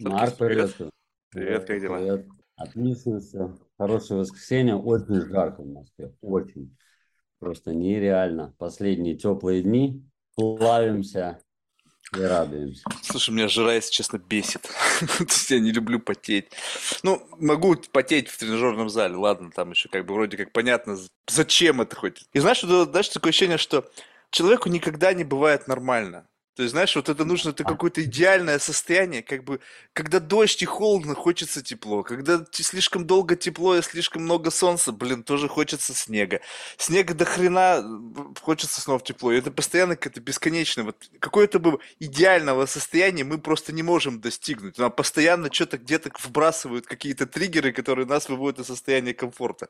Марк, привет. Привет, привет как дела? Привет. Отлично все. Хорошее воскресенье. Очень жарко в Москве. Очень. Просто нереально. Последние теплые дни. Плавимся и радуемся. Слушай, меня жара, если честно, бесит. Я не люблю потеть. Ну, могу потеть в тренажерном зале. Ладно, там еще как бы вроде как понятно, зачем это хоть. И знаешь, знаешь, такое ощущение, что человеку никогда не бывает нормально. То есть, знаешь, вот это нужно, это какое-то идеальное состояние, как бы, когда дождь и холодно, хочется тепло. Когда слишком долго тепло и слишком много солнца, блин, тоже хочется снега. Снега до хрена, хочется снова тепло. И это постоянно какое-то бесконечное. Вот какое-то бы идеального состояния мы просто не можем достигнуть. Нам постоянно что-то где-то вбрасывают какие-то триггеры, которые нас выводят из состояния комфорта.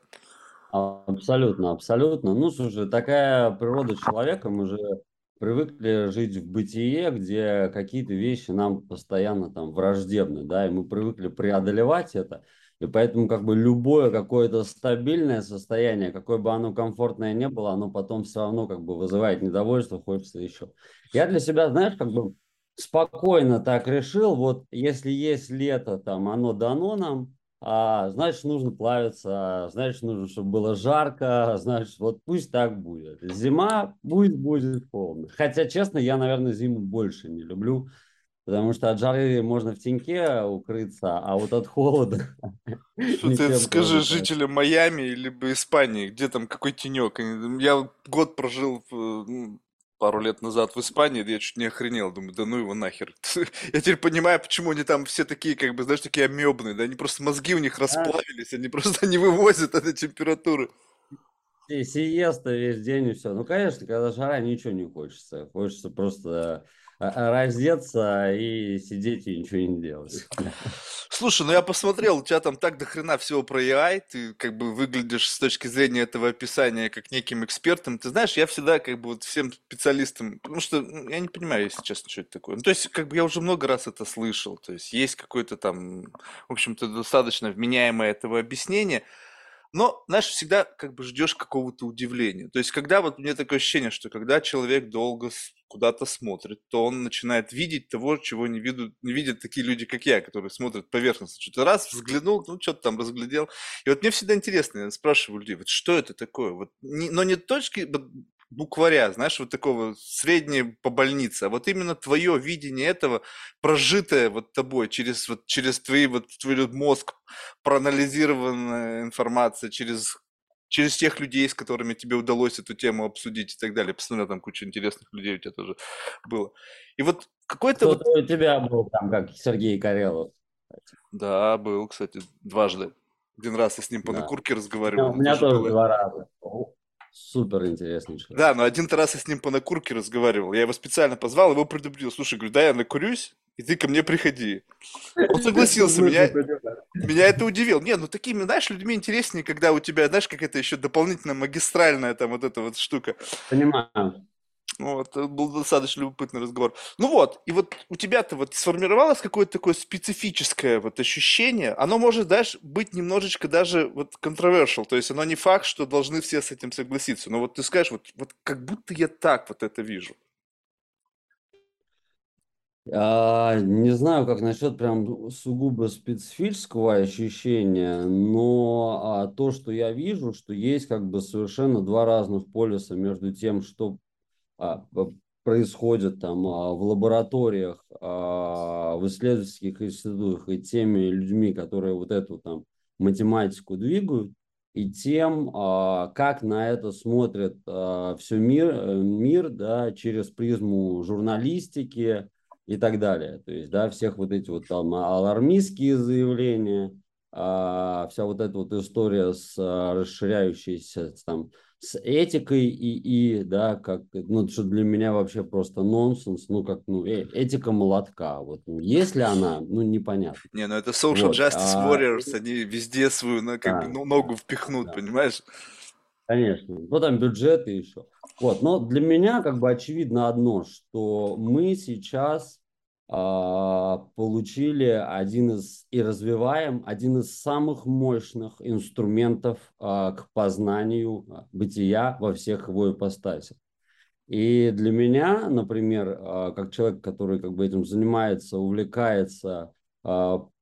Абсолютно, абсолютно. Ну, слушай, такая природа человека, мы же привыкли жить в бытие, где какие-то вещи нам постоянно там враждебны, да, и мы привыкли преодолевать это, и поэтому как бы любое какое-то стабильное состояние, какое бы оно комфортное не было, оно потом все равно как бы вызывает недовольство, хочется еще. Я для себя, знаешь, как бы спокойно так решил, вот если есть лето, там оно дано нам, а, значит, нужно плавиться, значит, нужно, чтобы было жарко, значит, вот пусть так будет. Зима пусть будет холодно. Хотя, честно, я, наверное, зиму больше не люблю, потому что от жары можно в теньке укрыться, а вот от холода... Что ты скажи жителям Майами либо Испании, где там какой тенек? Я год прожил пару лет назад в Испании, я чуть не охренел, думаю, да ну его нахер. Я теперь понимаю, почему они там все такие, как бы, знаешь, такие амебные, да, они просто мозги у них расплавились, они просто не вывозят этой температуры. И сиеста весь день и все. Ну, конечно, когда жара, ничего не хочется. Хочется просто раздеться и сидеть и ничего не делать. Слушай, ну я посмотрел, у тебя там так до хрена всего про AI, ты как бы выглядишь с точки зрения этого описания как неким экспертом. Ты знаешь, я всегда как бы вот всем специалистам, потому что ну, я не понимаю, если честно, что это такое. Ну, то есть, как бы я уже много раз это слышал, то есть есть какое-то там, в общем-то, достаточно вменяемое этого объяснения, но, знаешь, всегда как бы ждешь какого-то удивления. То есть, когда вот у меня такое ощущение, что когда человек долго куда-то смотрит, то он начинает видеть того, чего не видят, не видят такие люди, как я, которые смотрят поверхностно. Что-то раз взглянул, ну, что-то там разглядел. И вот мне всегда интересно, я спрашиваю людей, вот что это такое? Вот, не, но не точки букваря, знаешь, вот такого среднее по больнице, а вот именно твое видение этого, прожитое вот тобой через, вот, через твои, вот, твой мозг, проанализированная информация, через через тех людей, с которыми тебе удалось эту тему обсудить и так далее. Посмотрел, там куча интересных людей у тебя тоже было. И вот какой-то... Вот... у тебя был там, как Сергей Карелов. Да, был, кстати, дважды. Один раз я с ним по да. накурке разговаривал. у меня тоже, тоже два раза. Супер интересный человек. Да, но один раз я с ним по накурке разговаривал. Я его специально позвал, его предупредил. Слушай, говорю, да, я накурюсь, и ты ко мне приходи. Он согласился, меня, меня это удивило. Не, ну такими, знаешь, людьми интереснее, когда у тебя, знаешь, как это еще дополнительно магистральная там вот эта вот штука. Понимаю. Вот, это был достаточно любопытный разговор. Ну вот, и вот у тебя-то вот сформировалось какое-то такое специфическое вот ощущение, оно может, знаешь, быть немножечко даже вот controversial, то есть оно не факт, что должны все с этим согласиться, но вот ты скажешь, вот, вот как будто я так вот это вижу. А, не знаю, как насчет прям сугубо специфического ощущения, но а, то, что я вижу, что есть как бы совершенно два разных полюса между тем, что а, происходит там в лабораториях, в исследовательских институтах и теми людьми, которые вот эту там математику двигают, и тем, как на это смотрит все мир, э, мир да, через призму журналистики и так далее. То есть, да, всех вот эти вот там алармистские заявления, вся вот эта вот история с расширяющейся там с этикой и, и да, как, ну, что для меня вообще просто нонсенс, ну, как, ну, э, этика молотка, вот, ну, есть ли она, ну, непонятно. Не, ну, это social вот, justice а... warriors, они везде свою, ну, как да, бы, ну, ногу впихнут, да. понимаешь? Конечно, ну, там бюджеты еще. Вот, но для меня, как бы, очевидно одно, что мы сейчас а, получили один из и развиваем один из самых мощных инструментов а, к познанию бытия во всех его ипостасях. И для меня, например, как человек, который как бы этим занимается, увлекается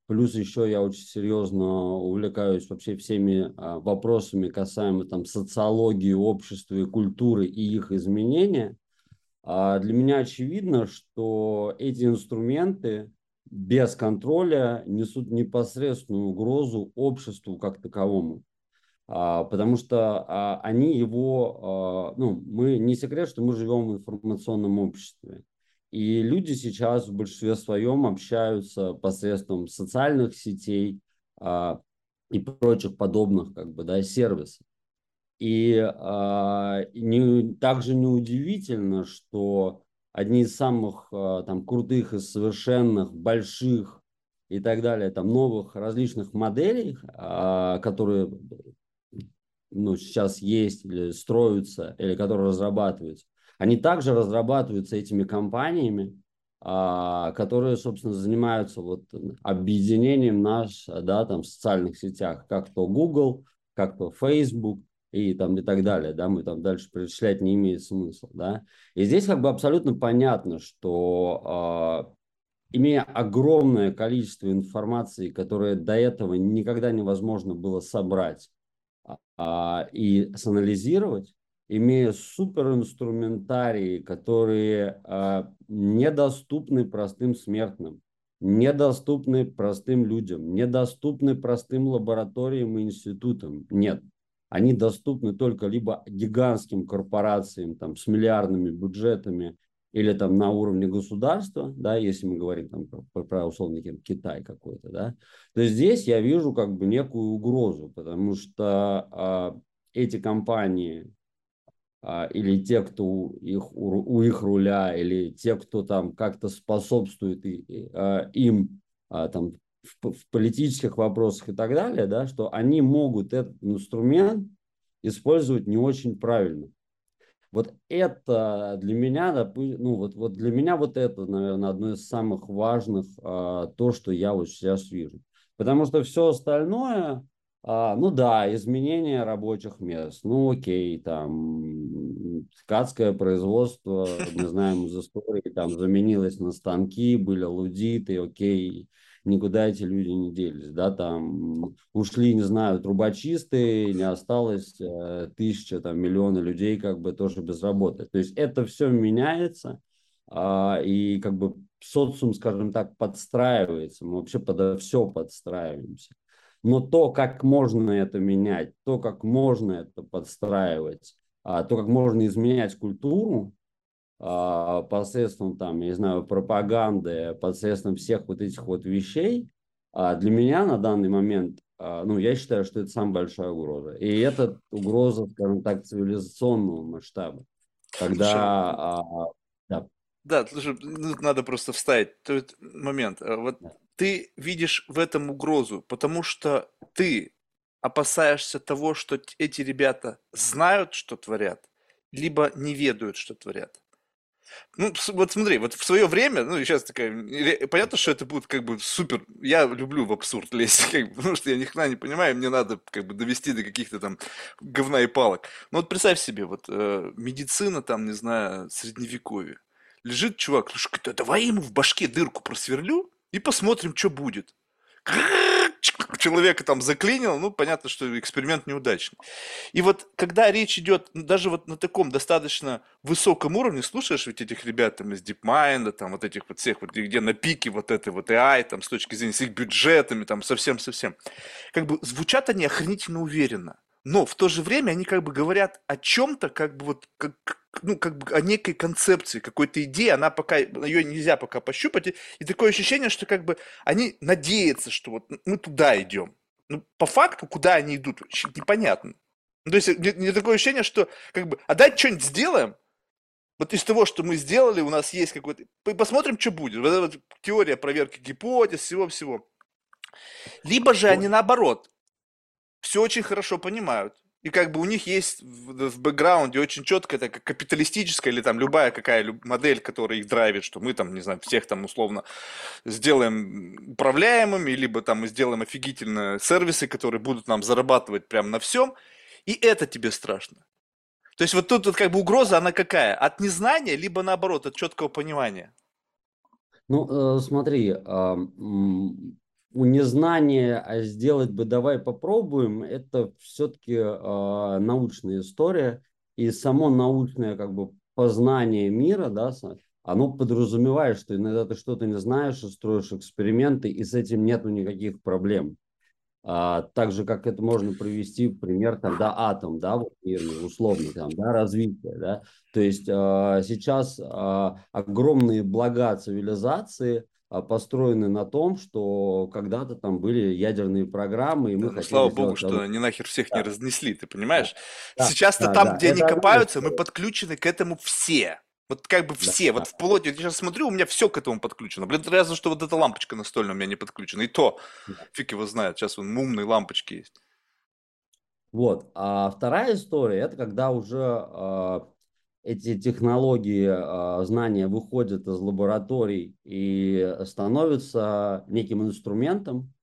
плюс еще я очень серьезно увлекаюсь вообще всеми а, вопросами касаемо там социологии, общества и культуры и их изменения. А для меня очевидно, что эти инструменты без контроля несут непосредственную угрозу обществу как таковому. А, потому что они его, ну, мы не секрет, что мы живем в информационном обществе. И люди сейчас в большинстве своем общаются посредством социальных сетей и прочих подобных как бы, да, сервисов. И не, также неудивительно, что одни из самых там, крутых и совершенных, больших и так далее, там, новых различных моделей, которые ну, сейчас есть или строятся, или которые разрабатываются, они также разрабатываются этими компаниями, а, которые, собственно, занимаются вот объединением наш, да, там, в социальных сетях, как то Google, как то Facebook и там и так далее, да, мы там дальше перечислять не имеет смысла, да. И здесь как бы абсолютно понятно, что а, имея огромное количество информации, которое до этого никогда невозможно было собрать, а, и санализировать, имея суперинструментарии, которые а, недоступны простым смертным, недоступны простым людям, недоступны простым лабораториям и институтам. Нет. Они доступны только либо гигантским корпорациям там, с миллиардными бюджетами или там на уровне государства, да, если мы говорим там про, про условно Китай какой-то, да, то здесь я вижу как бы некую угрозу, потому что а, эти компании или те, кто их, у, их руля, или те, кто там как-то способствует а, им а, там в, в политических вопросах и так далее, да, что они могут этот инструмент использовать не очень правильно. Вот это для меня, ну вот, вот для меня вот это, наверное, одно из самых важных, а, то, что я вот сейчас вижу. Потому что все остальное, а, ну да, изменение рабочих мест, ну окей, там ткацкое производство, мы знаем из истории, там заменилось на станки, были лудиты, окей, никуда эти люди не делись, да, там ушли, не знаю, трубочисты, не осталось э, тысяча, там, миллионы людей как бы тоже без работы. То есть это все меняется, э, и как бы социум, скажем так, подстраивается, мы вообще под все подстраиваемся. Но то, как можно это менять, то, как можно это подстраивать, а, то, как можно изменять культуру, а, посредством там, я не знаю, пропаганды, посредством всех вот этих вот вещей, а для меня на данный момент, а, ну, я считаю, что это самая большая угроза. И это угроза, скажем так, цивилизационного масштаба. Когда... А, да. Да, слушай, надо просто вставить тот момент. Вот да. Ты видишь в этом угрозу, потому что ты опасаешься того, что эти ребята знают, что творят, либо не ведают, что творят. Ну, вот смотри, вот в свое время, ну, сейчас такая, понятно, что это будет как бы супер, я люблю в абсурд лезть, как бы, потому что я ни хрена не понимаю, мне надо как бы довести до каких-то там говна и палок. Но вот представь себе, вот э, медицина там, не знаю, средневековье. Лежит чувак, слушай, давай ему в башке дырку просверлю и посмотрим, что будет человека там заклинил, ну, понятно, что эксперимент неудачный. И вот, когда речь идет, даже вот на таком достаточно высоком уровне, слушаешь ведь этих ребят там из DeepMind, там вот этих вот всех, вот где на пике вот этой вот AI, там с точки зрения с их бюджетами, там совсем-совсем, как бы звучат они охренительно уверенно но в то же время они как бы говорят о чем-то, как бы вот, как, ну, как бы о некой концепции, какой-то идее, она пока, ее нельзя пока пощупать, и, и такое ощущение, что как бы они надеются, что вот мы туда идем. Ну, по факту, куда они идут, непонятно. Ну, то есть, не, не такое ощущение, что как бы, а дать что-нибудь сделаем, вот из того, что мы сделали, у нас есть какой-то... Посмотрим, что будет. Вот эта вот теория проверки гипотез, всего-всего. Либо же они наоборот, все очень хорошо понимают. И как бы у них есть в, бэкграунде очень четко это капиталистическая или там любая какая модель, которая их драйвит, что мы там, не знаю, всех там условно сделаем управляемыми, либо там мы сделаем офигительные сервисы, которые будут нам зарабатывать прямо на всем, и это тебе страшно. То есть вот тут вот как бы угроза, она какая? От незнания, либо наоборот, от четкого понимания? Ну, э, смотри, а, у незнания а сделать бы давай попробуем, это все-таки а, научная история. И само научное как бы познание мира, да, оно подразумевает, что иногда ты что-то не знаешь, и строишь эксперименты, и с этим нету никаких проблем. А, так же, как это можно привести пример, когда атом, да, вот условно, там, да, развитие, да. То есть а, сейчас а, огромные блага цивилизации построены на том, что когда-то там были ядерные программы, и мы да, ну, Слава богу, что они нахер всех да. не разнесли, ты понимаешь? Да, Сейчас-то да, там, да. где это они копаются, мы подключены к этому все. Вот как бы все, да, вот вплоть, я сейчас смотрю, у меня все к этому подключено. Блин, разве что вот эта лампочка настольная у меня не подключена. И то, фиг его знает, сейчас вон умные лампочки есть. Вот. А вторая история, это когда уже э, эти технологии э, знания выходят из лабораторий и становятся неким инструментом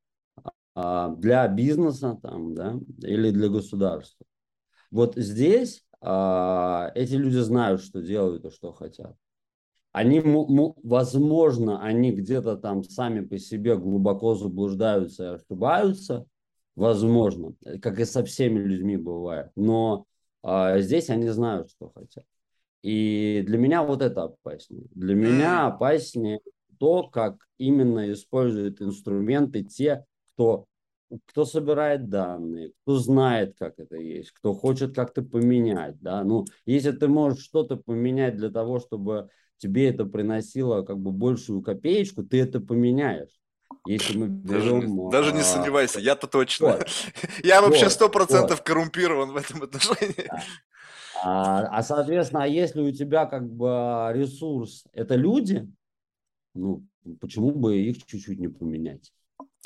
э, для бизнеса там, да, или для государства. Вот здесь а, эти люди знают, что делают и что хотят. Они, возможно, они где-то там сами по себе глубоко заблуждаются и ошибаются, возможно, как и со всеми людьми бывает. Но а, здесь они знают, что хотят. И для меня вот это опаснее. Для меня опаснее то, как именно используют инструменты те, кто кто собирает данные, кто знает, как это есть, кто хочет как-то поменять, да, ну, если ты можешь что-то поменять для того, чтобы тебе это приносило как бы большую копеечку, ты это поменяешь. Если мы берем... Даже, не, даже не а, сомневайся, я-то точно. Вот. Я вообще сто процентов вот. коррумпирован в этом отношении. Да. А, а, соответственно, а если у тебя как бы ресурс – это люди, ну, почему бы их чуть-чуть не поменять?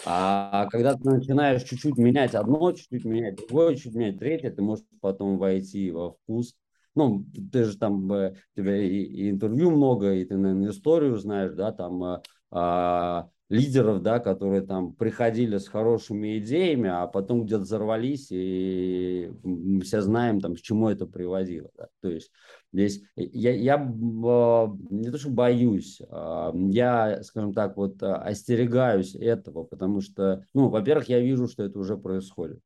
А когда ты начинаешь чуть-чуть менять одно, чуть-чуть менять другое, чуть менять третье, ты можешь потом войти во вкус. Ну, ты же там, у тебя и, и интервью много, и ты, наверное, историю знаешь, да, там а, а лидеров, да, которые там приходили с хорошими идеями, а потом где-то взорвались, и мы все знаем, там, к чему это приводило. Да. То есть здесь я, я а, не то, что боюсь, а, я, скажем так, вот остерегаюсь этого, потому что, ну, во-первых, я вижу, что это уже происходит.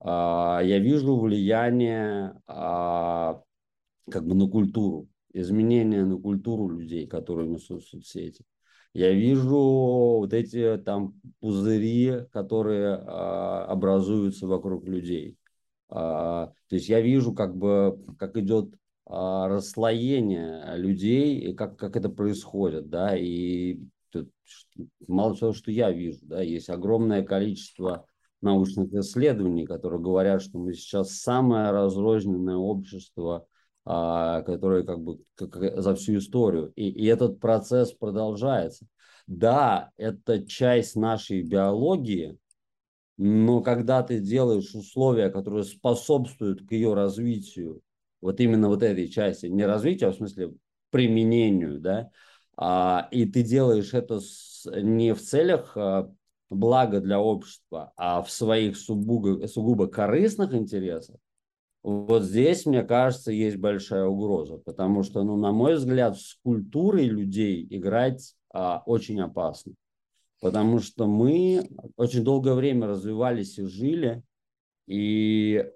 А, я вижу влияние как бы на культуру, изменения на культуру людей, которые несут соцсети. Я вижу вот эти там пузыри, которые а, образуются вокруг людей. А, то есть я вижу, как бы, как идет а, расслоение людей и как, как это происходит, да, и тут, мало того, что я вижу, да, есть огромное количество научных исследований, которые говорят, что мы сейчас самое разрозненное общество которые как бы как, за всю историю. И, и этот процесс продолжается. Да, это часть нашей биологии, но когда ты делаешь условия, которые способствуют к ее развитию, вот именно вот этой части, не развитию, а в смысле применению, да, а, и ты делаешь это с, не в целях а, блага для общества, а в своих сугубо, сугубо корыстных интересах, вот здесь, мне кажется, есть большая угроза, потому что, ну, на мой взгляд, с культурой людей играть а, очень опасно. Потому что мы очень долгое время развивались и жили, и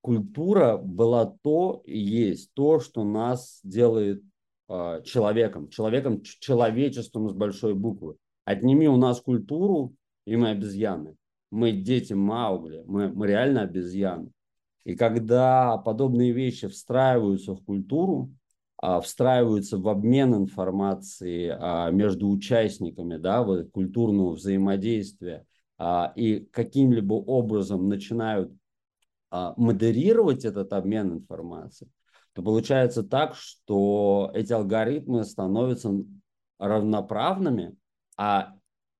культура была то и есть то, что нас делает а, человеком, человеком, человечеством с большой буквы. Отними у нас культуру, и мы обезьяны. Мы дети Маугли, мы, мы реально обезьяны. И когда подобные вещи встраиваются в культуру, а, встраиваются в обмен информацией а, между участниками да, вот, культурного взаимодействия а, и каким-либо образом начинают модерировать этот обмен информацией, то получается так, что эти алгоритмы становятся равноправными, а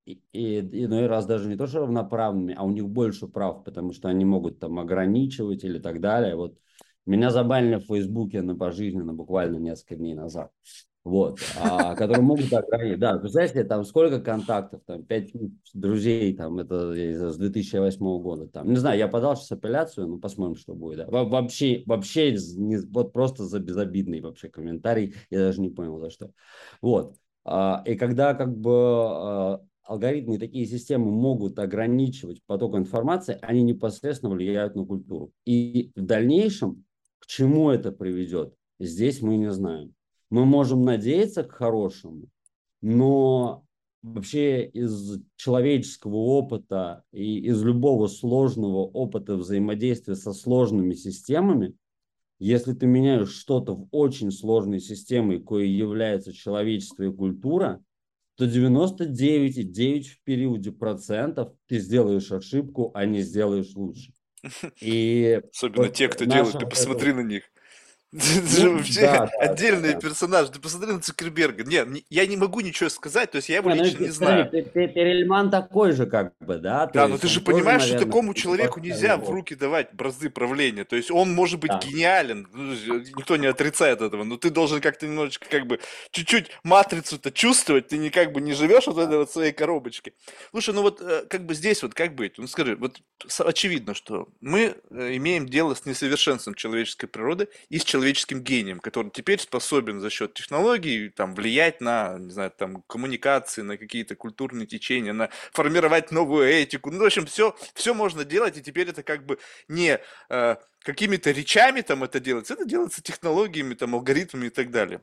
и, и иной раз даже не то, что равноправными, а у них больше прав, потому что они могут там ограничивать или так далее. Вот меня забанили в Фейсбуке на пожизненно буквально несколько дней назад. Вот, а, которые могут ограничить. Да, представляете, там сколько контактов, там, пять друзей, там, это с 2008 года, там, не знаю, я подал сейчас апелляцию, ну, посмотрим, что будет, да. Во вообще, вообще, не, вот просто за безобидный вообще комментарий, я даже не понял, за что. Вот, А, и когда как бы а, алгоритмы и такие системы могут ограничивать поток информации, они непосредственно влияют на культуру. И в дальнейшем к чему это приведет, здесь мы не знаем. Мы можем надеяться к хорошему, но вообще из человеческого опыта и из любого сложного опыта взаимодействия со сложными системами, если ты меняешь что-то в очень сложной системе, кое является человечество и культура, то 99,9 в периоде процентов ты сделаешь ошибку, а не сделаешь лучше. И Особенно вот те, кто делает, ты посмотри на них. Отдельный да, персонаж. Ты посмотри на Цукерберга. Нет, я не могу ничего сказать, то есть я его не, лично ну, не знаю. Перельман такой же как бы, да? Да, но ты же понимаешь, что такому человеку нельзя в руки давать бразды правления. То есть он может быть гениален, ну, никто не отрицает этого, но ты должен как-то немножечко как бы чуть-чуть матрицу-то чувствовать, ты не как бы не живешь вот в этой вот своей коробочке. Слушай, ну вот э, как бы здесь вот как быть? Ну скажи, вот очевидно, что мы э, имеем дело с несовершенством человеческой природы и с человеческим человеческим гением, который теперь способен за счет технологий там, влиять на, не знаю, там, коммуникации, на какие-то культурные течения, на формировать новую этику. Ну, в общем, все, все можно делать, и теперь это как бы не э, какими-то речами там это делается, это делается технологиями, там, алгоритмами и так далее.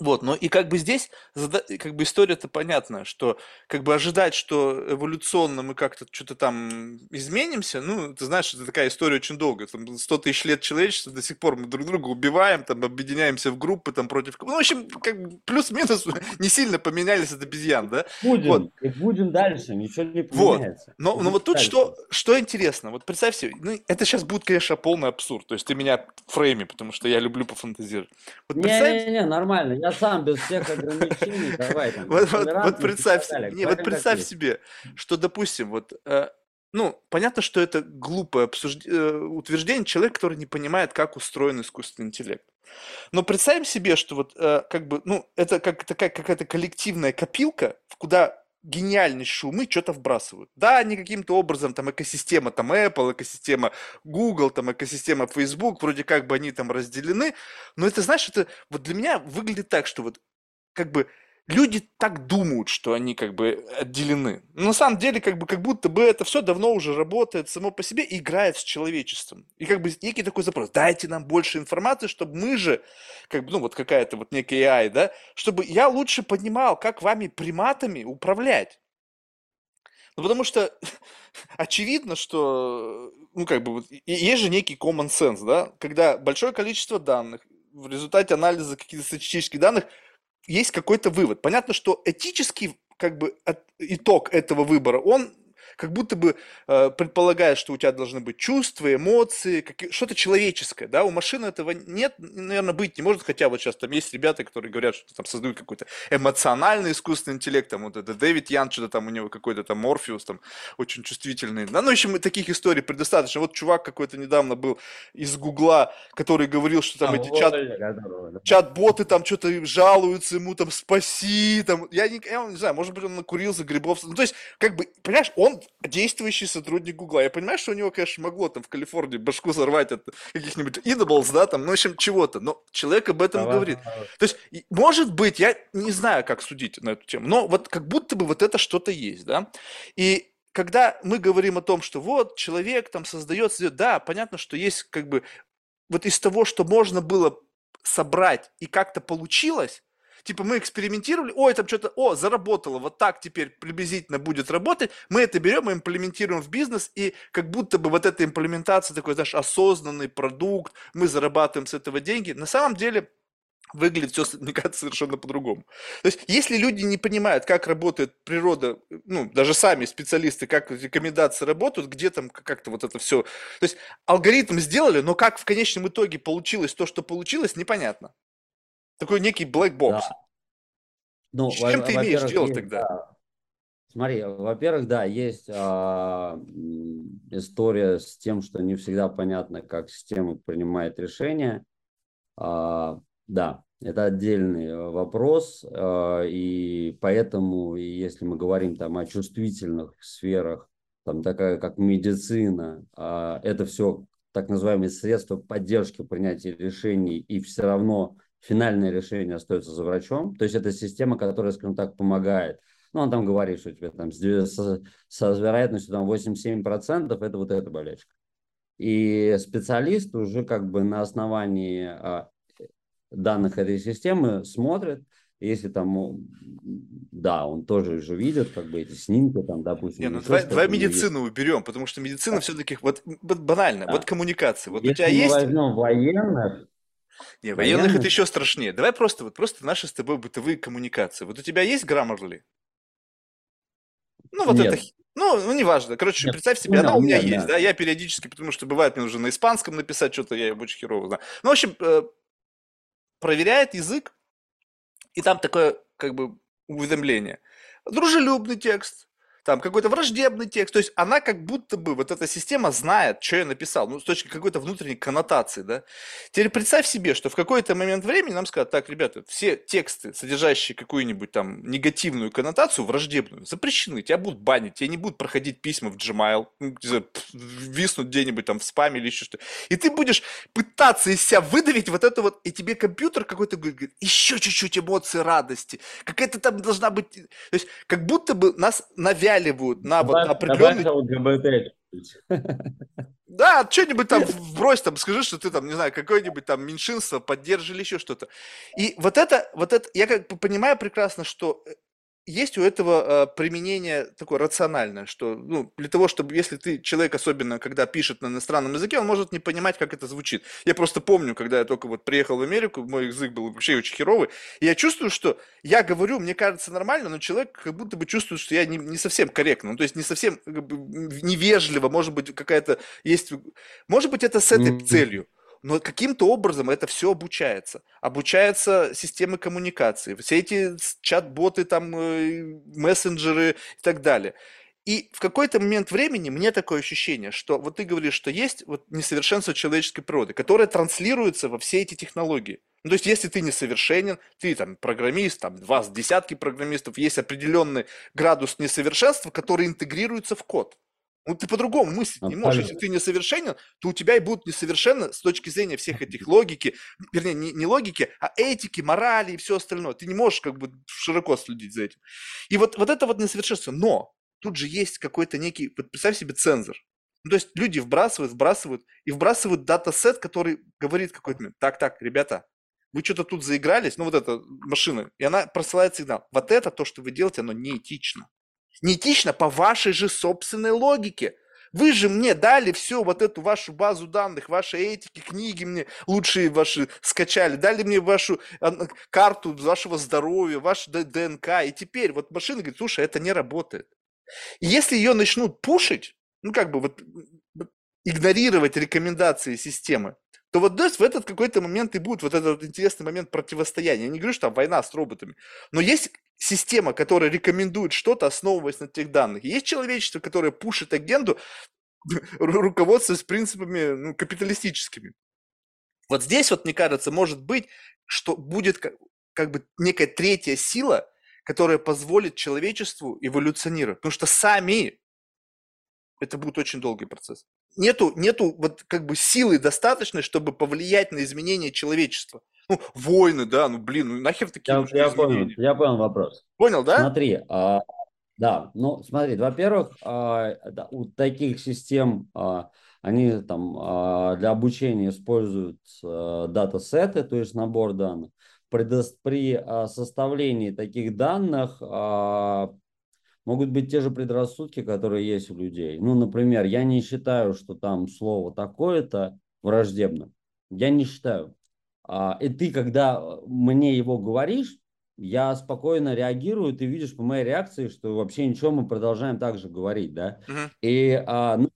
Вот, но и как бы здесь, как бы история-то понятна, что как бы ожидать, что эволюционно мы как-то что-то там изменимся, ну, ты знаешь, это такая история очень долгая, там 100 тысяч лет человечества, до сих пор мы друг друга убиваем, там, объединяемся в группы, там, против... Ну, в общем, как бы плюс-минус не сильно поменялись от обезьян, да? Будем, вот. и будем дальше, ничего не поменяется. Вот. Но, но вот тут что, что интересно, вот представь себе, ну, это сейчас будет, конечно, полный абсурд, то есть ты меня в фрейме, потому что я люблю пофантазировать. Вот представь... Не-не-не, нормально, я сам без всех ограничений, давай там. Вот, вот, вот представь, не, вот представь себе, что, допустим, вот, э, ну, понятно, что это глупое обсужд... э, утверждение человека, который не понимает, как устроен искусственный интеллект. Но представим себе, что вот э, как бы, ну, это как такая какая-то коллективная копилка, куда гениальнейшие умы что-то вбрасывают. Да, они каким-то образом, там, экосистема, там, Apple, экосистема Google, там, экосистема Facebook, вроде как бы они там разделены, но это, знаешь, это вот для меня выглядит так, что вот как бы люди так думают, что они как бы отделены. Но на самом деле, как бы, как будто бы это все давно уже работает само по себе и играет с человечеством. И как бы некий такой запрос, дайте нам больше информации, чтобы мы же, как бы, ну вот какая-то вот некая AI, да, чтобы я лучше понимал, как вами приматами управлять. Ну, потому что очевидно, что, ну, как бы, вот, есть же некий common sense, да, когда большое количество данных, в результате анализа каких-то статистических данных есть какой-то вывод. Понятно, что этический как бы итог этого выбора, он как будто бы э, предполагает, что у тебя должны быть чувства, эмоции, что-то человеческое, да, у машины этого нет, наверное, быть не может, хотя вот сейчас там есть ребята, которые говорят, что там создают какой-то эмоциональный искусственный интеллект, там вот это Дэвид Ян, что-то там у него какой-то там Морфеус, там очень чувствительный, да, ну, в общем, таких историй предостаточно, вот чувак какой-то недавно был из Гугла, который говорил, что там а, эти чат, чат-боты там что-то жалуются ему, там, спаси, там, я не, я не знаю, может быть, он накурился грибов, ну, то есть, как бы, понимаешь, он действующий сотрудник Гугла. Я понимаю, что у него, конечно, могло там в Калифорнии башку взорвать от каких-нибудь Eatables, да, там, ну, в общем, чего-то, но человек об этом давай, говорит. Давай. То есть, может быть, я не знаю, как судить на эту тему, но вот как будто бы вот это что-то есть, да, и когда мы говорим о том, что вот человек там создает, создает, да, понятно, что есть как бы вот из того, что можно было собрать и как-то получилось, Типа мы экспериментировали, ой, там что-то, о, заработало, вот так теперь приблизительно будет работать. Мы это берем и имплементируем в бизнес, и как будто бы вот эта имплементация, такой, знаешь, осознанный продукт, мы зарабатываем с этого деньги. На самом деле выглядит все, мне кажется, совершенно по-другому. То есть, если люди не понимают, как работает природа, ну, даже сами специалисты, как рекомендации работают, где там как-то вот это все. То есть, алгоритм сделали, но как в конечном итоге получилось то, что получилось, непонятно. Такой некий black box. Да. Ну, С чем ты имеешь дело есть, тогда? Да. Смотри, во-первых, да, есть а, история с тем, что не всегда понятно, как система принимает решения. А, да, это отдельный вопрос, а, и поэтому, если мы говорим там о чувствительных сферах, там такая как медицина, а, это все так называемые средства поддержки принятия решений, и все равно финальное решение остается за врачом. То есть это система, которая, скажем так, помогает. Ну, он там говорит, что у тебя там с, с вероятностью там 87% это вот эта болячка. И специалист уже как бы на основании а, данных этой системы смотрит, если там, да, он тоже уже видит, как бы эти снимки, там, допустим. Не, ну давай, давай медицину есть. уберем, потому что медицина да. все-таки, вот, вот банально, да. вот коммуникация. Вот если у тебя мы есть... возьмем военных, не, военных, военных это еще страшнее. Давай просто, вот просто наши с тобой бытовые коммуникации. Вот у тебя есть Grammarly? Ну, вот Нет. это ну, ну, неважно. Короче, нет, представь себе, она у меня нет, есть, да. да. Я периодически, потому что бывает, мне уже на испанском написать что-то, я очень херово знаю. Ну, в общем, э, проверяет язык, и там такое, как бы, уведомление. Дружелюбный текст, там какой-то враждебный текст. То есть она как будто бы, вот эта система знает, что я написал, ну, с точки какой-то внутренней коннотации, да. Теперь представь себе, что в какой-то момент времени нам скажут, так, ребята, все тексты, содержащие какую-нибудь там негативную коннотацию, враждебную, запрещены, тебя будут банить, тебе не будут проходить письма в Gmail, ну, виснуть где-нибудь там в спаме или еще что И ты будешь пытаться из себя выдавить вот это вот, и тебе компьютер какой-то говорит, еще чуть-чуть эмоции радости, какая-то там должна быть, то есть как будто бы нас навязывают нацеливают на вот определенный... Да, что-нибудь там вбрось, там, скажи, что ты там, не знаю, какое-нибудь там меньшинство поддерживали еще что-то. И вот это, вот это, я как бы понимаю прекрасно, что э, есть у этого э, применение такое рациональное, что ну, для того, чтобы, если ты человек, особенно когда пишет на иностранном языке, он может не понимать, как это звучит. Я просто помню, когда я только вот приехал в Америку, мой язык был вообще очень херовый, и я чувствую, что я говорю, мне кажется нормально, но человек как будто бы чувствует, что я не, не совсем корректно, ну, то есть не совсем как бы, невежливо, может быть, какая-то есть... Может быть, это с этой mm-hmm. целью но каким-то образом это все обучается. Обучается системы коммуникации, все эти чат-боты, там, э, мессенджеры и так далее. И в какой-то момент времени мне такое ощущение, что вот ты говоришь, что есть вот несовершенство человеческой природы, которое транслируется во все эти технологии. Ну, то есть, если ты несовершенен, ты там программист, там вас десятки программистов, есть определенный градус несовершенства, который интегрируется в код. Ну, ты по-другому мыслить не можешь. Если ты несовершенен, то у тебя и будут несовершенно с точки зрения всех этих логики, вернее, не, не логики, а этики, морали и все остальное. Ты не можешь как бы широко следить за этим. И вот, вот это вот несовершенство. Но тут же есть какой-то некий, вот представь себе цензор. Ну, то есть люди вбрасывают, вбрасывают и вбрасывают датасет, который говорит какой-то момент, так, так, ребята, вы что-то тут заигрались, ну вот эта машина, и она просылает сигнал. Вот это, то, что вы делаете, оно неэтично. Неэтично по вашей же собственной логике. Вы же мне дали все, вот эту вашу базу данных, ваши этики, книги мне лучшие ваши скачали, дали мне вашу а, карту вашего здоровья, ваш ДНК. И теперь вот машина говорит, слушай, это не работает. И если ее начнут пушить, ну как бы вот игнорировать рекомендации системы, то вот есть в этот какой-то момент и будет вот этот вот интересный момент противостояния. Я не говорю, что там война с роботами, но есть система, которая рекомендует что-то, основываясь на тех данных. Есть человечество, которое пушит агенду, руководствуясь принципами ну, капиталистическими. Вот здесь вот, мне кажется, может быть, что будет как, как бы некая третья сила, которая позволит человечеству эволюционировать. Потому что сами это будет очень долгий процесс нету, нету вот как бы силы достаточной, чтобы повлиять на изменение человечества. Ну, войны, да, ну блин, ну нахер такие я, я понял, я понял вопрос. Понял, да? Смотри, а, да, ну смотри, во-первых, а, да, у таких систем а, они там а, для обучения используют а, датасеты, то есть набор данных. При, при а, составлении таких данных а, могут быть те же предрассудки, которые есть у людей. Ну, например, я не считаю, что там слово такое-то враждебно. Я не считаю. А, и ты, когда мне его говоришь, я спокойно реагирую, ты видишь по моей реакции, что вообще ничего, мы продолжаем так же говорить, да. Uh-huh. И а, ну,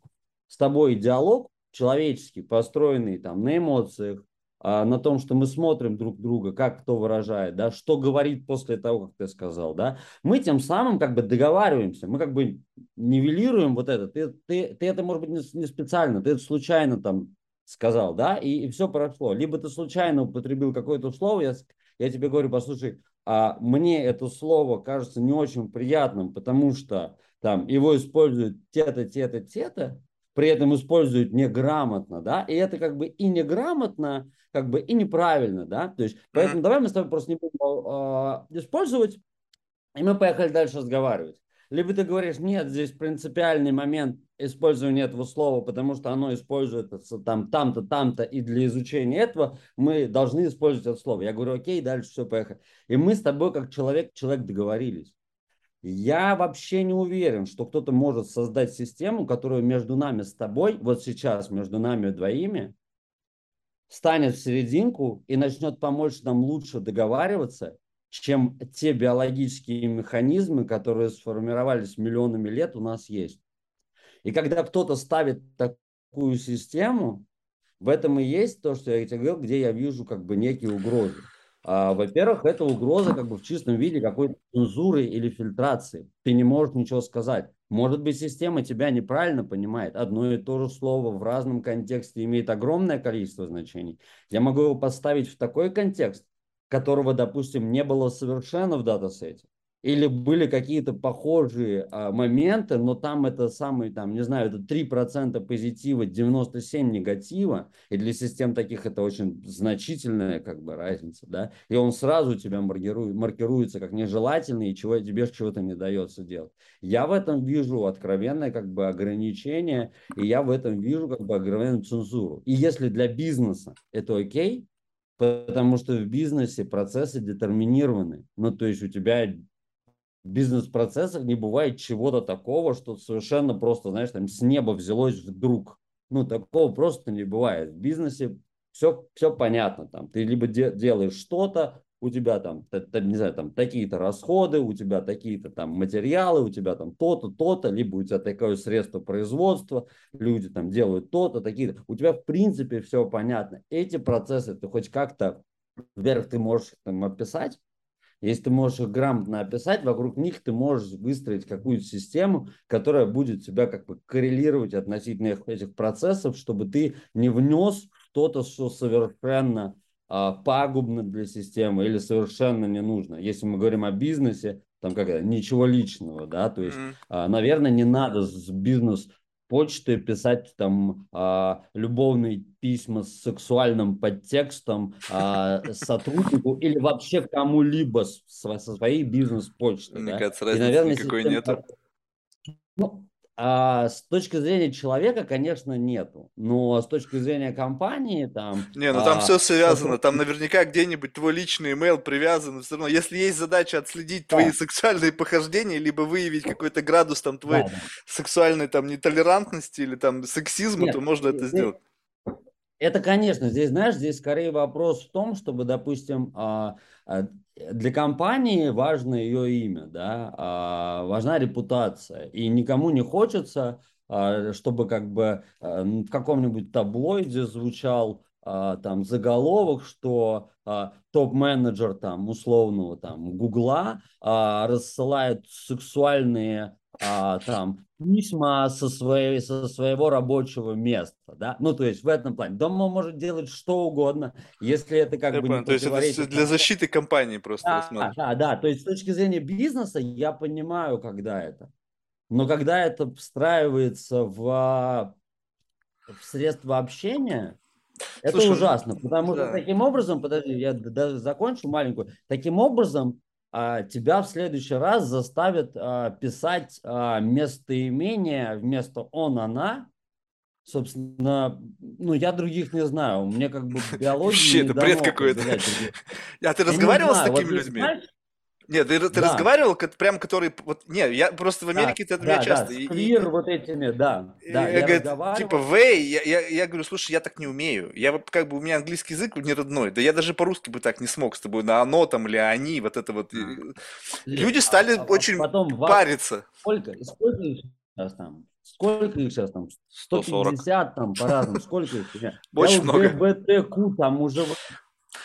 с тобой диалог человеческий, построенный там на эмоциях, на том, что мы смотрим друг друга, как кто выражает, да, что говорит после того, как ты сказал, да, мы тем самым как бы договариваемся, мы как бы нивелируем вот это. Ты, ты, ты это, может быть, не, не специально, ты это случайно там сказал, да, и, и все прошло. Либо ты случайно употребил какое-то слово, я, я тебе говорю, послушай, а мне это слово кажется не очень приятным, потому что там его используют те-то, те-то, те-то, при этом используют неграмотно, да, и это как бы и неграмотно, как бы и неправильно, да, то есть, поэтому mm-hmm. давай мы с тобой просто не будем э, использовать, и мы поехали дальше разговаривать. Либо ты говоришь, нет, здесь принципиальный момент использования этого слова, потому что оно используется там, там-то, там-то, и для изучения этого мы должны использовать это слово. Я говорю, окей, дальше все, поехали. И мы с тобой, как человек, человек договорились. Я вообще не уверен, что кто-то может создать систему, которая между нами с тобой, вот сейчас между нами двоими, станет в серединку и начнет помочь нам лучше договариваться, чем те биологические механизмы, которые сформировались миллионами лет у нас есть. И когда кто-то ставит такую систему, в этом и есть то, что я тебе говорил, где я вижу как бы некие угрозы. А, во-первых, это угроза как бы в чистом виде какой-то цензуры или фильтрации. Ты не можешь ничего сказать. Может быть, система тебя неправильно понимает. Одно и то же слово в разном контексте имеет огромное количество значений. Я могу его поставить в такой контекст, которого, допустим, не было совершенно в датасете или были какие-то похожие а, моменты, но там это самый, там, не знаю, это 3% позитива, 97 негатива, и для систем таких это очень значительная как бы разница, да, и он сразу тебя маркирует, маркируется как нежелательный, и чего, тебе чего-то не дается делать. Я в этом вижу откровенное как бы ограничение, и я в этом вижу как бы откровенную цензуру. И если для бизнеса это окей, потому что в бизнесе процессы детерминированы, ну, то есть у тебя бизнес-процессах не бывает чего-то такого, что совершенно просто, знаешь, там с неба взялось вдруг. Ну, такого просто не бывает. В бизнесе все, все понятно. Там, ты либо де- делаешь что-то, у тебя там, не знаю, там такие-то расходы, у тебя такие-то там материалы, у тебя там то-то, то-то, либо у тебя такое средство производства, люди там делают то-то, такие-то. У тебя в принципе все понятно. Эти процессы ты хоть как-то, вверх ты можешь там описать, если ты можешь их грамотно описать, вокруг них ты можешь выстроить какую-то систему, которая будет тебя как бы коррелировать относительно этих процессов, чтобы ты не внес что-то, что совершенно а, пагубно для системы или совершенно не нужно. Если мы говорим о бизнесе, там как это, ничего личного, да, то есть, mm-hmm. а, наверное, не надо с бизнес почты писать там а, любовные письма с сексуальным подтекстом а, сотруднику или вообще кому-либо со, своей бизнес-почты. Мне да? кажется, разницы И, наверное, никакой нет. Ну, а с точки зрения человека, конечно, нету. Но с точки зрения компании, там... Не, ну там а, все связано. Там наверняка где-нибудь твой личный email привязан. Все равно, если есть задача отследить да. твои сексуальные похождения, либо выявить какой-то градус там твоей да, да. сексуальной там нетолерантности или там сексизма, Нет, то можно это сделать. Это, конечно, здесь, знаешь, здесь скорее вопрос в том, чтобы, допустим, а, для компании важно ее имя, да, а, важна репутация, и никому не хочется, чтобы как бы в каком-нибудь таблоиде звучал там заголовок, что топ-менеджер там условного там Гугла рассылает сексуальные а, там письма со, своей, со своего рабочего места, да, ну, то есть в этом плане. Дома может делать что угодно, если это как я бы понял, не То есть это для защиты компании просто да, да, да, то есть с точки зрения бизнеса я понимаю, когда это. Но когда это встраивается в, в средства общения, это Слушай, ужасно, потому да. что таким образом, подожди, я даже закончу маленькую, таким образом тебя в следующий раз заставят а, писать а, местоимение вместо он, она. Собственно, ну, я других не знаю. Мне как бы биология Вообще, это бред какой-то. А ты разговаривал с такими людьми? Нет, ты, ты да. разговаривал, прям который... Вот, нет, я просто в Америке да, это да, меня часто... Да, сквир и, вот этими, да. да я, я говорю, типа, вей, я, я, я говорю, слушай, я так не умею. Я как бы, у меня английский язык не родной. Да я даже по-русски бы так не смог с тобой на оно там или они, вот это вот. Люди стали а, а очень потом париться. Сколько, сколько их сейчас там? Сколько их сейчас там? 150 140. там по-разному. Сколько их? Очень много. БТК там уже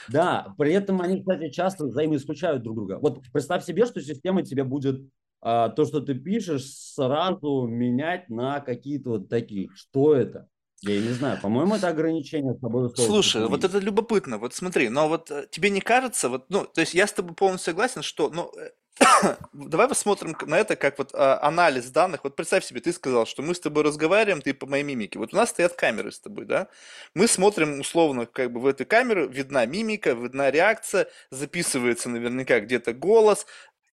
да, при этом они, кстати, часто взаимоисключают друг друга. Вот представь себе, что система тебе будет а, то, что ты пишешь, сразу менять на какие-то вот такие. Что это? Я не знаю, по-моему, это ограничение с тобой Слушай, вот это любопытно. Вот смотри, но вот э, тебе не кажется, вот, ну, то есть я с тобой полностью согласен, что, ну, э, давай посмотрим на это как вот а, анализ данных. Вот представь себе, ты сказал, что мы с тобой разговариваем, ты по моей мимике. Вот у нас стоят камеры с тобой, да? Мы смотрим условно как бы в эту камеру, видна мимика, видна реакция, записывается наверняка где-то голос,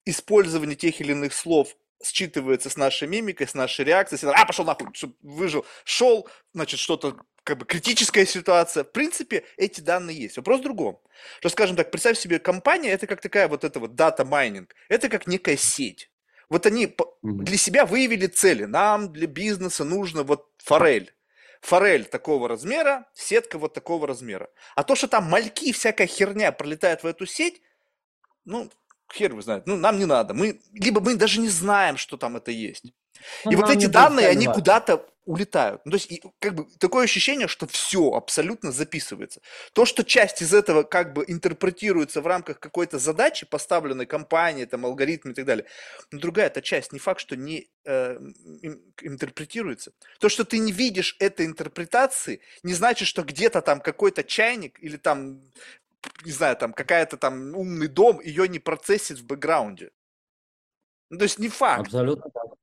использование тех или иных слов считывается с нашей мимикой, с нашей реакцией. А, пошел нахуй, выжил. Шел, значит, что-то как бы критическая ситуация. В принципе, эти данные есть. Вопрос в другом. Что, скажем так, представь себе, компания, это как такая вот эта вот дата майнинг. Это как некая сеть. Вот они для себя выявили цели. Нам для бизнеса нужно вот форель. Форель такого размера, сетка вот такого размера. А то, что там мальки, всякая херня пролетает в эту сеть, ну, хер вы знает, ну, нам не надо. Мы, либо мы даже не знаем, что там это есть. Ну, и вот эти данные, они куда-то улетают. Ну, то есть, и, как бы такое ощущение, что все абсолютно записывается. То, что часть из этого как бы интерпретируется в рамках какой-то задачи, поставленной компанией, там, алгоритм и так далее, но другая эта часть, не факт, что не э, интерпретируется. То, что ты не видишь этой интерпретации, не значит, что где-то там какой-то чайник или там не знаю, там какая-то там умный дом ее не процессит в бэкграунде. Ну, то есть не факт. Абсолютно так.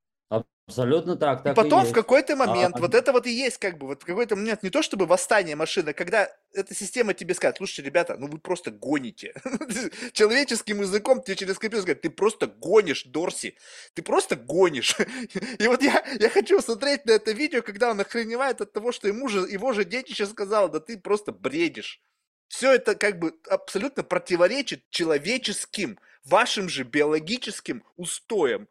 Абсолютно так. так и потом и в какой-то момент, а, вот это вот и есть как бы, вот в какой-то момент не то чтобы восстание машины, когда эта система тебе скажет, слушайте, ребята, ну вы просто гоните. Человеческим языком тебе через компьютер скажет, ты просто гонишь, Дорси, ты просто гонишь. И вот я, я хочу смотреть на это видео, когда он охреневает от того, что ему же, его же детище сказал, да ты просто бредишь. Все это как бы абсолютно противоречит человеческим, вашим же биологическим устоям.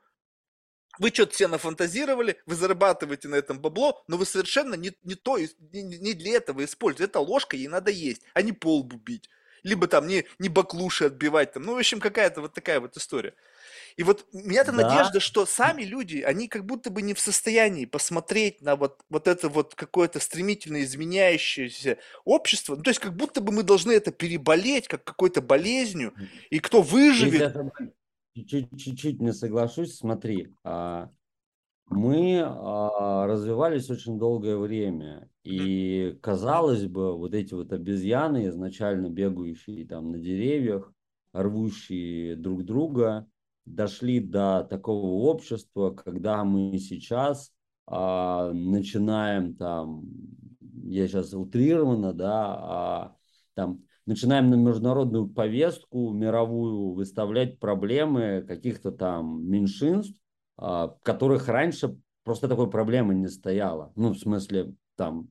Вы что-то себе нафантазировали, вы зарабатываете на этом бабло, но вы совершенно не, не то, не, не для этого используете. Это ложка, ей надо есть, а не полбу бить. Либо там не, не баклуши отбивать. Там. Ну, в общем, какая-то вот такая вот история. И вот у меня-то да. надежда, что сами люди, они как будто бы не в состоянии посмотреть на вот, вот это вот какое-то стремительно изменяющееся общество. Ну, то есть как будто бы мы должны это переболеть, как какой-то болезнью. И кто выживет... Чуть-чуть не соглашусь, смотри. А, мы а, развивались очень долгое время. И казалось бы, вот эти вот обезьяны, изначально бегающие там на деревьях, рвущие друг друга, дошли до такого общества, когда мы сейчас а, начинаем там, я сейчас утрированно, да, а, там начинаем на международную повестку мировую выставлять проблемы каких-то там меньшинств, которых раньше просто такой проблемы не стояло. Ну, в смысле, там,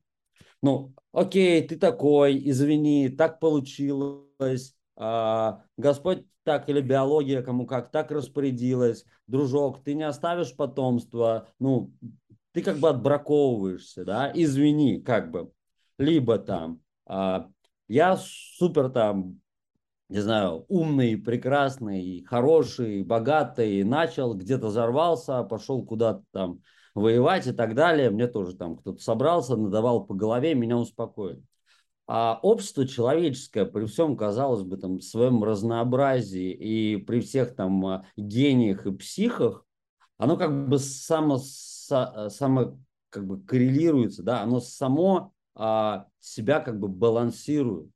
ну, окей, ты такой, извини, так получилось, а, Господь так или биология кому как так распорядилась, дружок, ты не оставишь потомство, ну, ты как бы отбраковываешься, да, извини, как бы, либо там, а, я супер там, не знаю, умный, прекрасный, хороший, богатый, начал, где-то взорвался, пошел куда-то там воевать и так далее, мне тоже там кто-то собрался, надавал по голове, меня успокоили. А общество человеческое при всем, казалось бы, там, своем разнообразии и при всех там гениях и психах, оно как бы само, само как бы коррелируется, да, оно само а, себя как бы балансирует.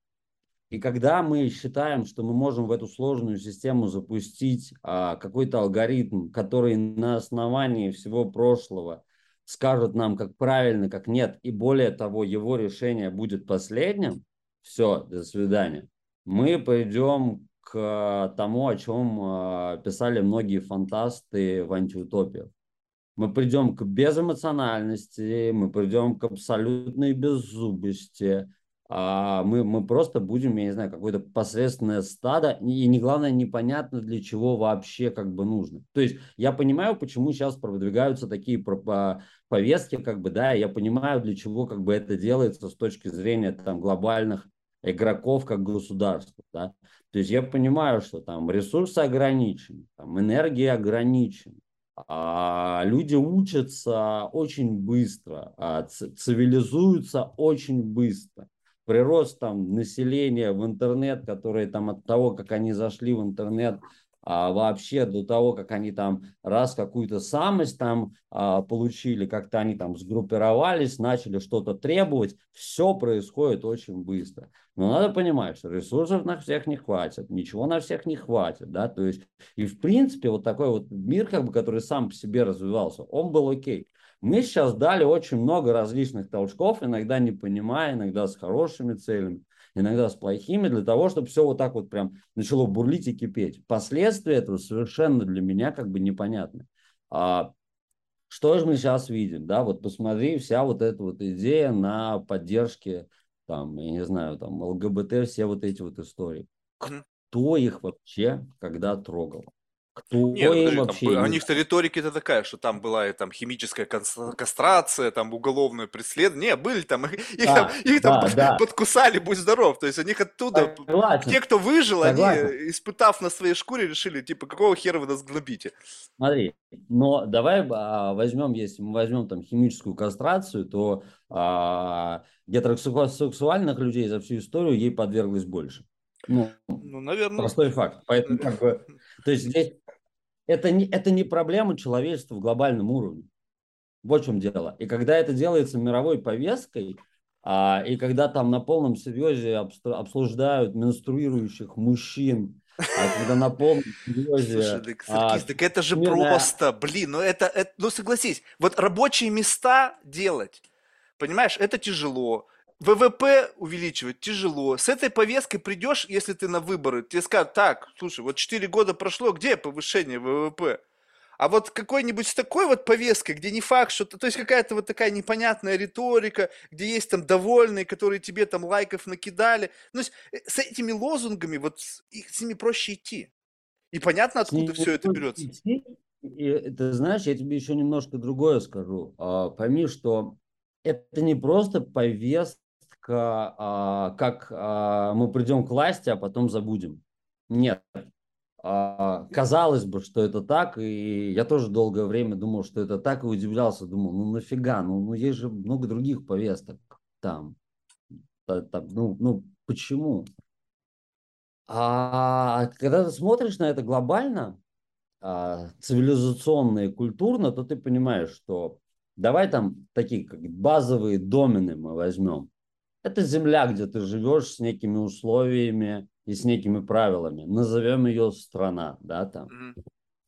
И когда мы считаем, что мы можем в эту сложную систему запустить а, какой-то алгоритм, который на основании всего прошлого скажет нам, как правильно, как нет, и более того, его решение будет последним, все, до свидания, мы пойдем к тому, о чем а, писали многие фантасты в антиутопиях. Мы придем к безэмоциональности, мы придем к абсолютной беззубости, а мы, мы просто будем, я не знаю, какое-то посредственное стадо, и не главное, непонятно для чего вообще как бы нужно. То есть я понимаю, почему сейчас продвигаются такие повестки, как бы, да, я понимаю, для чего как бы это делается с точки зрения там глобальных игроков как государства, да. То есть я понимаю, что там ресурсы ограничены, там энергия ограничена, а люди учатся очень быстро, а цивилизуются очень быстро прирост там населения в интернет, которые там от того, как они зашли в интернет, а, вообще до того, как они там раз какую-то самость там а, получили, как-то они там сгруппировались, начали что-то требовать, все происходит очень быстро. Но надо понимать, что ресурсов на всех не хватит, ничего на всех не хватит, да, то есть и в принципе вот такой вот мир, как бы, который сам по себе развивался, он был окей. Мы сейчас дали очень много различных толчков, иногда не понимая, иногда с хорошими целями иногда с плохими, для того, чтобы все вот так вот прям начало бурлить и кипеть. Последствия этого совершенно для меня как бы непонятны. А что же мы сейчас видим? Да, вот посмотри, вся вот эта вот идея на поддержке, там, я не знаю, там, ЛГБТ, все вот эти вот истории. Кто их вообще когда трогал? Кто Нет, подожди, вообще... Там, у них-то риторика-то такая, что там была и там химическая кастрация, там уголовное преследование. Не, были там, их, да, там, их да, там да. подкусали, будь здоров. То есть у них оттуда, Согласен. те, кто выжил, Согласен. они, испытав на своей шкуре, решили, типа, какого хера вы нас гнобите? Смотри, но давай а, возьмем, если мы возьмем там химическую кастрацию, то а, гетеросексуальных людей за всю историю ей подверглось больше. Ну, ну, наверное. Простой факт. Поэтому, как бы, то есть здесь это не, это не проблема человечества в глобальном уровне. Вот в чем дело. И когда это делается мировой повесткой, а, и когда там на полном серьезе обсуждают менструирующих мужчин, а когда на полном серьезе... Слушай, так, а, так это же мирная... просто, блин, ну это, это, ну согласись, вот рабочие места делать, понимаешь, это тяжело, ВВП увеличивать тяжело. С этой повесткой придешь, если ты на выборы, тебе скажут, так, слушай, вот 4 года прошло, где повышение ВВП? А вот какой-нибудь с такой вот повесткой, где не факт, что... То есть какая-то вот такая непонятная риторика, где есть там довольные, которые тебе там лайков накидали. Ну, с этими лозунгами, вот с, ними проще идти. И понятно, откуда все это берется. И, ты знаешь, я тебе еще немножко другое скажу. А, пойми, что это не просто повестка, как а, мы придем к власти, а потом забудем. Нет. А, казалось бы, что это так, и я тоже долгое время думал, что это так, и удивлялся, думал, ну нафига, ну, ну есть же много других повесток там. там ну, ну почему? А когда ты смотришь на это глобально, а, цивилизационно и культурно, то ты понимаешь, что давай там такие как базовые домены мы возьмем. Это земля, где ты живешь с некими условиями и с некими правилами. Назовем ее страна, да, там. Mm-hmm.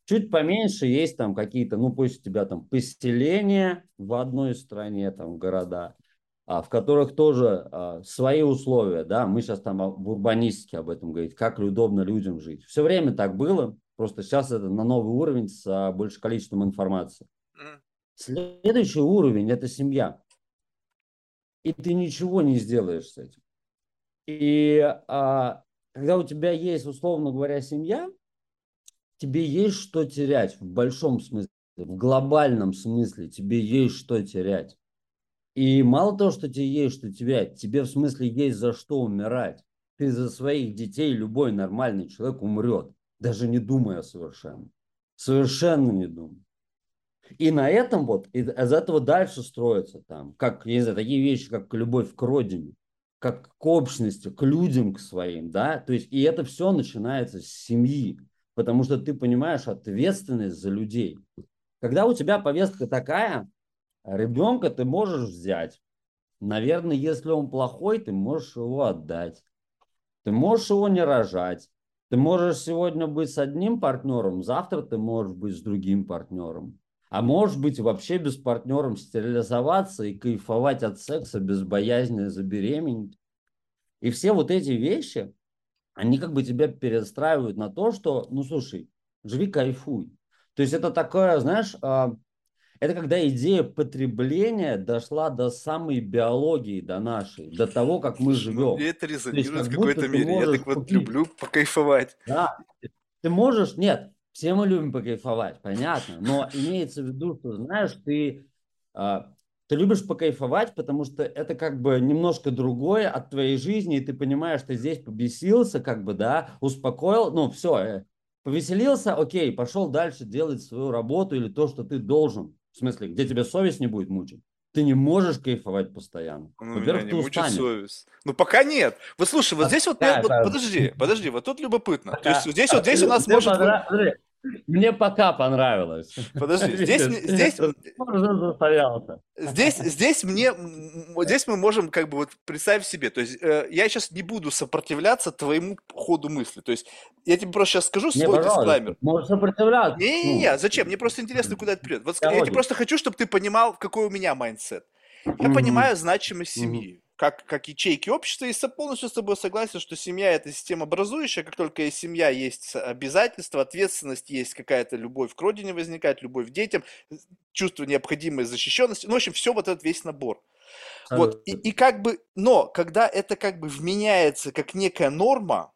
Чуть поменьше есть там какие-то, ну пусть у тебя там поселения в одной стране, там города, а, в которых тоже а, свои условия, да, мы сейчас там в урбанистике об этом говорим, как удобно людям жить. Все время так было, просто сейчас это на новый уровень с а, большим количеством информации. Следующий уровень – это семья и ты ничего не сделаешь с этим. И а, когда у тебя есть, условно говоря, семья, тебе есть что терять в большом смысле, в глобальном смысле тебе есть что терять. И мало того, что тебе есть что терять, тебе в смысле есть за что умирать. Ты за своих детей, любой нормальный человек умрет, даже не думая совершенно. Совершенно не думая. И на этом вот, из этого дальше строится там, как, я не знаю, такие вещи, как любовь к родине, как к общности, к людям, к своим, да, то есть, и это все начинается с семьи, потому что ты понимаешь ответственность за людей. Когда у тебя повестка такая, ребенка ты можешь взять. Наверное, если он плохой, ты можешь его отдать. Ты можешь его не рожать. Ты можешь сегодня быть с одним партнером, завтра ты можешь быть с другим партнером. А может быть вообще без партнером стерилизоваться и кайфовать от секса без боязни забеременеть. И все вот эти вещи, они как бы тебя перестраивают на то, что, ну слушай, живи, кайфуй. То есть это такое, знаешь, а, это когда идея потребления дошла до самой биологии, до нашей, до того, как мы живем. Мне это резонирует в какой-то мере. Я так вот купить. люблю покайфовать. Да, ты можешь, нет, все мы любим покайфовать, понятно. Но имеется в виду, что, знаешь, ты, а, ты любишь покайфовать, потому что это как бы немножко другое от твоей жизни, и ты понимаешь, что здесь побесился, как бы, да, успокоил, ну, все, э, повеселился, окей, пошел дальше делать свою работу или то, что ты должен. В смысле, где тебя совесть не будет мучить. Ты не можешь кайфовать постоянно. Ну, Во-первых, меня ты не мучит устанешь. совесть. Ну, пока нет. Вот слушай, вот А здесь вот, я- вот какая подожди, подожди, вот тут любопытно. То есть здесь вот здесь у нас может... быть- понрав- подожди, Мне пока понравилось. Подожди, здесь, здесь. Здесь, здесь мне, здесь мы можем как бы вот представить себе, то есть э, я сейчас не буду сопротивляться твоему ходу мысли, то есть я тебе просто сейчас скажу Не, свой пожалуйста, дисклаймер. можешь сопротивляться. Не-не-не, Ну, зачем? Мне просто интересно, куда это придет. Вот Я тебе просто хочу, чтобы ты понимал, какой у меня mindset. Я Мгм. понимаю значимость семьи, как, как ячейки общества, и полностью с тобой согласен, что семья – это система образующая, как только есть семья, есть обязательства, ответственность, есть какая-то любовь к родине возникает, любовь к детям, чувство необходимой защищенности, ну, в общем, все вот этот весь набор. Вот, и, и как бы, но когда это как бы вменяется как некая норма,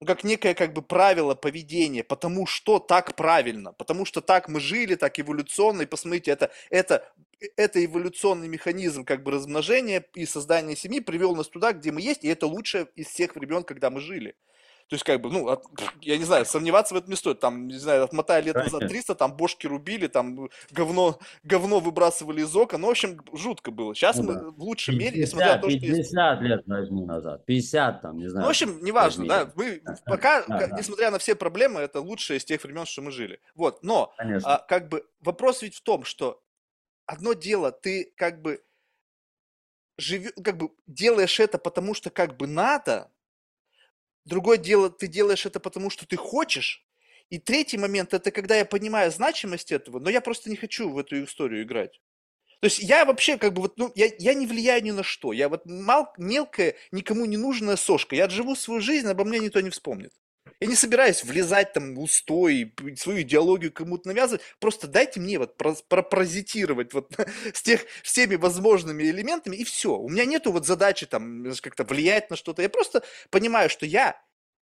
ну, как некое как бы правило поведения, потому что так правильно, потому что так мы жили, так эволюционно, и посмотрите, это, это, это эволюционный механизм как бы размножения и создания семьи привел нас туда, где мы есть, и это лучшее из всех времен, когда мы жили. То есть, как бы, ну, от- я не знаю, сомневаться в этом не стоит. Там, не знаю, отмотая лет назад Конечно. 300, там бошки рубили, там говно, говно выбрасывали из окон. Ну, в общем, жутко было. Сейчас Ну мы да. в лучшем мире, несмотря на 50, то, что есть 50 лет возьми назад. 50 там, не знаю. ну, в общем, неважно, да, мы пока, да, да. несмотря на все проблемы, это лучшее из тех времен, что мы жили. Вот, но, Конечно. а, как бы, вопрос ведь в том, что одно дело, ты как бы живё, как бы делаешь это потому, что как бы надо, другое дело, ты делаешь это потому, что ты хочешь, и третий момент, это когда я понимаю значимость этого, но я просто не хочу в эту историю играть. То есть я вообще как бы вот, ну, я, я не влияю ни на что. Я вот мал, мелкая, никому не нужная сошка. Я отживу свою жизнь, обо мне никто не вспомнит. Я не собираюсь влезать там в устой, свою идеологию кому-то навязывать. Просто дайте мне вот про- пропаразитировать вот с тех всеми возможными элементами, и все. У меня нету вот задачи там как-то влиять на что-то. Я просто понимаю, что я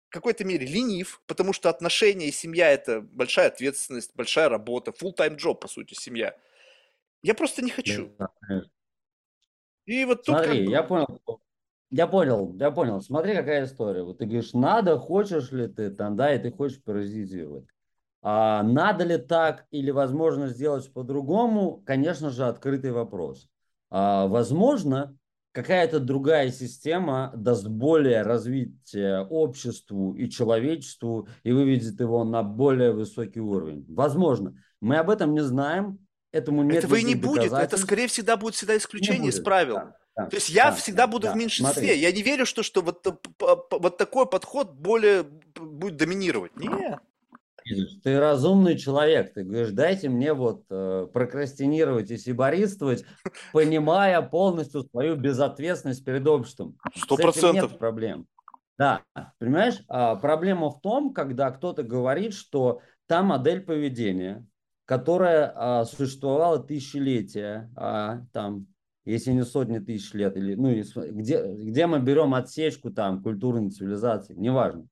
в какой-то мере ленив, потому что отношения и семья – это большая ответственность, большая работа, full-time job, по сути, семья. Я просто не хочу. И вот тут как Смотри, бы- я понял. Я понял, я понял. Смотри, какая история. Вот ты говоришь, надо, хочешь ли ты там, да, и ты хочешь паразитировать. А надо ли так или возможно сделать по-другому, конечно же, открытый вопрос. А, возможно, какая-то другая система даст более развитие обществу и человечеству и выведет его на более высокий уровень. Возможно. Мы об этом не знаем. Этому нет Этого и не будет. Это, скорее всегда будет всегда Не исключение из будет. правил. Да, да, То есть я да, всегда да, буду в да. меньшинстве. Смотри. Я не верю, что, что вот, п- вот такой подход более будет доминировать. Нет. Ты разумный человек. Ты говоришь, дайте мне вот э, прокрастинировать и сибористствовать, понимая полностью свою безответственность перед обществом. Сто процентов. нет проблем. Да, понимаешь, а, проблема в том, когда кто-то говорит, что та модель поведения, которая а, существовала тысячелетия, а, там, если не сотни тысяч лет, или, ну, где, где мы берем отсечку там культурной цивилизации, неважно.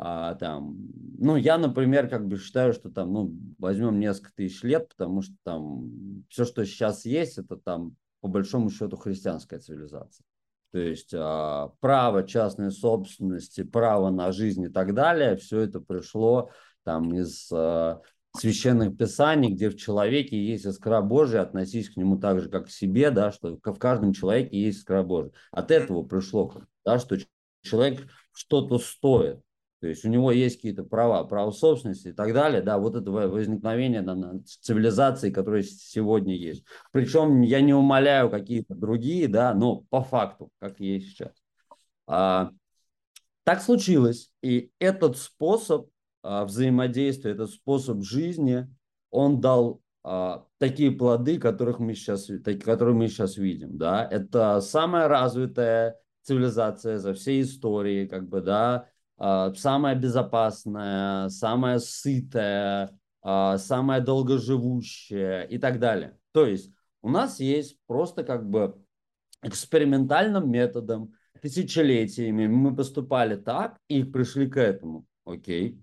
А, там, ну, я, например, как бы считаю, что там, ну, возьмем несколько тысяч лет, потому что там все, что сейчас есть, это там, по большому счету, христианская цивилизация. То есть а, право частной собственности, право на жизнь и так далее, все это пришло там из а, священных писаний, где в человеке есть искра Божия, относись к нему так же, как к себе, да, что в каждом человеке есть искра Божия. От этого пришло, да, что человек что-то стоит. То есть у него есть какие-то права, право собственности и так далее, да, вот это во- возникновение да, цивилизации, которая сегодня есть. Причем я не умоляю какие-то другие, да, но по факту, как есть сейчас. А, так случилось, и этот способ а, взаимодействия, этот способ жизни, он дал а, такие плоды, которых мы сейчас, таки- которые мы сейчас видим, да. Это самая развитая цивилизация за всей истории, как бы, да, а, самая безопасная, самая сытая, а, самая долгоживущая и так далее. То есть у нас есть просто как бы экспериментальным методом, тысячелетиями мы поступали так и пришли к этому. Окей.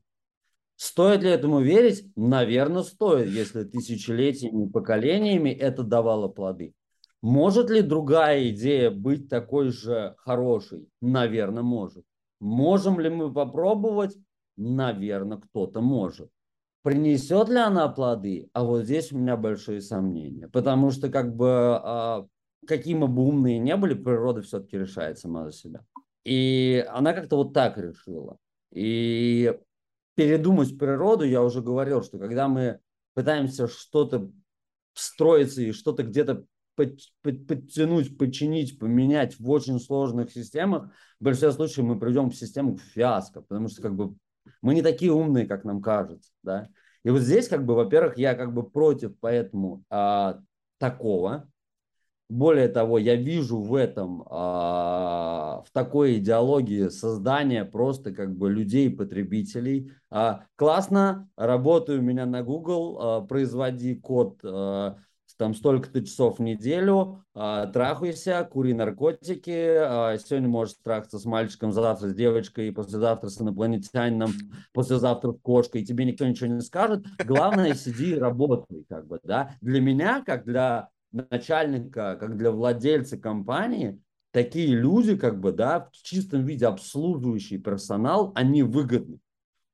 Стоит ли этому верить? Наверное, стоит, если тысячелетиями, поколениями это давало плоды. Может ли другая идея быть такой же хорошей? Наверное, может. Можем ли мы попробовать? Наверное, кто-то может. Принесет ли она плоды? А вот здесь у меня большие сомнения. Потому что как бы а, какие мы бы умные не были, природа все-таки решает сама за себя. И она как-то вот так решила. И передумать природу, я уже говорил, что когда мы пытаемся что-то встроиться и что-то где-то подтянуть, подчинить, поменять в очень сложных системах, в большинстве случаев мы придем в систему фиаско, потому что как бы мы не такие умные, как нам кажется, да. И вот здесь, как бы, во-первых, я как бы против поэтому а, такого. Более того, я вижу в этом, а, в такой идеологии создания просто как бы людей-потребителей. А, классно, работаю у меня на Google, а, производи код там столько-то часов в неделю, трахайся, кури наркотики, сегодня можешь трахаться с мальчиком, завтра с девочкой, послезавтра с инопланетянином, послезавтра с кошкой, и тебе никто ничего не скажет. Главное, сиди и работай, как бы, да. Для меня, как для начальника, как для владельца компании, такие люди, как бы, да, в чистом виде обслуживающий персонал, они выгодны.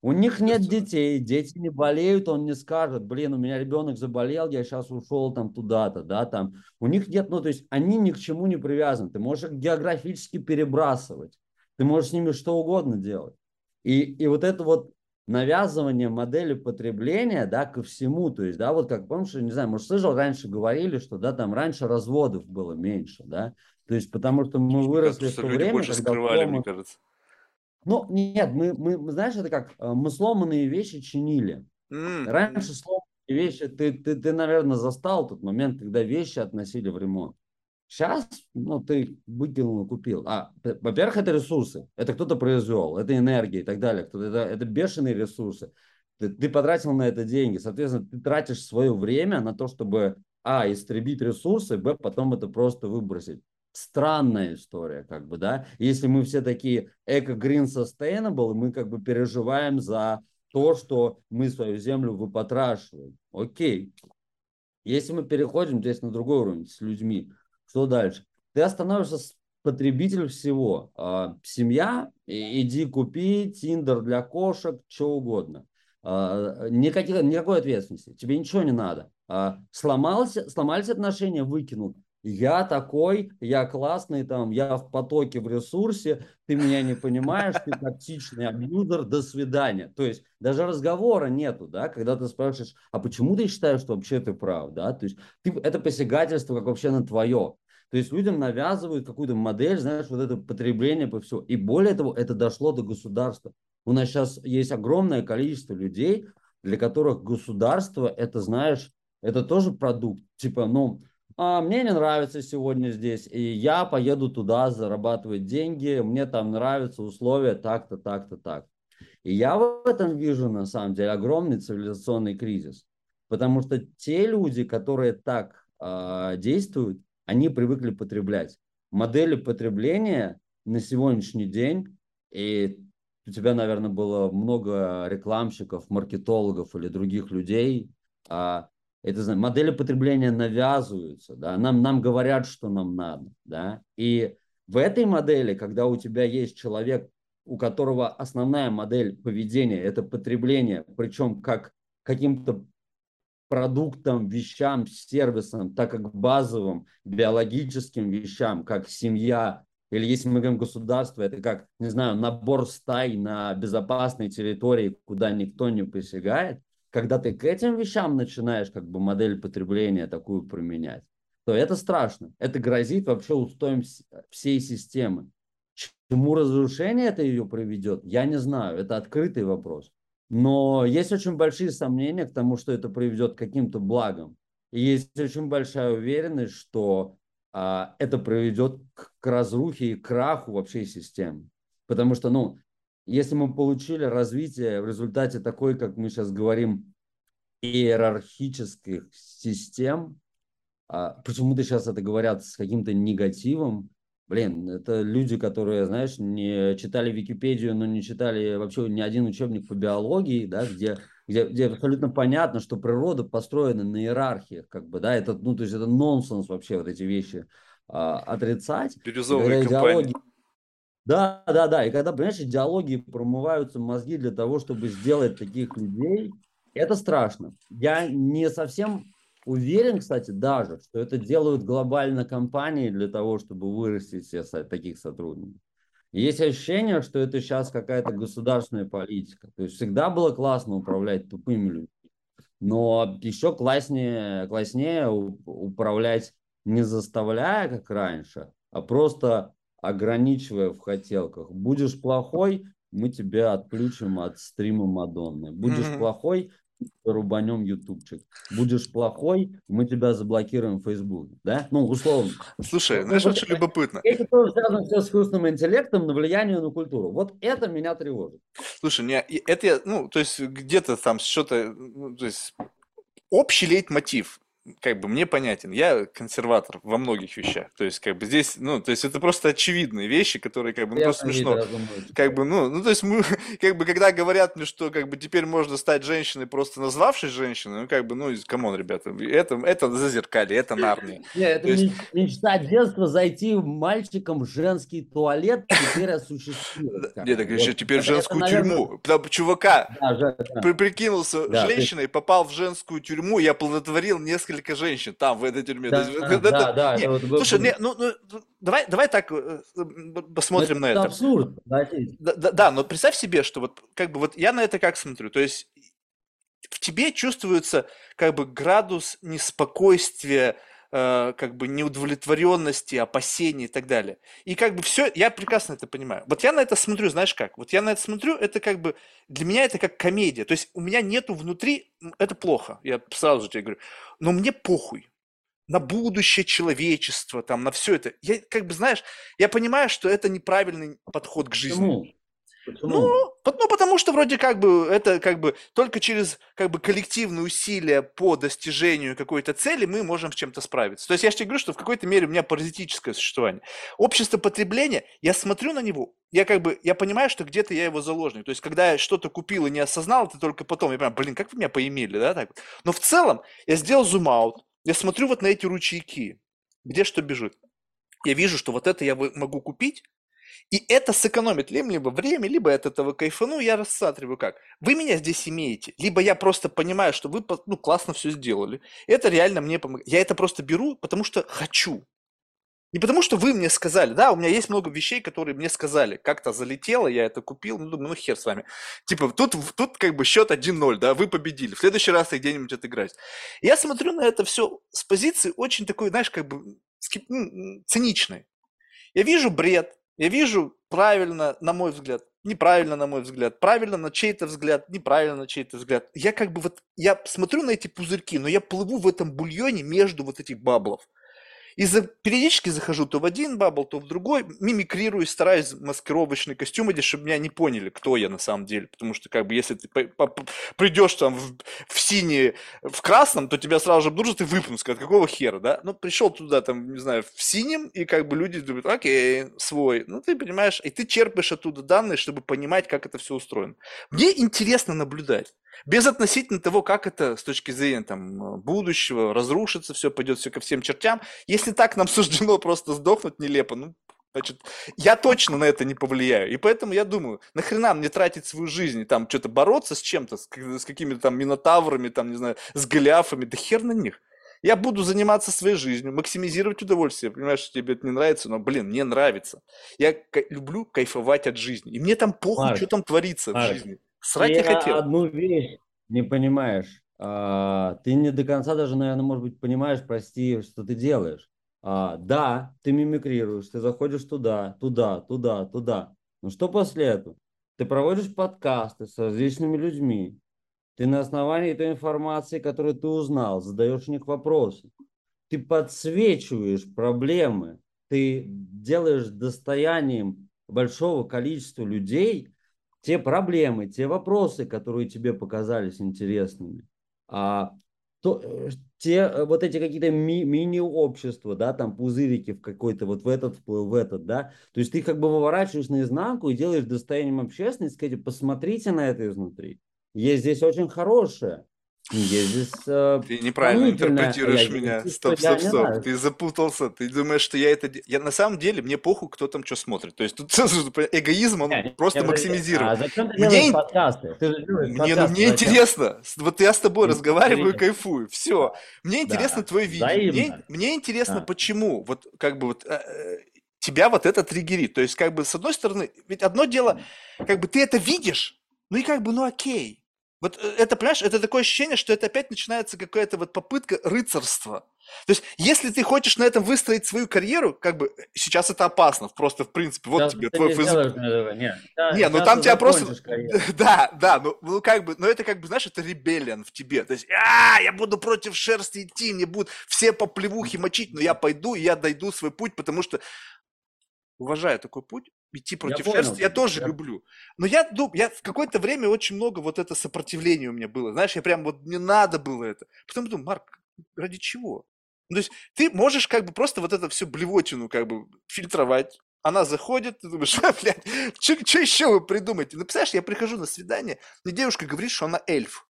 У них нет детей, дети не болеют, он не скажет, блин, у меня ребенок заболел, я сейчас ушел там туда-то, да, там. У них нет, ну, то есть они ни к чему не привязаны. Ты можешь их географически перебрасывать, ты можешь с ними что угодно делать. И, и вот это вот навязывание модели потребления, да, ко всему, то есть, да, вот как, помнишь, не знаю, может, слышал, раньше говорили, что, да, там раньше разводов было меньше, да, то есть, потому что мы выросли в то время, больше когда скрывали, дома... мне кажется. Ну, нет, мы, мы, знаешь, это как, э, мы сломанные вещи чинили. Mm. Раньше сломанные вещи, ты, ты, ты, наверное, застал тот момент, когда вещи относили в ремонт. Сейчас, ну, ты выкинул купил. А, во-первых, это ресурсы. Это кто-то произвел, это энергия и так далее. Это, это бешеные ресурсы. Ты, ты потратил на это деньги. Соответственно, ты тратишь свое время на то, чтобы, а, истребить ресурсы, б, потом это просто выбросить странная история, как бы, да. Если мы все такие эко-green sustainable, мы как бы переживаем за то, что мы свою землю выпотрашиваем. Окей. Если мы переходим здесь на другой уровень с людьми, что дальше? Ты становишься потребитель всего. А, семья, иди купи, тиндер для кошек, что угодно. А, никаких, никакой ответственности. Тебе ничего не надо. А, сломался, сломались отношения, выкинул я такой, я классный, там, я в потоке, в ресурсе, ты меня не понимаешь, ты токсичный абьюзер, до свидания. То есть даже разговора нету, да, когда ты спрашиваешь, а почему ты считаешь, что вообще ты прав, да, то есть ты, это посягательство как вообще на твое. То есть людям навязывают какую-то модель, знаешь, вот это потребление по всему. И более того, это дошло до государства. У нас сейчас есть огромное количество людей, для которых государство, это, знаешь, это тоже продукт. Типа, ну, а, мне не нравится сегодня здесь, и я поеду туда зарабатывать деньги, мне там нравятся условия так-то, так-то, так. И я в этом вижу, на самом деле, огромный цивилизационный кризис. Потому что те люди, которые так э, действуют, они привыкли потреблять. Модели потребления на сегодняшний день, и у тебя, наверное, было много рекламщиков, маркетологов или других людей, э, это модели потребления навязываются, да, нам, нам говорят, что нам надо, да, и в этой модели, когда у тебя есть человек, у которого основная модель поведения – это потребление, причем как каким-то продуктам, вещам, сервисам, так как базовым биологическим вещам, как семья, или если мы говорим государство, это как, не знаю, набор стай на безопасной территории, куда никто не посягает, когда ты к этим вещам начинаешь как бы модель потребления такую применять, то это страшно. Это грозит вообще устоем всей системы. Чему разрушение это ее приведет, я не знаю. Это открытый вопрос. Но есть очень большие сомнения к тому, что это приведет к каким-то благам. И есть очень большая уверенность, что а, это приведет к, к разрухе и краху вообще системы. Потому что, ну, если мы получили развитие в результате такой, как мы сейчас говорим, иерархических систем, а почему-то сейчас это говорят с каким-то негативом, Блин, это люди, которые, знаешь, не читали Википедию, но не читали вообще ни один учебник по биологии, да, где, где, где абсолютно понятно, что природа построена на иерархиях, как бы, да, это, ну, то есть это нонсенс вообще вот эти вещи а, отрицать. Бирюзовые компании. Да, да, да. И когда, понимаешь, идеологии промываются мозги для того, чтобы сделать таких людей это страшно. Я не совсем уверен, кстати, даже, что это делают глобально компании для того, чтобы вырастить все таких сотрудников. Есть ощущение, что это сейчас какая-то государственная политика. То есть всегда было классно управлять тупыми людьми, но еще класснее, класснее управлять не заставляя, как раньше, а просто ограничивая в хотелках. Будешь плохой, мы тебя отключим от стрима Мадонны. Будешь mm-hmm. плохой, рубанем ютубчик. Будешь плохой, мы тебя заблокируем в Фейсбуке. Да? Ну, условно. Слушай, ну, знаешь, очень любопытно. Это тоже связано все с искусственным интеллектом на влияние на культуру. Вот это меня тревожит. Слушай, не, это я, ну, то есть где-то там что-то, ну, то есть общий лейтмотив как бы мне понятен. Я консерватор во многих вещах. То есть, как бы здесь, ну, то есть это просто очевидные вещи, которые как бы ну, просто смешно. Как бы, ну, ну, то есть мы, как бы, когда говорят мне, что как бы теперь можно стать женщиной, просто назвавшись женщиной, ну, как бы, ну, come on, ребята, это, это зазеркалье, это нарния. Нет, это есть... мечта детства зайти мальчиком в женский туалет теперь осуществилась. Нет, так еще теперь в женскую тюрьму. Чувака прикинулся женщиной, попал в женскую тюрьму, я плодотворил несколько несколько женщин там, в этой тюрьме. Да, да, это, да, да, не, это слушай, не, ну, ну, давай, давай так э, посмотрим это на это. абсурд. Да, да, да, но представь себе, что вот как бы вот я на это как смотрю, то есть в тебе чувствуется как бы градус неспокойствия, э, как бы неудовлетворенности, опасений и так далее. И как бы все, я прекрасно это понимаю. Вот я на это смотрю, знаешь как? Вот я на это смотрю, это как бы, для меня это как комедия. То есть у меня нету внутри, это плохо, я сразу же тебе говорю, но мне похуй на будущее человечества, там, на все это. Я, как бы, знаешь, я понимаю, что это неправильный подход к жизни. Почему? Почему? Ну, ну, потому что вроде как бы это как бы только через как бы коллективные усилия по достижению какой-то цели мы можем с чем-то справиться. То есть я же тебе говорю, что в какой-то мере у меня паразитическое существование. Общество потребления, я смотрю на него, я как бы, я понимаю, что где-то я его заложник. То есть когда я что-то купил и не осознал, это только потом, я понимаю, блин, как вы меня поимели, да, так. Но в целом я сделал зум-аут, я смотрю вот на эти ручейки, где что бежит. Я вижу, что вот это я могу купить, и это сэкономит либо время, либо от этого кайфану. Я рассматриваю как. Вы меня здесь имеете. Либо я просто понимаю, что вы ну, классно все сделали. Это реально мне помогает. Я это просто беру, потому что хочу. Не потому, что вы мне сказали, да, у меня есть много вещей, которые мне сказали, как-то залетело, я это купил, ну, думаю, ну, хер с вами. Типа, тут, тут как бы счет 1-0, да, вы победили, в следующий раз я где-нибудь отыграюсь. Я смотрю на это все с позиции очень такой, знаешь, как бы ну, циничной. Я вижу бред, я вижу правильно, на мой взгляд, неправильно, на мой взгляд, правильно на чей-то взгляд, неправильно на чей-то взгляд. Я как бы вот, я смотрю на эти пузырьки, но я плыву в этом бульоне между вот этих баблов. И за, периодически захожу то в один бабл, то в другой, мимикрирую, стараюсь маскировочный костюм одеть, чтобы меня не поняли, кто я на самом деле. Потому что, как бы, если ты придешь там в, в синий, в красном, то тебя сразу же обнаружат и выпнут, скажут, какого хера, да? Ну, пришел туда, там, не знаю, в синем, и как бы люди думают, окей, свой. Ну, ты понимаешь, и ты черпаешь оттуда данные, чтобы понимать, как это все устроено. Мне интересно наблюдать. Без относительно того, как это с точки зрения там, будущего, разрушится все, пойдет все ко всем чертям. Если так нам суждено просто сдохнуть нелепо, ну, Значит, я точно на это не повлияю. И поэтому я думаю, нахрена мне тратить свою жизнь и там что-то бороться с чем-то, с, с какими-то там минотаврами, там, не знаю, с голиафами, да хер на них. Я буду заниматься своей жизнью, максимизировать удовольствие. Понимаешь, что тебе это не нравится, но, блин, мне нравится. Я люблю кайфовать от жизни. И мне там похуй, Марк, что там творится Марк, в жизни. Срать я хотел. одну вещь не понимаешь. А, ты не до конца даже, наверное, может быть, понимаешь, прости, что ты делаешь. А, да, ты мимикрируешь, ты заходишь туда, туда, туда, туда. Но что после этого? Ты проводишь подкасты с различными людьми. Ты на основании той информации, которую ты узнал, задаешь у них вопросы. Ты подсвечиваешь проблемы. Ты делаешь достоянием большого количества людей те проблемы, те вопросы, которые тебе показались интересными, а, то, э, те э, вот эти какие-то ми- мини-общества, да, там пузырики в какой-то, вот в этот в этот, да, то есть ты как бы выворачиваешь наизнанку и делаешь достоянием общественности, сказать, посмотрите на это изнутри. Есть здесь очень хорошее. Я здесь э, Ты неправильно интерпретируешь Я- меня. Стоп, я стоп, не стоп. знаю. Ты запутался. Ты думаешь, что я это... Я на самом деле, мне похуй, кто там что смотрит. То есть тут эгоизм, он Не, просто подожди, максимизирует. А зачем ты Мне делаешь подкасты? Ты делаешь Мне, ну, подкасты мне зачем? интересно. Вот я с тобой Ну, разговариваю кайфую. Все. Мне интересно Да, твое видение. Мне, мне интересно, А. почему. Вот как бы вот э, э, тебя вот это триггерит. То есть как бы с одной стороны, ведь одно дело, как бы ты это видишь, ну и как бы, ну окей. Вот э, это, понимаешь, это такое ощущение, что это опять начинается какая-то вот попытка рыцарства. То есть, если ты хочешь на этом выстроить свою карьеру, как бы э, сейчас это опасно, просто в принципе, вот Сейчас тебе твой не Facebook. сделаешь нет. Ща- Не, ну там тебя просто... карьеру. Да, да, ну, ну как бы, но это как бы, знаешь, это ребелион в тебе. То есть, а, я буду против шерсти идти, мне будут все по плевухе мочить, но я пойду, и я дойду свой путь, потому что уважаю такой путь, идти против понял шерсти, я тебя, тоже я- люблю. Но я думаю, я в какое-то время очень много вот это сопротивления у меня было. Знаешь, я прям вот, мне надо было это. Потом думаю, Марк, ради чего? Ну, то есть ты можешь как бы просто вот это все блевотину как бы фильтровать. Она заходит, ты думаешь, а, блядь, что еще вы придумаете? Ну, представляешь, я прихожу на свидание, мне девушка говорит, что она эльф.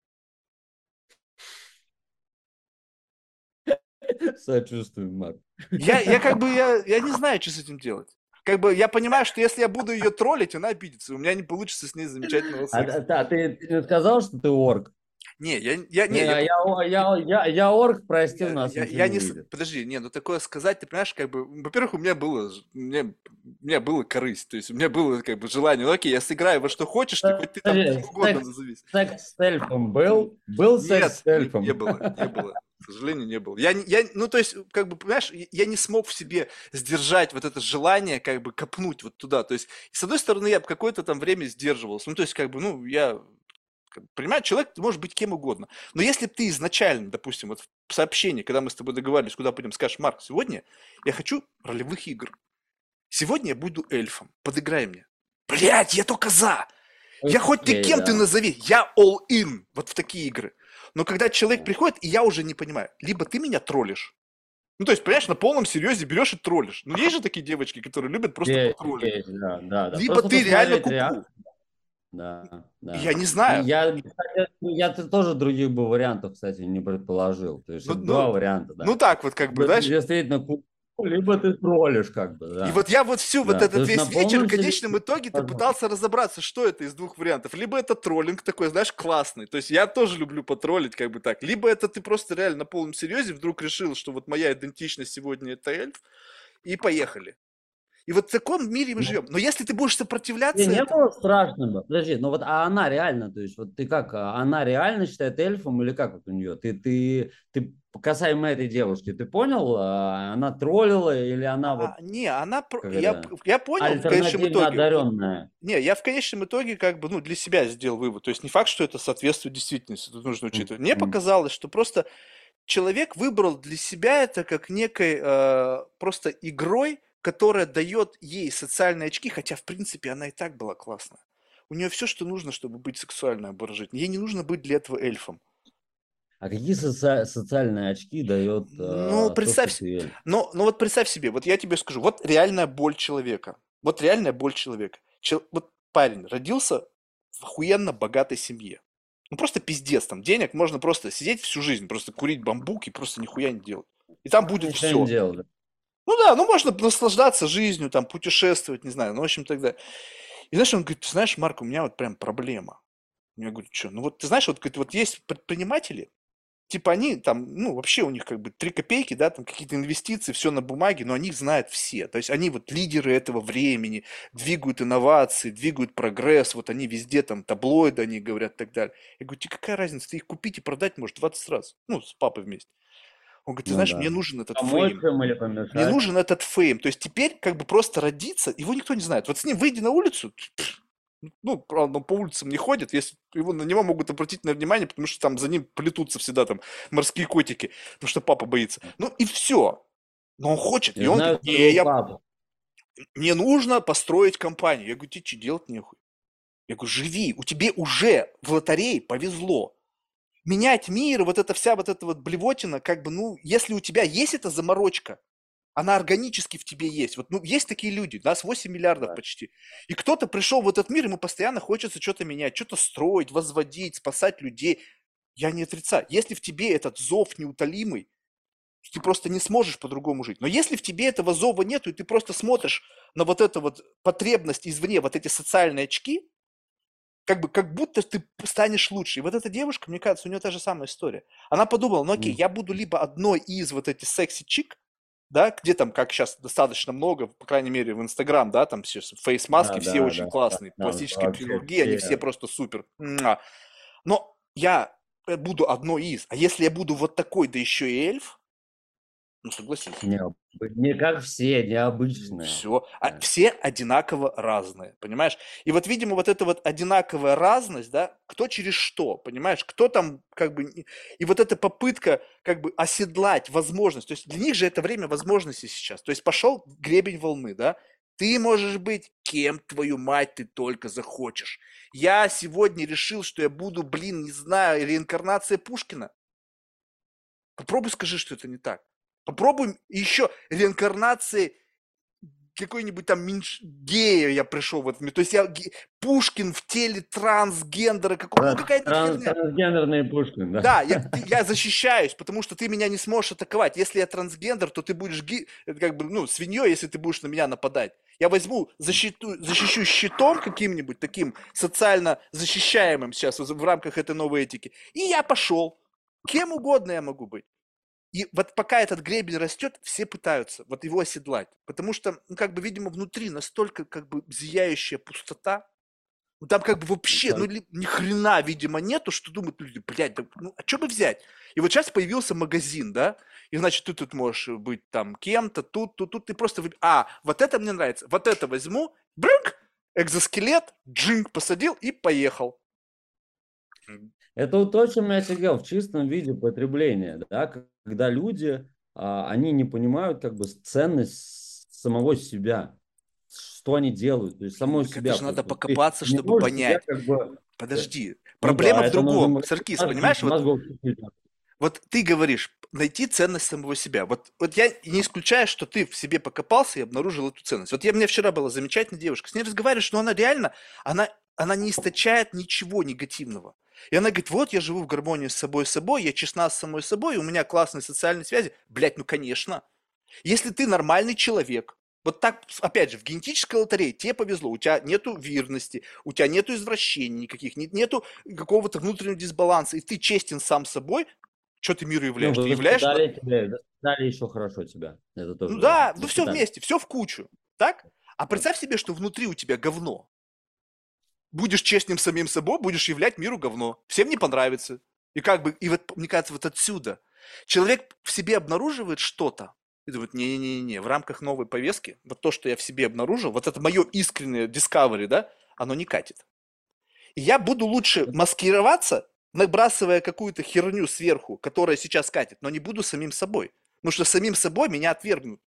Сочувствую, Марк. Я, я как бы, я, я не знаю, что с этим делать. Как бы я понимаю, что если я буду ее троллить, она обидится. У меня не получится с ней замечательного А, секса. да, ты, ты сказал, что ты орк? Не, я, я, не, Не, я, я, я, я, я орк, прости, я, нас я- я не. Подожди, не, ну такое сказать, ты понимаешь, как бы, во-первых, у меня было, мне, у меня было корысть, то есть у меня было как бы желание, ну окей, я сыграю во что хочешь, ты хоть ты там угодно назовись. Секс с эльфом был? Был секс Нет, с эльфом? не было, не было. К сожалению, не было. Я, я, ну, то есть, как бы, понимаешь, я- не смог в себе сдержать вот это желание, как бы, копнуть вот туда. То есть, с одной стороны, я какое-то там время сдерживался. Ну, то есть, как бы, ну, я бы, понимаю, человек может быть кем угодно. Но если б ты изначально, допустим, вот в сообщении, когда мы с тобой договаривались, куда пойдем, скажешь, Марк, сегодня я хочу ролевых игр. Сегодня я буду эльфом. Подыграй мне. Блять, я только за. Я хоть ты кем ты назови, я all in вот в такие игры. Но когда человек приходит, и я уже не понимаю, либо ты меня троллишь, ну, то есть, понимаешь, на полном серьезе берешь и троллишь. Ну, есть же такие девочки, которые любят просто Есть, потроллить. есть, да, да, да. Либо Просто ты реально куку. реакцию. Да, да. Я не знаю. Я, я -то тоже других бы вариантов, кстати, не предположил. То есть Ну, это ну, два варианта, да. Ну, так вот, как бы, знаешь. Действительно, ку- либо ты троллишь, как бы, да. И вот я вот всю вот Да, этот то есть весь вечер, в конечном итоге, ты пытался разобраться, что это из двух вариантов. Либо это троллинг такой, знаешь, классный. То есть я тоже люблю потроллить, как бы так. Либо это ты просто реально на полном серьезе вдруг решил, что вот моя идентичность сегодня это эльф, и поехали. И вот в таком мире мы живем. Но если ты будешь сопротивляться, Тебе не это- было страшно? Подожди, ну вот а она реально, то есть вот ты как, а она реально считает эльфом или как вот у нее? Ты, ты, ты касаемо этой девушки, ты понял, а, она троллила или она вот А, не, она... Я, это, я понял в конечном итоге. одаренная? Не, я в конечном итоге как бы, ну, для себя сделал вывод. То есть не факт, что это соответствует действительности, тут нужно учитывать. Мне показалось, что просто человек выбрал для себя это как некой э, просто игрой, которая дает ей социальные очки, хотя, в принципе, она и так была классная. У нее все, что нужно, чтобы быть сексуально обворожительной. Ей не нужно быть для этого эльфом. А какие соци- социальные очки дает Ну, э, представь ты эльф? Но, но вот представь себе, вот я тебе скажу, вот реальная боль человека. Вот реальная боль человека. Чел- вот парень родился в охуенно богатой семье. Ну просто пиздец, там денег можно просто сидеть всю жизнь, просто курить бамбук и просто нихуя не делать. И там будет Ничего все. не делал, да. Ну да, ну можно наслаждаться жизнью, там путешествовать, не знаю, ну в общем тогда. И знаешь, он говорит, ты знаешь, Марк, у меня вот прям проблема. Я говорю, что? Ну вот ты знаешь, вот, говорит, вот есть предприниматели, типа они там, ну вообще у них как бы три копейки, да, там какие-то инвестиции, все на бумаге, но они знают все. То есть они вот лидеры этого времени, двигают инновации, двигают прогресс, вот они везде там таблоиды, они говорят и так далее. Я говорю, тебе какая разница, ты их купить и продать можешь 20 раз, ну с папой вместе. Он говорит, ты Ну знаешь, да. мне нужен этот Помочь fame. Мне нужен этот fame. То есть теперь как бы просто родиться, его никто не знает. Вот с ним выйди на улицу, ну, правда, он по улицам не ходит, если его, на него могут обратить на внимание, потому что там за ним плетутся всегда там морские котики, потому что папа боится. Ну и все. Но он хочет. И Я он знаю говорит, не, я, папу. мне нужно построить компанию. Я говорю, тебе что, делать нехуй? Я говорю, живи, у тебя уже в лотерее повезло. Менять мир, вот эта вся вот эта вот блевотина, как бы, ну, если у тебя есть эта заморочка, она органически в тебе есть. Вот, ну, есть такие люди, нас 8 миллиардов Да. почти. И кто-то пришел в этот мир, ему постоянно хочется что-то менять, что-то строить, возводить, спасать людей. Я не отрицаю. Если в тебе этот зов неутолимый, ты просто не сможешь по-другому жить. Но если в тебе этого зова нету, и ты просто смотришь на вот эту вот потребность извне, вот эти социальные очки, как бы как будто ты станешь лучше. И вот эта девушка, мне кажется, у нее та же самая история. Она подумала, ну окей, я буду либо одной из вот этих секси-чик, да, где там, как сейчас достаточно много, по крайней мере, в Инстаграм, да, там все фейс-маски, да, все да, очень да, классные, да, пластические да, хирургии, они все просто супер. Но я э, буду одной из, а если я буду вот такой, да еще и эльф, ну, согласись. Не, не как все, необычные. Все. А все одинаково разные, понимаешь? И вот, видимо, вот эта вот одинаковая разность, да, кто через что, понимаешь? Кто там как бы... И вот эта попытка как бы оседлать возможность, то есть для них же это время возможностей сейчас. То есть пошел гребень волны, да, ты можешь быть кем, твою мать, ты только захочешь. Я сегодня решил, что я буду, блин, не знаю, реинкарнация Пушкина. Попробуй скажи, что это не так. Попробуем еще реинкарнации какой-нибудь там меньш... гея я пришел в этом. То есть я Пушкин в теле трансгендера какого-то. Ну, какая-то Транс, трансгендерный Пушкин, да. Да, я, я защищаюсь, потому что ты меня не сможешь атаковать. Если я трансгендер, то ты будешь ги... как бы, ну, свиньей, если ты будешь на меня нападать. Я возьму, защиту, защищу щитом каким-нибудь таким социально защищаемым сейчас в рамках этой новой этики. И я пошел. Кем угодно я могу быть. И вот пока этот гребень растет, все пытаются вот его оседлать. Потому что, ну, как бы, видимо, внутри настолько, как бы, зияющая пустота, ну, там как бы вообще, ну, ли, ни хрена, видимо, нету, что думают люди, блядь, да, ну, а что бы взять? И вот сейчас появился магазин, да, и, значит, ты тут можешь быть там кем-то, тут, тут, тут, ты просто, выб... а, вот это мне нравится, вот это возьму, брынк, экзоскелет, джинг посадил и поехал. Это вот то, о чем я сидел в чистом виде потребления, да, когда люди, а, они не понимают как бы ценность самого себя, что они делают, то есть самого так себя. Это же надо покопаться, чтобы понять. Себя, как бы... Подожди, ну, проблема да, в другом, нужно... Саркис, понимаешь? Вот, вот ты говоришь, найти ценность самого себя. Вот, вот я не исключаю, что ты в себе покопался и обнаружил эту ценность. Вот я, у меня вчера была замечательная девушка, с ней разговариваешь, но она реально, она, она не источает ничего негативного. И она говорит, вот я живу в гармонии с собой собой, я честна с самой собой, у меня классные социальные связи. Блять, ну конечно. Если ты нормальный человек, вот так, опять же, в генетической лотерее тебе повезло, у тебя нету верности, у тебя нету извращений никаких, нет, нету какого-то внутреннего дисбаланса, и ты честен сам собой, что ты миру являешь? Ну, ты являешь... Дали, тебе, дали еще хорошо тебя. Это тоже ну да, ну все вместе, все в кучу, так? А представь себе, что внутри у тебя говно будешь честным самим собой, будешь являть миру говно. Всем не понравится. И как бы, и вот, мне кажется, вот отсюда. Человек в себе обнаруживает что-то, и думает, не-не-не, в рамках новой повестки, вот то, что я в себе обнаружил, вот это мое искреннее discovery, да, оно не катит. И я буду лучше маскироваться, набрасывая какую-то херню сверху, которая сейчас катит, но не буду самим собой. Потому что самим собой меня отвергнут.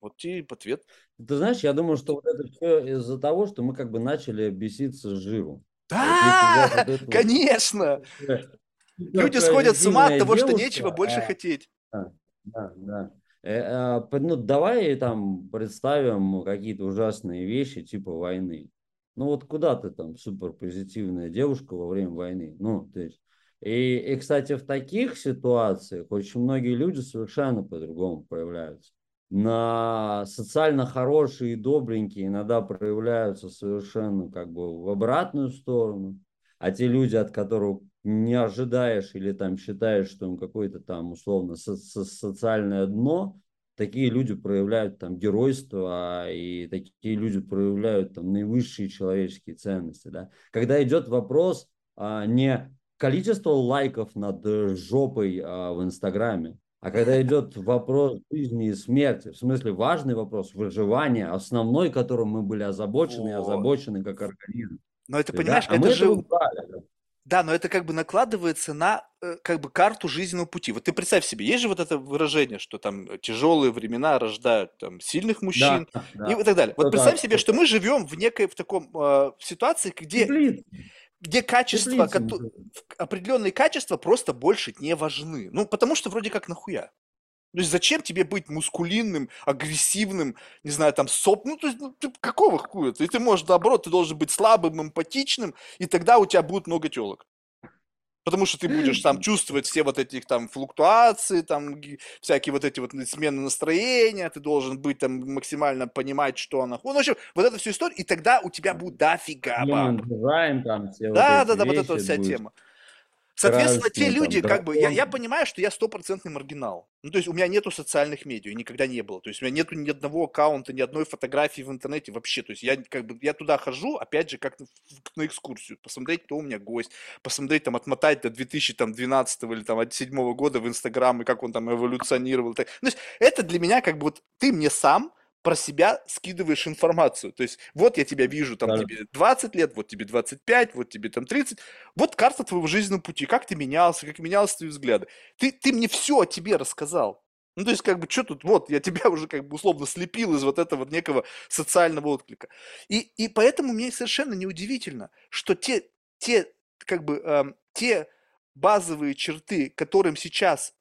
Вот и ответ. Ты знаешь, я думаю, что вот это все из-за того, что мы как бы начали беситься с жиром. Да, вот конечно. Люди сходят с ума от того, девушка, что нечего больше а, хотеть. Да, да, да. Э, а, ну, давай там представим какие-то ужасные вещи типа войны. Ну вот куда ты там супер позитивная девушка во время войны? Ну, то есть и, и, кстати, в таких ситуациях очень многие люди совершенно по-другому проявляются на социально хорошие и добренькие иногда проявляются совершенно как бы в обратную сторону, а те люди, от которых не ожидаешь или там считаешь, что им какое-то там условно со со социальное дно, такие люди проявляют там геройство, и такие люди проявляют там наивысшие человеческие ценности. Да? Когда идет вопрос а, не количество лайков над жопой а, в Инстаграме, а когда идет вопрос жизни и смерти, в смысле важный вопрос выживания, основной, которым мы были озабочены, вот. озабочены как организм. Но это, понимаешь, да? а это же... Это да, но это как бы накладывается на э, как бы карту жизненного пути. Вот ты представь себе, есть же вот это выражение, что там тяжелые времена рождают там сильных мужчин да, да. и так далее. Вот ну, представь да, себе, что мы живем в некой в таком э, ситуации, где Блин где качества, кото... определенные качества просто больше не важны. Ну, потому что вроде как нахуя. То есть зачем тебе быть мускулинным, агрессивным, не знаю, там, соп... Ну, то есть, ну, ты какого хуя? Ты, ты можешь, наоборот, ты должен быть слабым, эмпатичным, и тогда у тебя будет много телок. Потому что ты будешь там чувствовать все вот эти там флуктуации, там всякие вот эти вот смены настроения, ты должен быть там максимально понимать, что она... Ну, в общем, вот эту всю историю, и тогда у тебя будет дофига баб. Дизайн, там, все да, вот да, да, вот эта вот вся будет. тема. Соответственно, те люди, там, как бы, я, я понимаю, что я стопроцентный маргинал. Ну, то есть у меня нету социальных медиа, никогда не было. То есть у меня нету ни одного аккаунта, ни одной фотографии в интернете вообще. То есть я как бы, я туда хожу, опять же, как на, на экскурсию, посмотреть, кто у меня гость, посмотреть, там, отмотать до 2012 или там 2007 года в Инстаграм, и как он там эволюционировал. То есть это для меня как бы вот ты мне сам про себя скидываешь информацию. То есть вот я тебя вижу, там да. тебе 20 лет, вот тебе 25, вот тебе там 30. Вот карта твоего жизненного пути, как ты менялся, как менялись твои взгляды. Ты, ты мне все о тебе рассказал. Ну, то есть, как бы, что тут, вот, я тебя уже, как бы, условно слепил из вот этого некого социального отклика. И, и поэтому мне совершенно неудивительно, что те, те как бы, э, те базовые черты, которым сейчас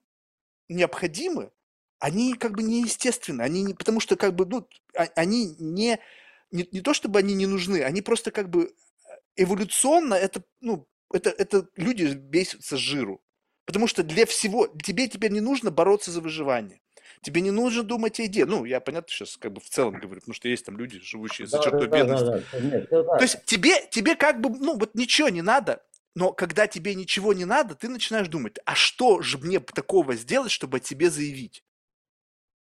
необходимы, они как бы неестественны, они не, потому что как бы, ну, а, они не, не, не то чтобы они не нужны, они просто как бы э, эволюционно это, ну, это, это люди бесятся жиру. Потому что для всего, тебе теперь не нужно бороться за выживание. Тебе не нужно думать о еде. Ну, я понятно сейчас как бы в целом говорю, потому что есть там люди, живущие за да, чертой да, бедности. Да, да, Нет, То есть тебе, тебе как бы, ну, вот ничего не надо, но когда тебе ничего не надо, ты начинаешь думать, а что же мне такого сделать, чтобы о тебе заявить?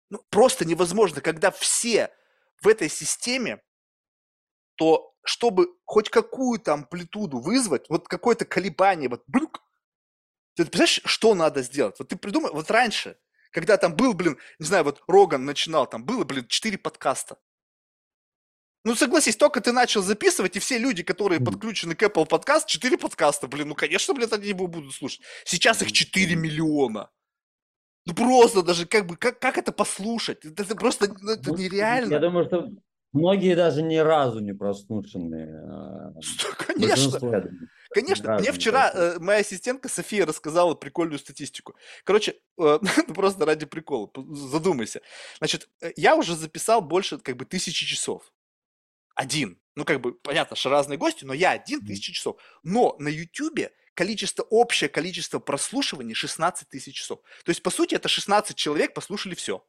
Ну, просто невозможно, когда все в этой системе, то чтобы хоть какую-то амплитуду вызвать, вот какое-то колебание, вот блюк, ты представляешь, что надо сделать? Вот ты придумай, вот раньше, когда там был, блин, не знаю, вот Роган начинал, там было, блин, четыре подкаста. Ну, согласись, только ты начал записывать, и все люди, которые подключены к Apple Podcast, четыре подкаста, блин, ну, конечно, блин, они его будут слушать. Сейчас их 4 миллиона. Ну просто даже как бы, как, как это послушать? Это, это просто ну, это нереально. Я думаю, что многие даже ни разу не прослушанные. А, конечно. Конечно, мне вчера э, моя ассистентка София рассказала прикольную статистику. Короче, э, ну, просто ради прикола, задумайся. Значит, э, я уже записал больше как бы тысячи часов. Один. Ну, как бы, понятно, что разные гости, но я один тысячи часов. Но на Ютубе количество, общее количество прослушиваний 16 тысяч часов. То есть, по сути, это 16 человек послушали все.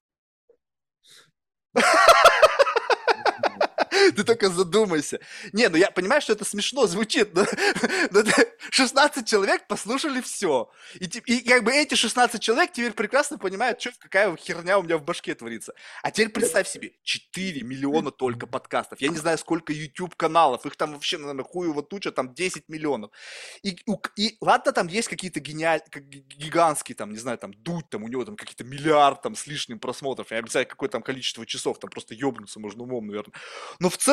Ты только задумайся. Не, ну я понимаю, что это смешно звучит, но, но 16 человек послушали все. И, и как бы эти 16 человек теперь прекрасно понимают, что, какая херня у меня в башке творится. А теперь представь себе, 4 миллиона только подкастов. Я не знаю, сколько YouTube каналов. Их там вообще, наверное, хуево туча, там 10 миллионов. И, и ладно, там есть какие-то гениальные, гигантские, там, не знаю, там, дуть, там, у него там какие-то миллиард там с лишним просмотров. Я обещаю, какое там количество часов, там просто ебнуться можно умом, наверное. Но в целом,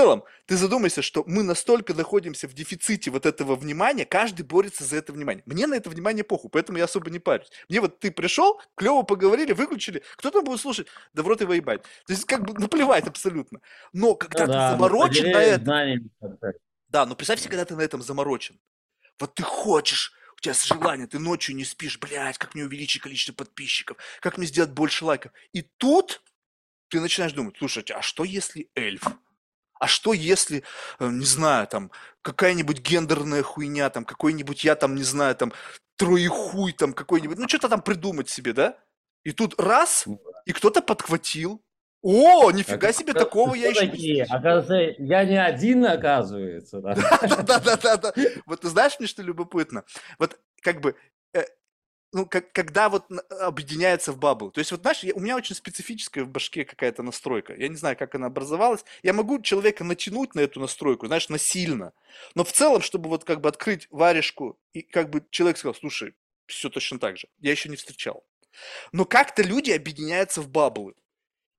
ты задумайся, что мы настолько находимся в дефиците вот этого внимания, каждый борется за это внимание. Мне на это внимание похуй, поэтому я особо не парюсь. Мне вот ты пришел, клево поговорили, выключили, кто там будет слушать? Да в рот его ебать. То есть как бы наплевать абсолютно. Но когда ну, ты да, заморочен на этом... Да, но представь себе, когда ты на этом заморочен. Вот ты хочешь, у тебя желание, ты ночью не спишь, блядь, как мне увеличить количество подписчиков, как мне сделать больше лайков. И тут ты начинаешь думать, слушайте, а что если эльф? А что если, э, не знаю, там, какая-нибудь гендерная хуйня, там, какой-нибудь, я там, не знаю, там, троехуй, там, какой-нибудь, ну, что-то там придумать себе, да? И тут раз, ну и кто-то подхватил. О, нифига себе, такого я еще не Оказывается, я не один, оказывается. Да-да-да. Вот ты знаешь, мне что любопытно? Вот как бы ну, как, когда вот объединяется в бабл. То есть, вот знаешь, я, у меня очень специфическая в башке какая-то настройка. Я не знаю, как она образовалась. Я могу человека натянуть на эту настройку, знаешь, насильно. Но в целом, чтобы вот как бы открыть варежку, и как бы человек сказал, слушай, все точно так же. Я еще не встречал. Но как-то люди объединяются в баблы.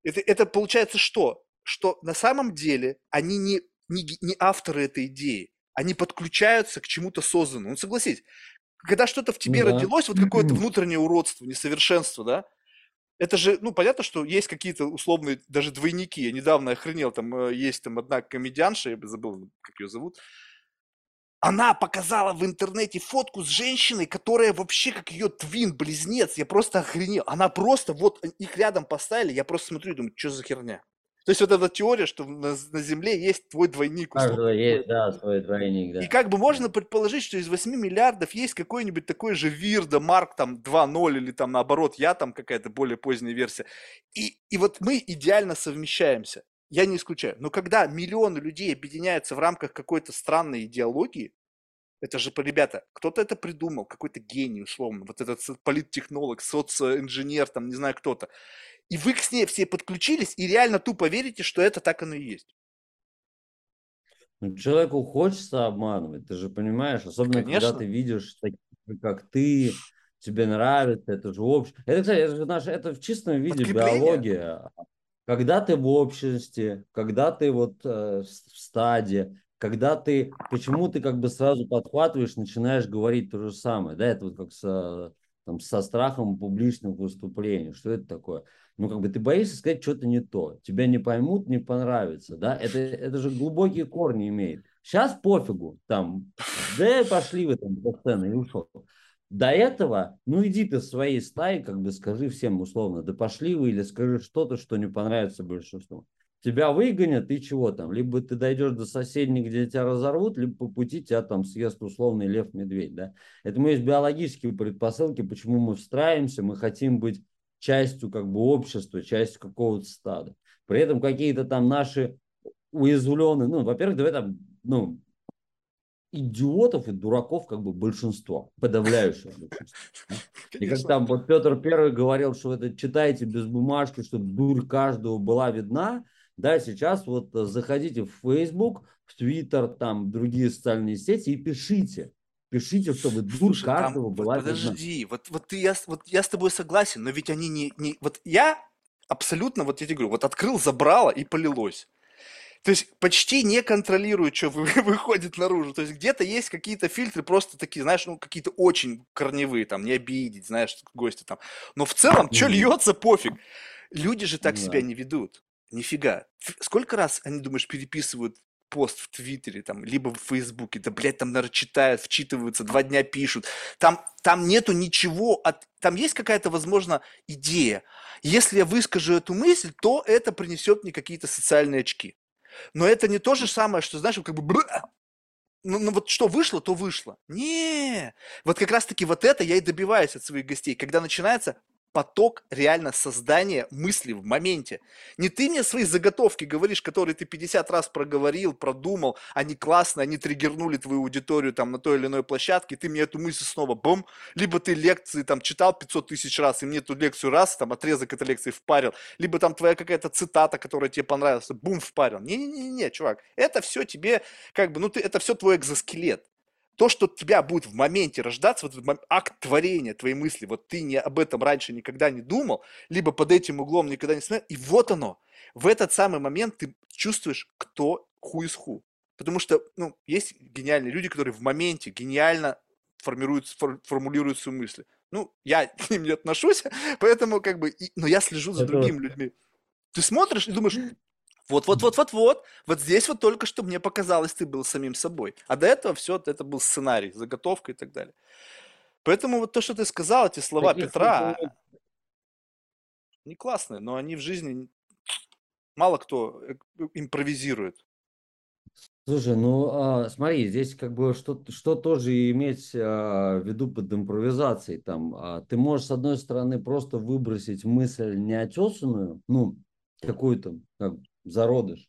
Это, это получается что? Что на самом деле они не, не, не авторы этой идеи. Они подключаются к чему-то созданному. Ну, согласись, когда что-то в тебе да. родилось, вот какое-то внутреннее уродство, несовершенство, да, это же, ну, понятно, что есть какие-то условные даже двойники. Я недавно охренел, там э, есть там одна комедианша, я забыл, как ее зовут. Она показала в интернете фотку с женщиной, которая вообще как ее твин, близнец. Я просто охренел. Она просто, вот их рядом поставили, я просто смотрю и думаю, что за херня? То есть вот эта теория, что на, на Земле есть твой двойник. Каждого есть, да, свой двойник, да. И как бы можно предположить, что из 8 миллиардов есть какой-нибудь такой же Вирда, Марк там 2.0 или там наоборот, я там какая-то более поздняя версия. И, и вот мы идеально совмещаемся. Я не исключаю. Но когда миллионы людей объединяются в рамках какой-то странной идеологии, это же, ребята, кто-то это придумал, какой-то гений, условно, вот этот политтехнолог, социоинженер, там, не знаю, кто-то. И вы к ней все подключились и реально тупо верите, что это так оно и есть. Ну, человеку хочется обманывать, ты же понимаешь, особенно Конечно. когда ты видишь таких, как ты, тебе нравится, это же общее. Это, кстати, это, наш, это в чистом виде биология. Когда ты в обществе, когда ты вот э, в стаде, когда ты, почему ты как бы сразу подхватываешь, начинаешь говорить то же самое, да, это вот как со, там, со страхом публичных выступлений, что это такое? Ну, как бы ты боишься сказать что-то не то, тебя не поймут, не понравится, да, это, это же глубокие корни имеет. Сейчас пофигу, там, да пошли вы там по сцене и ушел. До этого, ну иди ты своей стаи, как бы скажи всем условно, да пошли вы или скажи что-то, что не понравится большинству тебя выгонят, и чего там? Либо ты дойдешь до соседней, где тебя разорвут, либо по пути тебя там съест условный лев-медведь, да? Это есть биологические предпосылки, почему мы встраиваемся, мы хотим быть частью как бы общества, частью какого-то стада. При этом какие-то там наши уязвленные, ну, во-первых, давай там, ну, идиотов и дураков как бы большинство, подавляющее большинство. И как там вот Петр Первый говорил, что это читайте без бумажки, чтобы дурь каждого была видна, да, сейчас вот заходите в Facebook, в Twitter, там другие социальные сети и пишите. Пишите, чтобы дур Слушай, каждого там, была Подожди, вот, вот, ты, я, вот я с тобой согласен, но ведь они не, не... Вот я абсолютно, вот я тебе говорю, вот открыл, забрало и полилось. То есть почти не контролирую, что выходит наружу. То есть где-то есть какие-то фильтры просто такие, знаешь, ну какие-то очень корневые, там, не обидеть, знаешь, гости там. Но в целом, что льется, пофиг. Люди же так да. себя не ведут. Нифига. Сколько раз они, думаешь, переписывают пост в Твиттере, там, либо в Фейсбуке, да, блядь, там, наверное, читают, вчитываются, два дня пишут. Там, там нету ничего, от... там есть какая-то, возможно, идея. Если я выскажу эту мысль, то это принесет мне какие-то социальные очки. Но это не то же самое, что, знаешь, как бы ну, ну вот что вышло, то вышло. Не, вот как раз-таки вот это я и добиваюсь от своих гостей, когда начинается поток реально создания мысли в моменте. Не ты мне свои заготовки говоришь, которые ты 50 раз проговорил, продумал, они классные, они триггернули твою аудиторию там на той или иной площадке, ты мне эту мысль снова бум, либо ты лекции там читал 500 тысяч раз, и мне эту лекцию раз, там отрезок этой лекции впарил, либо там твоя какая-то цитата, которая тебе понравилась, бум, впарил. Не-не-не, чувак, это все тебе, как бы, ну ты, это все твой экзоскелет то, что тебя будет в моменте рождаться, вот этот акт творения твоей мысли, вот ты не об этом раньше никогда не думал, либо под этим углом никогда не смотрел, и вот оно. В этот самый момент ты чувствуешь, кто ху из ху. Потому что, ну, есть гениальные люди, которые в моменте гениально формируют, формулируют свои мысли. Ну, я к ним не отношусь, поэтому как бы, и, но я слежу за другими людьми. Ты смотришь и думаешь, вот-вот-вот-вот-вот. Вот здесь вот только что мне показалось, ты был самим собой. А до этого все, это был сценарий, заготовка и так далее. Поэтому вот то, что ты сказал, эти слова Таких Петра, не классные, но они в жизни мало кто э, импровизирует. Слушай, ну а, смотри, здесь как бы что, что тоже иметь а, в виду под импровизацией. Там, а, ты можешь, с одной стороны, просто выбросить мысль неотесанную, ну, какую-то, как, зародыш.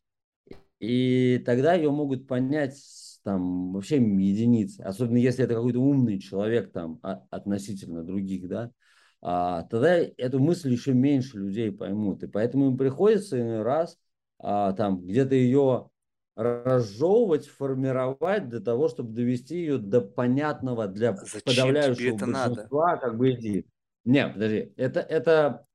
И тогда ее могут понять там вообще единицы, особенно если это какой-то умный человек там а, относительно других, да, а, тогда эту мысль еще меньше людей поймут. И поэтому им приходится иной раз а, там где-то ее разжевывать, формировать для того, чтобы довести ее до понятного для Зачем подавляющего это большинства, надо? как бы иди. Не, подожди, это, это,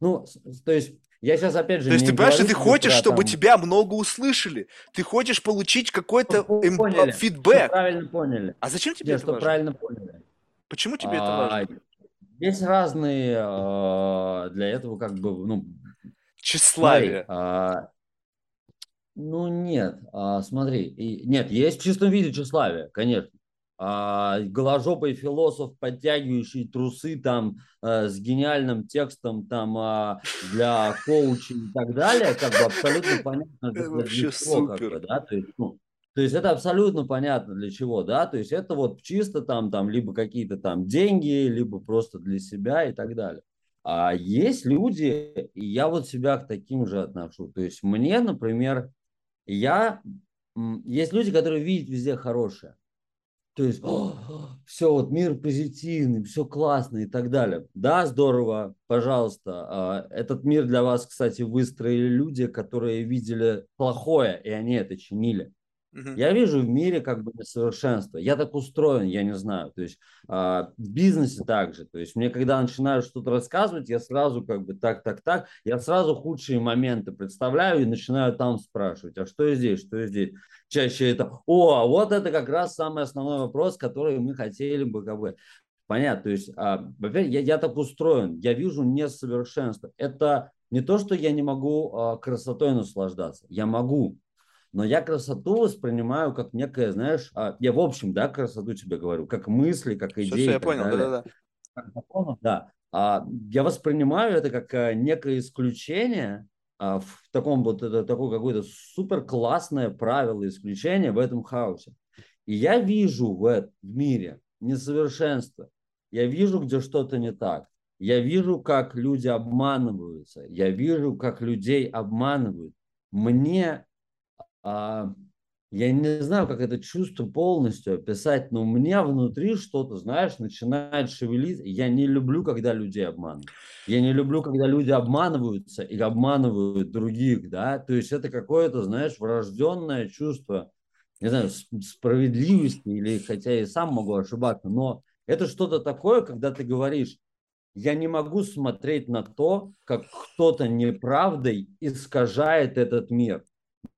ну, то есть я сейчас опять же. То есть ты понимаешь, ты хочешь, про, чтобы там... тебя много услышали. Ты хочешь получить какой-то эм... Фидбэк. правильно поняли. А зачем тебе Нет, это важно? правильно поняли. Почему тебе а, это важно? Есть разные а, для этого как бы ну. Тщеславие. а, ну нет, а, смотри, и, нет, есть в чистом виде тщеславие, конечно. А, голожопый философ, подтягивающий трусы там а, с гениальным текстом там а, для коучей и так далее, как бы абсолютно понятно для, для чего, как бы, да, то есть, ну, то есть это абсолютно понятно для чего, да, то есть это вот чисто там, там либо какие-то там деньги, либо просто для себя и так далее. А есть люди, и я вот себя к таким же отношу. То есть мне, например, я... Есть люди, которые видят везде хорошее. То есть, все, вот мир позитивный, все классно и так далее. Да, здорово, пожалуйста. А, этот мир для вас, кстати, выстроили люди, которые видели плохое, и они это чинили. Угу. Я вижу в мире как бы несовершенство. Я так устроен, я не знаю. То есть а, в бизнесе также. То есть мне когда начинают что-то рассказывать, я сразу как бы так, так, так, я сразу худшие моменты представляю и начинаю там спрашивать, а что здесь, что здесь. Чаще это, о, вот это как раз самый основной вопрос, который мы хотели бы как бы Понятно, то есть, а, во-первых, я, я так устроен, я вижу несовершенство. Это не то, что я не могу а, красотой наслаждаться, я могу, но я красоту воспринимаю как некое, знаешь, а, я в общем, да, красоту тебе говорю, как мысли, как идеи. Все, все, я понял, да-да-да. Да, а, я воспринимаю это как а, некое исключение, а, в таком вот, это такое какое-то супер классное правило исключения в этом хаосе. И я вижу в, в мире несовершенство. Я вижу, где что-то не так. Я вижу, как люди обманываются. Я вижу, как людей обманывают. Мне а, я не знаю, как это чувство полностью описать, но у меня внутри что-то, знаешь, начинает шевелиться. Я не люблю, когда людей обманывают. Я не люблю, когда люди обманываются и обманывают других, да. То есть это какое-то, знаешь, врожденное чувство, не знаю, справедливости или, хотя и сам могу ошибаться, но это что-то такое, когда ты говоришь, я не могу смотреть на то, как кто-то неправдой искажает этот мир.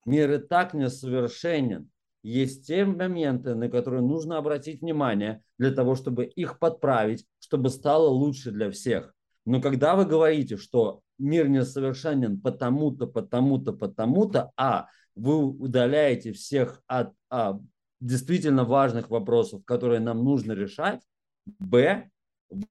Мир и так несовершенен. Есть те моменты, на которые нужно обратить внимание для того, чтобы их подправить, чтобы стало лучше для всех. Но когда вы говорите, что мир несовершенен потому-то, потому-то, потому-то, а вы удаляете всех от а, действительно важных вопросов, которые нам нужно решать, б,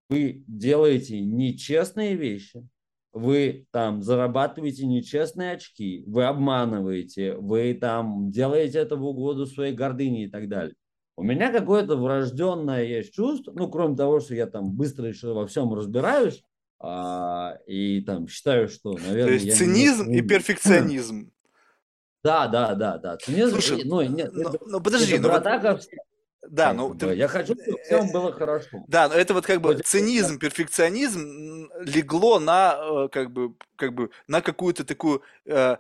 вы делаете нечестные вещи, вы там зарабатываете нечестные очки, вы обманываете, вы там делаете это в угоду своей гордыни и так далее. У меня какое-то врожденное есть чувство, ну, кроме того, что я там быстро еще во всем разбираюсь, а, и там считаю, что, наверное... То есть цинизм не... и перфекционизм. Да, да, да, да. Цинизм, Слушай, ну, нет, но, это, но подожди, это ну, вот... да, ну ты... я хочу, чтобы всем было хорошо. Да, но это вот как бы цинизм, перфекционизм легло на э, как бы как бы на какую-то такую э,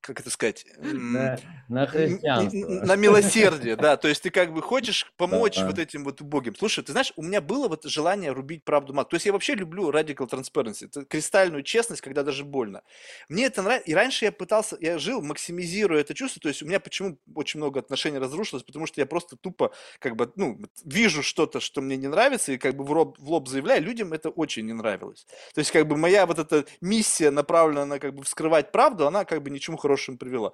как это сказать, на, на христианство. На милосердие, да. То есть ты как бы хочешь помочь вот этим вот убогим. Слушай, ты знаешь, у меня было вот желание рубить правду мат. То есть я вообще люблю radical transparency, это кристальную честность, когда даже больно. Мне это нравится. И раньше я пытался, я жил, максимизируя это чувство. То есть у меня почему очень много отношений разрушилось, потому что я просто тупо как бы, ну, вижу что-то, что мне не нравится, и как бы в лоб, в лоб заявляю, людям это очень не нравилось. То есть как бы моя вот эта миссия направлена на как бы вскрывать правду, она как бы ничему хорошему привела.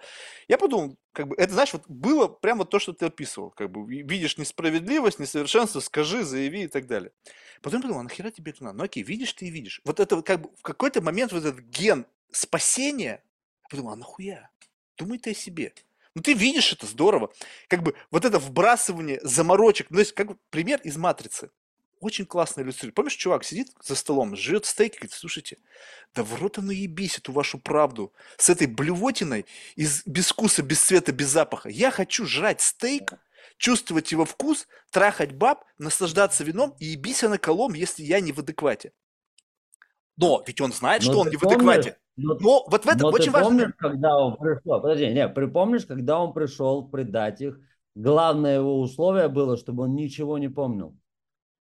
Я подумал, как бы, это, знаешь, вот было прямо то, что ты описывал. Как бы, видишь несправедливость, несовершенство, скажи, заяви и так далее. Потом подумал, а нахера тебе это надо? Ну окей, видишь ты и видишь. Вот это как бы в какой-то момент вот этот ген спасения, я подумал, а нахуя? Думай ты о себе. Ну ты видишь это, здорово. Как бы вот это вбрасывание заморочек, ну, то есть как бы пример из «Матрицы» очень классно иллюстрирует. Помнишь, чувак сидит за столом, жрет стейк и говорит, слушайте, да в рот оно ебись эту вашу правду с этой блювотиной из, без вкуса, без цвета, без запаха. Я хочу жрать стейк, чувствовать его вкус, трахать баб, наслаждаться вином и ебись на колом, если я не в адеквате. Но ведь он знает, но что он не в адеквате. Но, но вот в этом но очень ты важно. помнишь, когда он пришел, подожди, не, припомнишь, когда он пришел предать их, главное его условие было, чтобы он ничего не помнил.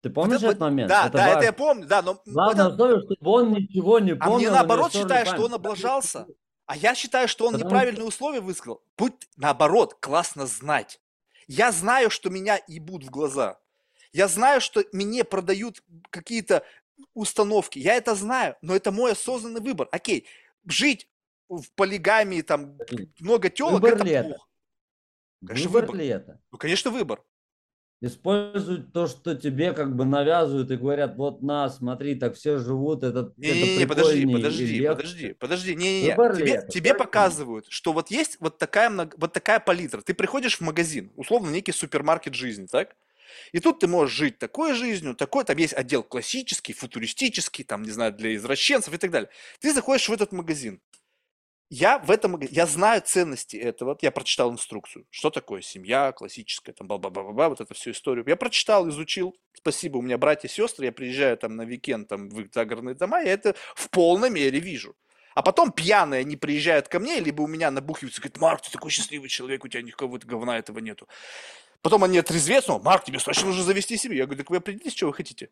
Ты помнишь вот, этот момент? Да, это да, важно. это я помню, да, но... Главное это... условие, чтобы он ничего не помнил. А мне наоборот считаю, что он облажался. А я считаю, что он Потому неправильные условия высказал. Будь наоборот, классно знать. Я знаю, что меня ебут в глаза. Я знаю, что мне продают какие-то установки. Я это знаю, но это мой осознанный выбор. Окей, жить в полигамии, там, много телок, выбор это ли плохо. Конечно, выбор, выбор ли это? Ну, конечно, выбор. Используют то, что тебе как бы навязывают и говорят, вот на, смотри, так все живут, это, не, не, не, подожди, подожди, подожди, подожди, не, не, не. Тебе, тебе показывают, что вот есть вот такая, вот такая палитра. Ты приходишь в магазин, условно некий супермаркет жизни, так? И тут ты можешь жить такой жизнью, такой, там есть отдел классический, футуристический, там, не знаю, для извращенцев и так далее. Ты заходишь в этот магазин, я в этом, я знаю ценности этого, я прочитал инструкцию, что такое семья классическая, там, ба ба ба ба вот эту всю историю. Я прочитал, изучил, спасибо, у меня братья и сестры, я приезжаю там на викенд там, в загородные дома, я это в полной мере вижу. А потом пьяные они приезжают ко мне, либо у меня набухиваются, говорят, Марк, ты такой счастливый человек, у тебя никакого говна этого нету. Потом они отрезвеются, Марк, тебе срочно нужно завести себе. Я говорю, так вы определитесь, что вы хотите.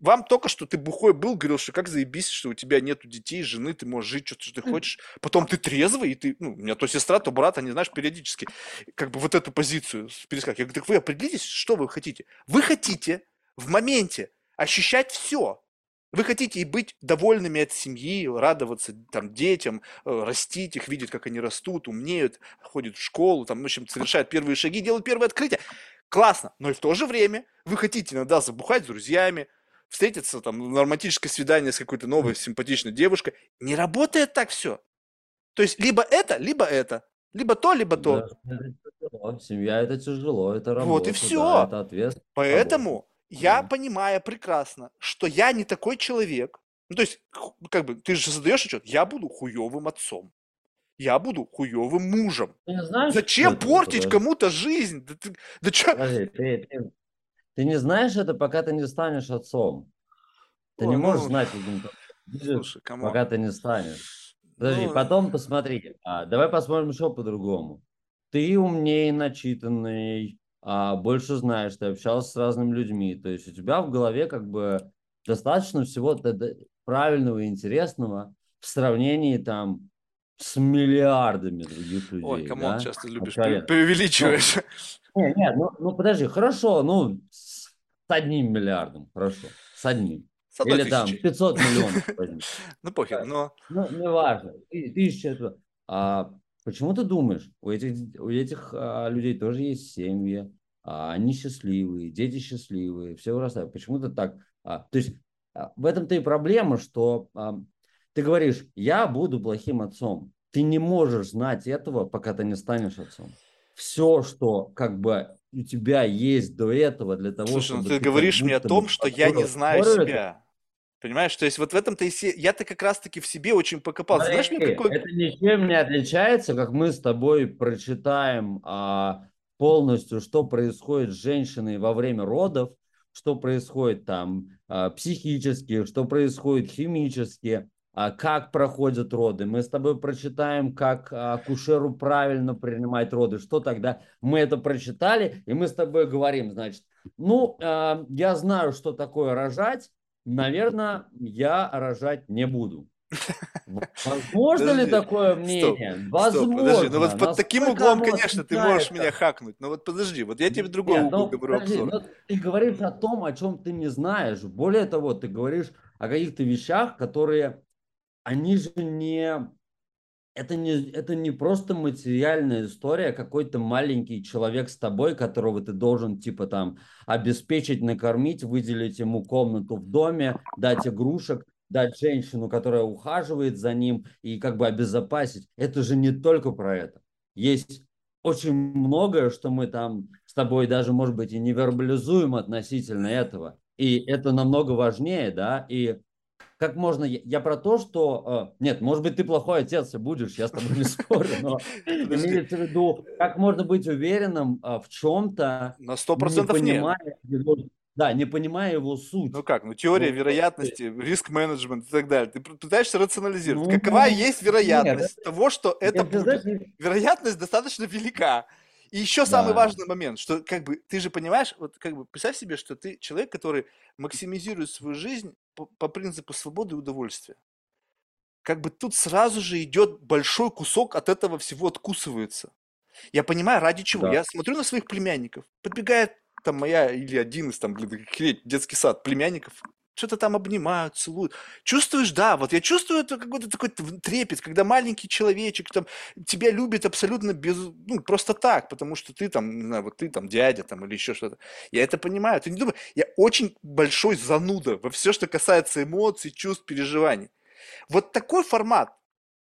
Вам только что ты бухой был, говорил, что как заебись, что у тебя нету детей, жены, ты можешь жить, что, ты хочешь. Потом ты трезвый, и ты, ну, у меня то сестра, то брат, они, знаешь, периодически как бы вот эту позицию перескакивают. Я говорю, так вы определитесь, что вы хотите. Вы хотите в моменте ощущать все. Вы хотите и быть довольными от семьи, радоваться там детям, э, растить их, видеть, как они растут, умнеют, ходят в школу, там, в общем, совершают первые шаги, делают первые открытия. Классно, но и в то же время вы хотите иногда забухать с друзьями, встретиться там на романтическое свидание с какой-то новой симпатичной девушкой. Не работает так все. То есть либо это, либо это. Либо то, либо то. Да, это тяжело. Семья это тяжело, это работа. Вот и все. Да, это ответственность. Поэтому работа. я Да. понимаю прекрасно, что я не такой человек. Ну, то есть, как бы, ты же задаешь отчет, я буду хуевым отцом. Я буду хуевым мужем. Ты не знаешь, Зачем портить кому-то жизнь? Да, ты, да чё? Подожди, ты, ты- ты не знаешь это, пока ты не станешь отцом. Ты Ой, не можешь ну, знать, слушай, пока ты не станешь. Подожди, Ну, потом посмотри. А, давай посмотрим еще по-другому. Ты умнее, начитанный, а, больше знаешь, ты общался с разными людьми. То есть у тебя в голове как бы достаточно всего правильного и интересного в сравнении там с миллиардами других людей. ой, come on, да? сейчас ты любишь Откровенно. пре- преувеличиваешь. Нет, нет, ну, ну подожди, хорошо, ну с одним миллиардом, хорошо, с одним. С Или там тысячей. 500 миллионов. Ну, похер, но... Ну, неважно. Ты- Тысяча. почему ты думаешь, у этих, у этих а, людей тоже есть семьи, а, они счастливые, дети счастливые, все вырастают. Почему ты так? А, то есть а, в этом-то и проблема, что а, ты говоришь, я буду плохим отцом. Ты не можешь знать этого, пока ты не станешь отцом. Все, что как бы у тебя есть до этого для того, Слушай, ну чтобы ты как говоришь мне о том, что я не знаю себя. Понимаешь, то есть вот в этом-то и се- я-то как раз-таки в себе очень покопался. Знаешь, мне какой... это ничем не отличается, как мы с тобой прочитаем а, полностью, что происходит с женщиной во время родов, что происходит там а, психически, что происходит химически, как проходят роды. Мы с тобой прочитаем, как а, акушеру правильно принимать роды. Что тогда? Мы это прочитали, и мы с тобой говорим, значит, ну, а, я знаю, что такое рожать, наверное, я рожать не буду. Возможно ли Подожди, такое Стоп, мнение? стоп, Возможно. подожди. Ну вот под таким углом, конечно, ты можешь меня хакнуть. Но вот подожди, вот я тебе другой Нет, угол ну, говорю подожди, обзора. ну, ты говоришь о том, о чем ты не знаешь. Более того, ты говоришь о каких-то вещах, которые, они же не... Это не, это не просто материальная история, какой-то маленький человек с тобой, которого ты должен типа там обеспечить, накормить, выделить ему комнату в доме, дать игрушек, дать женщину, которая ухаживает за ним и как бы обезопасить. Это же не только про это. Есть очень многое, что мы там с тобой даже, может быть, и не вербализуем относительно этого. И это намного важнее, да, и как можно, я, я про то, что, э, нет, может быть, ты плохой отец будешь, я с тобой не спорю, но имеется в виду, как можно быть уверенным а, в чем-то, на сто не процентов нет. понимая его, да, не понимая его суть. Ну как, ну теория Ну, вероятности, риск-менеджмент и так далее. Ты пытаешься рационализировать. Ну, Какова есть нет, вероятность того, что это будет? знаешь, Вероятность достаточно велика. И еще самый Да. важный момент, что как бы ты же понимаешь, вот как бы представь себе, что ты человек, который максимизирует свою жизнь по, по принципу свободы и удовольствия. Как бы тут сразу же идет большой кусок от этого всего откусывается. Я понимаю, ради чего. Да. Я смотрю на своих племянников. Подбегает там моя или один из там блин, детский сад племянников. Что-то там обнимают, целуют. Чувствуешь, да, вот я чувствую это какой-то такой трепет, когда маленький человечек там тебя любит абсолютно без, ну, просто так, потому что ты там, не знаю, вот ты там дядя там или еще что-то. Я это понимаю. Ты не думай, я очень большой зануда во все, что касается эмоций, чувств, переживаний. Вот такой формат,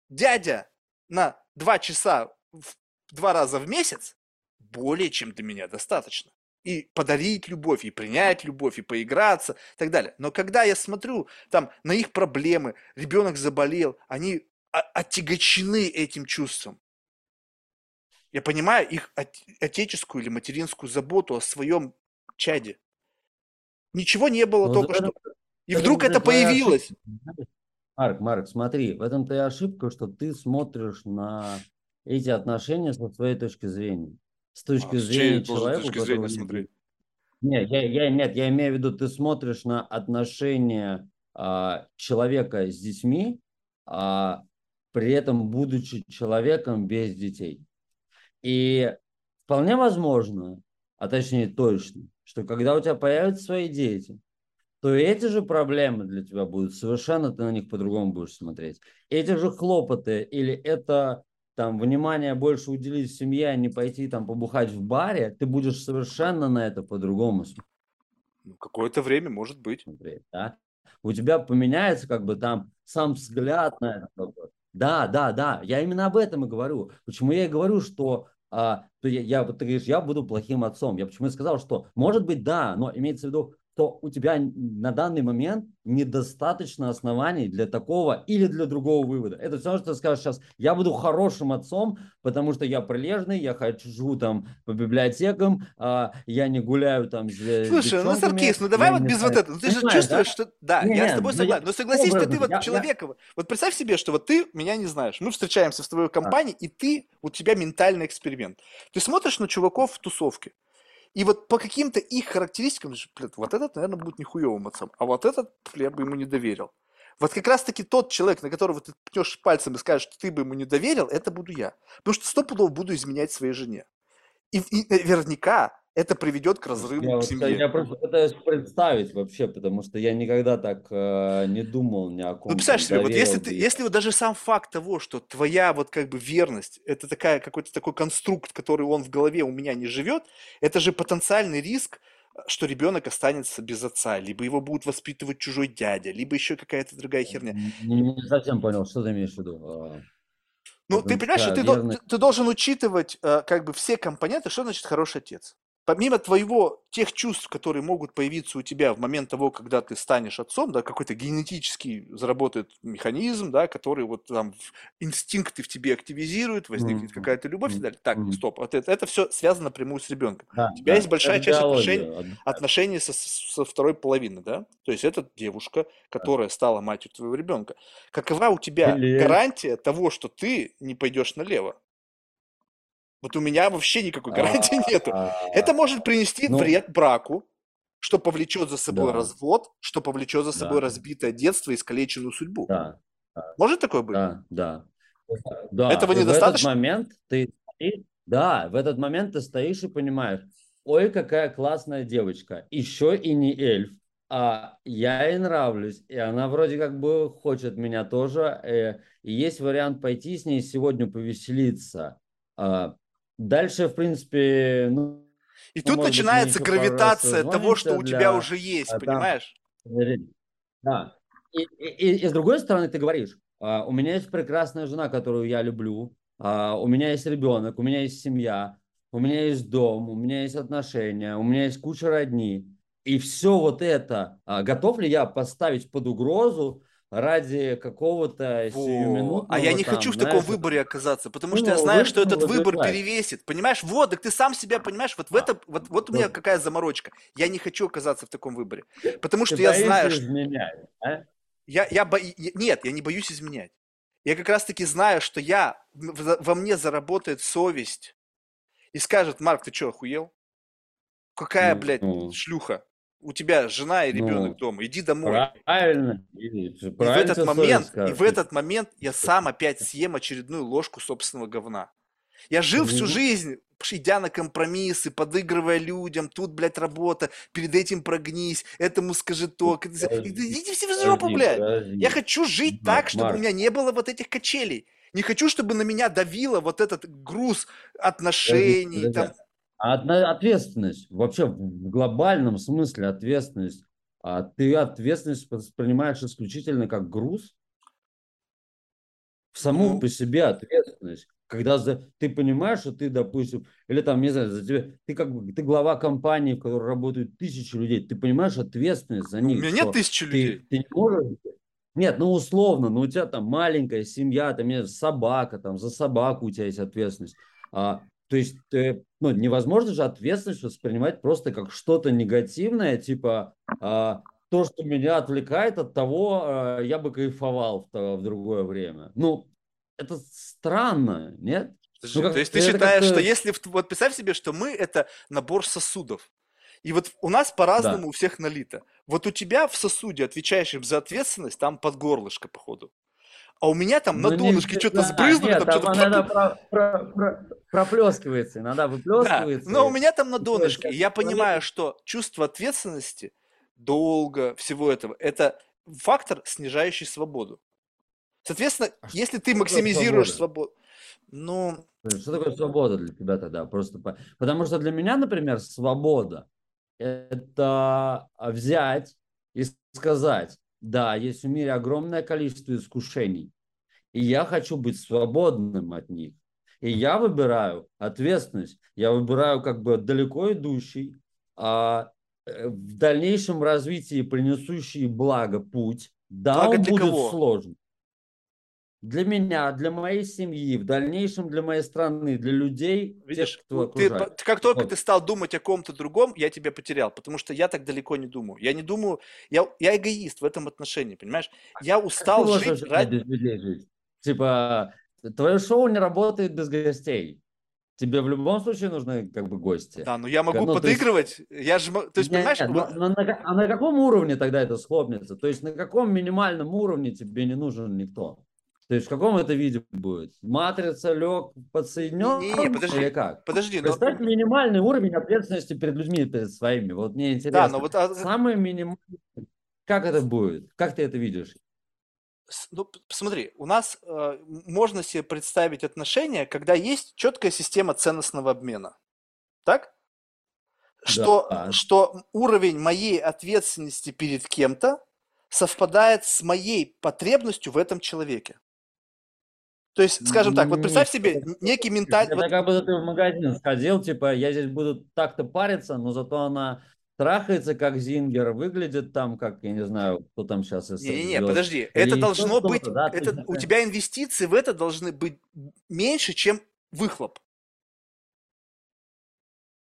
дядя на два часа в два раза в месяц, более чем для меня достаточно и подарить любовь, и принять любовь, и поиграться, и так далее. Но когда я смотрю там на их проблемы, ребенок заболел, они оттягочены этим чувством. Я понимаю их отеческую или материнскую заботу о своем чаде. Ничего не было Но ну, только что. И вдруг это появилось. Ошибка. Марк, Марк, смотри, в этом-то и ошибка, что ты смотришь на эти отношения со своей точки зрения с точки а, зрения человека, точки зрения смотреть? Нет, я, я, нет, я имею в виду, ты смотришь на отношения а, человека с детьми, а, при этом будучи человеком без детей. И вполне возможно, а точнее точно, что когда у тебя появятся свои дети, то эти же проблемы для тебя будут совершенно, ты на них по-другому будешь смотреть. Эти же хлопоты или это там внимание больше уделить семье, а не пойти там побухать в баре, ты будешь совершенно на это по-другому. Ну, какое-то время, может быть. Смотреть, да? У тебя поменяется как бы там сам взгляд на это. Да, да, да, я именно об этом и говорю. Почему я и говорю, что а, я, я, ты говоришь, я буду плохим отцом. Я почему и сказал, что может быть да, но имеется в виду, то у тебя на данный момент недостаточно оснований для такого или для другого вывода. Это все, что ты скажешь сейчас, я буду хорошим отцом, потому что я прилежный, я хожу там по библиотекам, а, я не гуляю там с Слушай, ну, Саркис, ну давай вот без вот этого. Ну, ты же чувствуешь, да? что... Да, не, я с тобой согласен. Но согласись, что ты вот я, человека... Я... Вот представь себе, что вот ты меня не знаешь. Мы встречаемся в твоей компании, а. и ты, у тебя ментальный эксперимент. Ты смотришь на чуваков в тусовке, и вот по каким-то их характеристикам, блин, вот этот, наверное, будет нехуевым отцом, а вот этот я бы ему не доверил. Вот как раз-таки тот человек, на которого ты ткнешь пальцем и скажешь, что ты бы ему не доверил, это буду я. Потому что стопудово буду изменять своей жене. И, и наверняка это приведет к разрыву я, в семье. Я просто пытаюсь представить вообще, потому что я никогда так э, не думал ни о ком. Ну, представляешь себе, вот если, ты, если вот даже сам факт того, что твоя вот как бы верность, это такая, какой-то такой конструкт, который он в голове у меня не живет, это же потенциальный риск, что ребенок останется без отца, либо его будет воспитывать чужой дядя, либо еще какая-то другая херня. Не, не совсем понял, что ты имеешь в виду. А, ну, ты понимаешь, что ты, ты должен учитывать э, как бы все компоненты, что значит хороший отец помимо твоего, тех чувств, которые могут появиться у тебя в момент того, когда ты станешь отцом, да, какой-то генетический заработает механизм, да, который вот там инстинкты в тебе активизирует, возникнет mm-hmm. какая-то любовь и так далее. Так, mm-hmm. стоп, это, это все связано напрямую с ребенком. Да, у тебя да, есть большая часть отношений, отношений со, со второй половины, да, то есть это девушка, которая стала матерью твоего ребенка. Какова у тебя Или... гарантия того, что ты не пойдешь налево? Вот у меня вообще никакой гарантии нету. Это может принести ну, вред браку, что повлечет за собой развод, что повлечет за собой разбитое детство и искалеченную судьбу. Да. Может такое быть? Да, да. да. Этого и недостаточно? В этот момент ты да, в этот момент ты стоишь и понимаешь, ой, какая классная девочка, еще и не эльф, а я ей нравлюсь, и она вроде как бы хочет меня тоже, э, и есть вариант пойти с ней сегодня повеселиться. А, Дальше, в принципе, ну, и тут начинается гравитация того, что у для... тебя уже есть, а, понимаешь? Да. И, и, и с другой стороны, ты говоришь, а, у меня есть прекрасная жена, которую я люблю, а, у меня есть ребенок, у меня есть семья, у меня есть дом, у меня есть отношения, у меня есть куча родни. И все вот это, а, готов ли я поставить под угрозу ради какого-то сиюминутного... А я не там, хочу в знаешь, таком выборе оказаться, потому ну, что я знаю, что этот выбор перевесит. Понимаешь? Вот, так ты сам себя понимаешь, вот в это, вот, вот у меня какая заморочка. Я не хочу оказаться в таком выборе, потому что ты я знаю, что... Изменять, а? Я, я бо... Нет, я не боюсь изменять. Я как раз-таки знаю, что я, во мне заработает совесть и скажет, Марк, ты что, охуел? Какая, ну, блядь, ну. шлюха? У тебя жена и ребенок ну, дома, иди домой. Правильно. И, правильно в этот момент, и в этот момент я сам опять съем очередную ложку собственного говна. Я жил всю жизнь, идя на компромиссы, подыгрывая людям, тут, блядь, работа, перед этим прогнись, этому скажи то. Идите все в жопу, блядь. Я хочу жить так, чтобы у меня не было вот этих качелей. Не хочу, чтобы на меня давило вот этот груз отношений. Там. А одна- ответственность, вообще в глобальном смысле ответственность, а ты ответственность воспринимаешь исключительно как груз? В саму Ну. по себе ответственность. Когда за, ты понимаешь, что ты, допустим, или там, не знаю, за тебя, ты как бы, ты глава компании, в которой работают тысячи людей, ты понимаешь ответственность за Ну, них. у меня нет тысячи ты, людей. ты не можешь... Нет, ну условно, ну у тебя там маленькая семья, там собака, там за собаку у тебя есть ответственность. А, то есть э, ну, невозможно же ответственность воспринимать просто как что-то негативное, типа а, то, что меня отвлекает от того, а, я бы кайфовал в, в другое время. Ну, это странно, нет? Подожди, как- то есть ты считаешь, что если... Вот представь себе, что мы — это набор сосудов. И вот у нас по-разному у всех налито. Вот у тебя в сосуде, отвечающем за ответственность, там под горлышко, походу. А у меня там на Ну, не донышке что-то всегда. сбрызнули, Нет, там там что-то... иногда про- про- про- проплескивается, иногда Да, выплескивается. но у меня там на донышке. И я понимаю, что чувство ответственности, долга, всего этого, это фактор, снижающий свободу. Соответственно, А если ты максимизируешь свободу, ну, Что такое свобода для тебя тогда? Просто по- потому что для меня, например, свобода это взять и сказать, да, есть в мире огромное количество искушений, и я хочу быть свободным от них. И я выбираю ответственность, я выбираю как бы далеко идущий, а э, в дальнейшем развитии принесущий благо путь. Да, Благо он будет кого? сложный. Для меня, для моей семьи, в дальнейшем для моей страны, для людей, Видишь, тех, кто ну, ты, как только Вот. ты стал думать о ком-то другом, я тебя потерял, потому что я так далеко не думаю. Я не думаю, я, я эгоист в этом отношении, понимаешь? Я Как ты устал можешь жить ради... людей жить? Типа, твое шоу не работает без гостей. Тебе в любом случае нужны как бы гости. Да, но я могу ну, то есть- подыгрывать, я же... То есть, Не, понимаешь, не, вот- но- но на а на каком уровне тогда это схлопнется? То есть на каком минимальном уровне тебе не нужен никто? То есть в каком это виде будет? Матрица лег подсоединен Не-не-не, подожди, или как? подожди, но... Представь минимальный уровень ответственности перед людьми, перед своими. Вот мне интересно. Да, но вот а, Самый минимальный. Как это будет? Как ты это видишь? ну, посмотри, у нас э, можно себе представить отношения, когда есть четкая система ценностного обмена. Так? Что, Да. что уровень моей ответственности перед кем-то совпадает с моей потребностью в этом человеке. То есть, скажем так, вот представь себе некий ментальный... Это как будто ты в магазин сходил, типа, я здесь буду так-то париться, но зато она трахается, как Зингер, выглядит там, как, я не знаю, кто там сейчас из Не-не-не, секс-звезд. подожди, Или это должно быть, да, это, у тебя инвестиции в это должны быть меньше, чем выхлоп.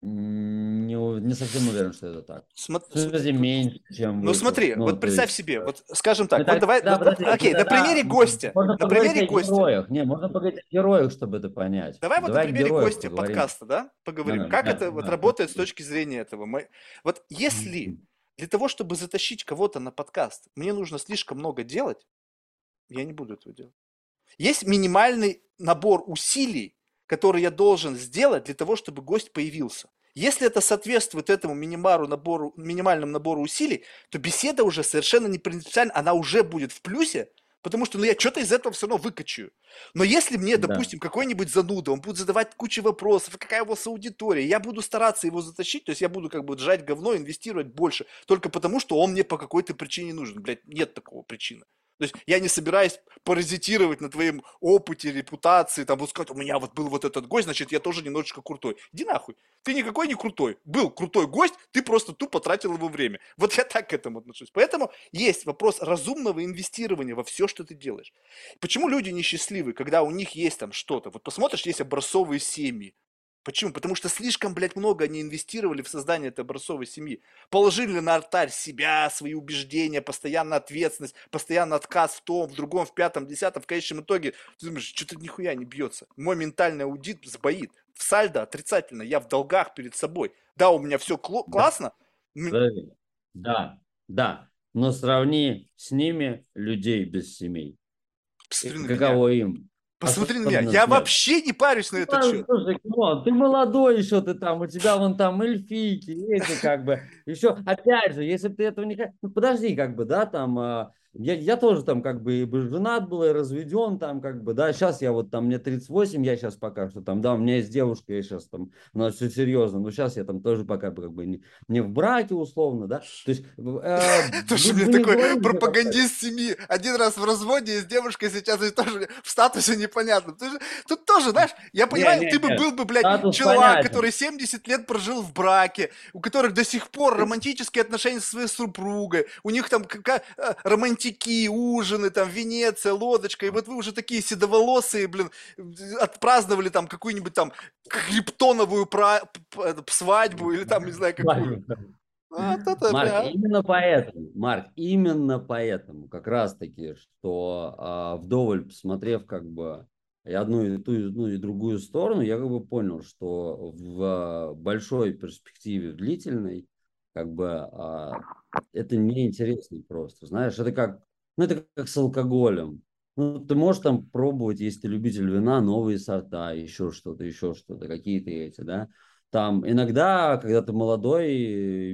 Не, не совсем уверен, что это так. Смо- В смысле, меньше, чем Ну выхлоп. смотри, Ну, вот представь есть, себе, вот скажем так, ну, вот давай, тогда, вот, подожди, окей, на тогда примере гостя, Можно на примере гостя. героях. Не, можно поговорить о героях, чтобы это понять. Давай вот на Давай примере гостя поговорим. подкаста, да, поговорим. Да, как да, это вот да, работает с да. точки зрения этого? Мы... Вот если для того, чтобы затащить кого-то на подкаст, мне нужно слишком много делать, я не буду этого делать. Есть минимальный набор усилий, который я должен сделать для того, чтобы гость появился. Если это соответствует этому минимару набору, минимальному набору усилий, то беседа уже совершенно не принципиальна, она уже будет в плюсе, потому что ну, я что-то из этого все равно выкачаю. Но если мне, Да. допустим, какой-нибудь зануда, он будет задавать кучу вопросов, какая у вас аудитория, я буду стараться его затащить, то есть я буду как бы сжать говно, инвестировать больше, только потому, что он мне по какой-то причине нужен. Блядь, нет такого причины. То есть я не собираюсь паразитировать на твоем опыте, репутации, там вот сказать, у меня вот был вот этот гость, значит, я тоже немножечко крутой. Иди нахуй. Ты никакой не крутой. Был крутой гость, ты просто тупо тратил его время. Вот я так к этому отношусь. Поэтому есть вопрос разумного инвестирования во все, что ты делаешь. Почему люди несчастливы, когда у них есть там что-то? Вот посмотришь, есть образцовые семьи. Почему? Потому что слишком, блядь, много они инвестировали в создание этой образцовой семьи. Положили на алтарь себя, свои убеждения, постоянно ответственность, постоянно отказ в том, в другом, в пятом, десятом. В конечном итоге ты думаешь, что-то нихуя не бьется. Мой ментальный аудит сбоит. В сальдо отрицательно, я в долгах перед собой. Да, у меня все Да. классно. Подожди. Да, да. Но сравни с ними людей без семей. Посмотри каково им? Посмотри на меня, я вообще не парюсь на этот счет. Слушай, ты молодой еще, ты там, у тебя вон там эльфийки, эти как бы. Еще, опять же, если бы ты этого не хотел, ну, подожди, как бы, да, там, а, я, я тоже там как бы и женат был, и разведен там как бы, да, сейчас я вот там, мне 38, я сейчас пока что там, да, у меня есть девушка, я сейчас там, у нас все серьезно, но сейчас я там тоже пока как бы не, не в браке условно, да, то есть... Слушай, мне такой пропагандист семьи, один раз в разводе с девушкой сейчас и тоже в статусе непонятно. Тут тоже, знаешь, я понимаю, ты бы был бы, блядь, человек, который 70 лет прожил в браке, у которых до сих пор романтические отношения со своей супругой, у них там романтические бутики, ужины, там, Венеция, лодочка, и вот вы уже такие седоволосые, блин, отпраздновали там какую-нибудь там криптоновую пра... свадьбу или там, не знаю, какую. Вот это, Марк, да. именно поэтому, Марк, именно поэтому, как раз-таки, что а, вдоволь посмотрев как бы и одну, и ту, ну, и другую сторону, я как бы понял, что в большой перспективе, в длительной, как бы а, это неинтересно просто, знаешь, это как, ну, это как с алкоголем. Ну, ты можешь там пробовать, если ты любитель вина, новые сорта, еще что-то, еще что-то, какие-то эти, да. Там иногда, когда ты молодой,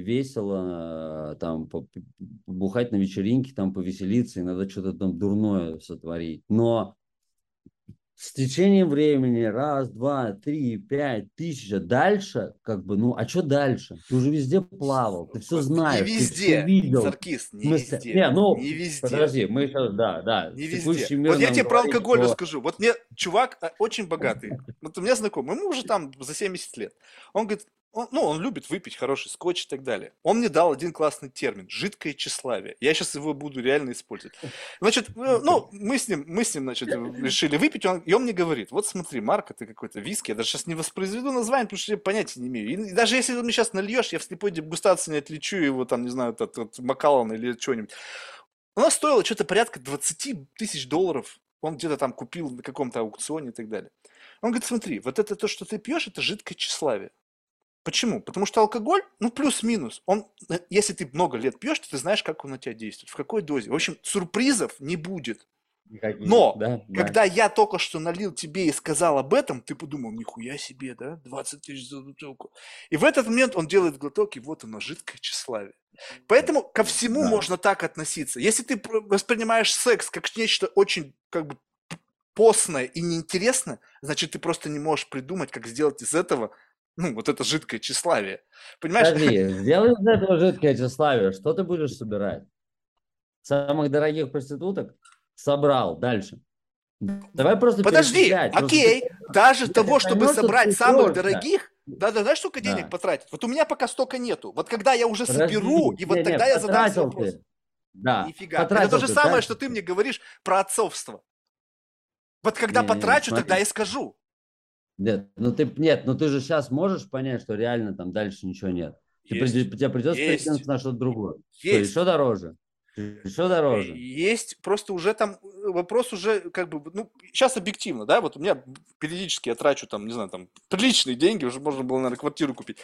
весело там бухать на вечеринке, там повеселиться, иногда что-то там дурное сотворить. Но с течением времени, раз, два, три, пять, тысяча, дальше, как бы, ну, а что дальше? Ты уже везде плавал, ты все знаешь, не везде, ты все видел. Саркист, не мы... везде. Не, ну, не везде. Подожди, мы сейчас, да, да. Не везде. Вот я тебе про алкоголь что... расскажу. Вот мне чувак э, очень богатый, вот у меня знакомый, ему уже там за 70 лет. Он говорит, он, ну, он любит выпить хороший скотч и так далее. Он мне дал один классный термин – жидкое тщеславие. Я сейчас его буду реально использовать. Значит, э, ну, мы с ним, мы с ним, значит, решили выпить, он, и он мне говорит, вот смотри, Марк, ты какой-то виски, я даже сейчас не воспроизведу название, потому что я понятия не имею. И даже если ты мне сейчас нальешь, я в слепой дегустации не отличу его, там, не знаю, от, от, Макаллана или что-нибудь. Оно стоило что-то порядка 20 тысяч долларов. Он где-то там купил на каком-то аукционе и так далее. Он говорит, смотри, вот это то, что ты пьешь, это жидкое тщеславие. Почему? Потому что алкоголь, ну, плюс-минус, он, э, если ты много лет пьешь, то ты знаешь, как он на тебя действует, в какой дозе. В общем, сюрпризов не будет. Никаких, Но, да, когда да. я только что налил тебе и сказал об этом, ты подумал, нихуя себе, да, 20 тысяч за бутылку. И в этот момент он делает глоток, и вот оно, жидкое тщеславие. Поэтому ко всему да. можно так относиться. Если ты воспринимаешь секс как нечто очень, как бы, постное и неинтересное, значит, ты просто не можешь придумать, как сделать из этого ну, вот это жидкое тщеславие. Понимаешь? Подожди, сделай из этого жидкое тщеславие. Что ты будешь собирать? Самых дорогих проституток? Собрал. Дальше. Давай просто Подожди, окей. Просто... Даже Нет, того, чтобы собрать самых дорогих, да, да, знаешь, сколько денег да. потратить? Вот у меня пока столько нету. Вот когда я уже Подожди, соберу, и вот нет, тогда нет, я задам вопрос. Ты. Да. Нифига. Это то же ты, самое, да? что ты мне говоришь про отцовство. Вот когда не, потрачу, не, тогда и скажу. Нет, ну ты, нет, ну ты же сейчас можешь понять, что реально там дальше ничего нет. Есть, ты, тебе придется есть, на что-то другое. Есть. Что, еще дороже? Еще дороже. Есть, просто уже там э, вопрос уже как бы, ну, сейчас объективно, да, вот у меня периодически я трачу там, не знаю, там, приличные деньги, уже можно было, наверное, квартиру купить.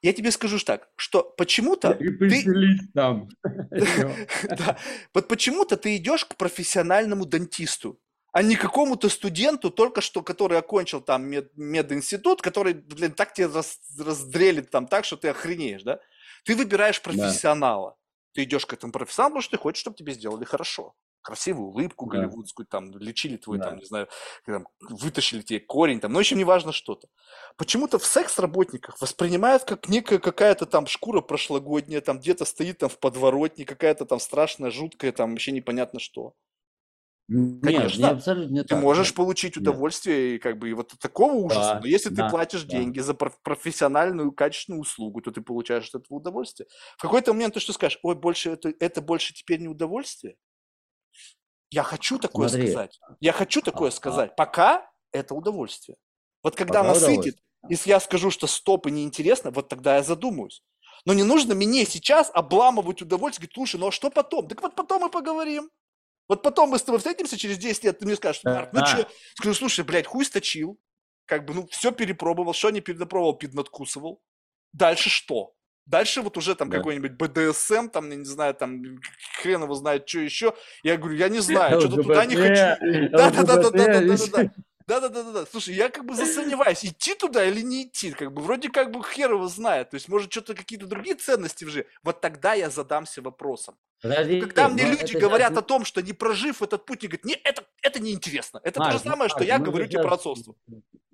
Я тебе скажу так, что почему-то ты... там. Вот почему-то ты идешь к профессиональному дантисту а не какому-то студенту, только что, который окончил там мед, мединститут, который, блин, так тебе раз, раздрелит там так, что ты охренеешь, да? Ты выбираешь профессионала. Да. Ты идешь к этому профессионалу, потому что ты хочешь, чтобы тебе сделали хорошо. Красивую улыбку да. голливудскую, там, лечили твой, да. там, не знаю, там, вытащили тебе корень, там, но еще не важно что-то. Почему-то в секс-работниках воспринимают как некая какая-то там шкура прошлогодняя, там где-то стоит там в подворотне, какая-то там страшная, жуткая, там вообще непонятно что. Конечно, не, абсолютно не ты так, можешь нет. получить удовольствие нет. и как бы и вот такого ужаса, да, но если да, ты платишь да. деньги за профессиональную качественную услугу, то ты получаешь от этого удовольствие. В какой-то момент ты что скажешь, ой, больше это, это больше теперь не удовольствие? Я хочу такое Смотри. сказать. Я хочу такое а, сказать. Пока это удовольствие. Вот когда насытит, если я скажу, что стоп и неинтересно, вот тогда я задумаюсь. Но не нужно мне сейчас обламывать удовольствие, говорить, слушай, ну а что потом? Так вот потом мы поговорим. Вот потом мы с тобой встретимся через 10 лет, ты мне скажешь, Марк, ну что? Скажу, слушай, блядь, хуй сточил. Как бы, ну, все перепробовал, что не перепробовал, надкусывал. Дальше что? Дальше вот уже там да. какой-нибудь БДСМ, там, я не знаю, там, хрен его знает, что еще. Я говорю, я не знаю, что-то туда не хочу. Да-да-да-да-да-да-да. Да-да-да-да. Слушай, я как бы засомневаюсь, идти туда или не идти. Как бы вроде как бы хер его знает. То есть, может, что-то какие-то другие ценности в жизни. Вот тогда я задамся вопросом. Подожди, Когда мне люди говорят сейчас... о том, что не прожив этот путь, и говорят, не, это, это неинтересно. Это Марк, то же самое, Марк, что я говорю тебе про отцовство.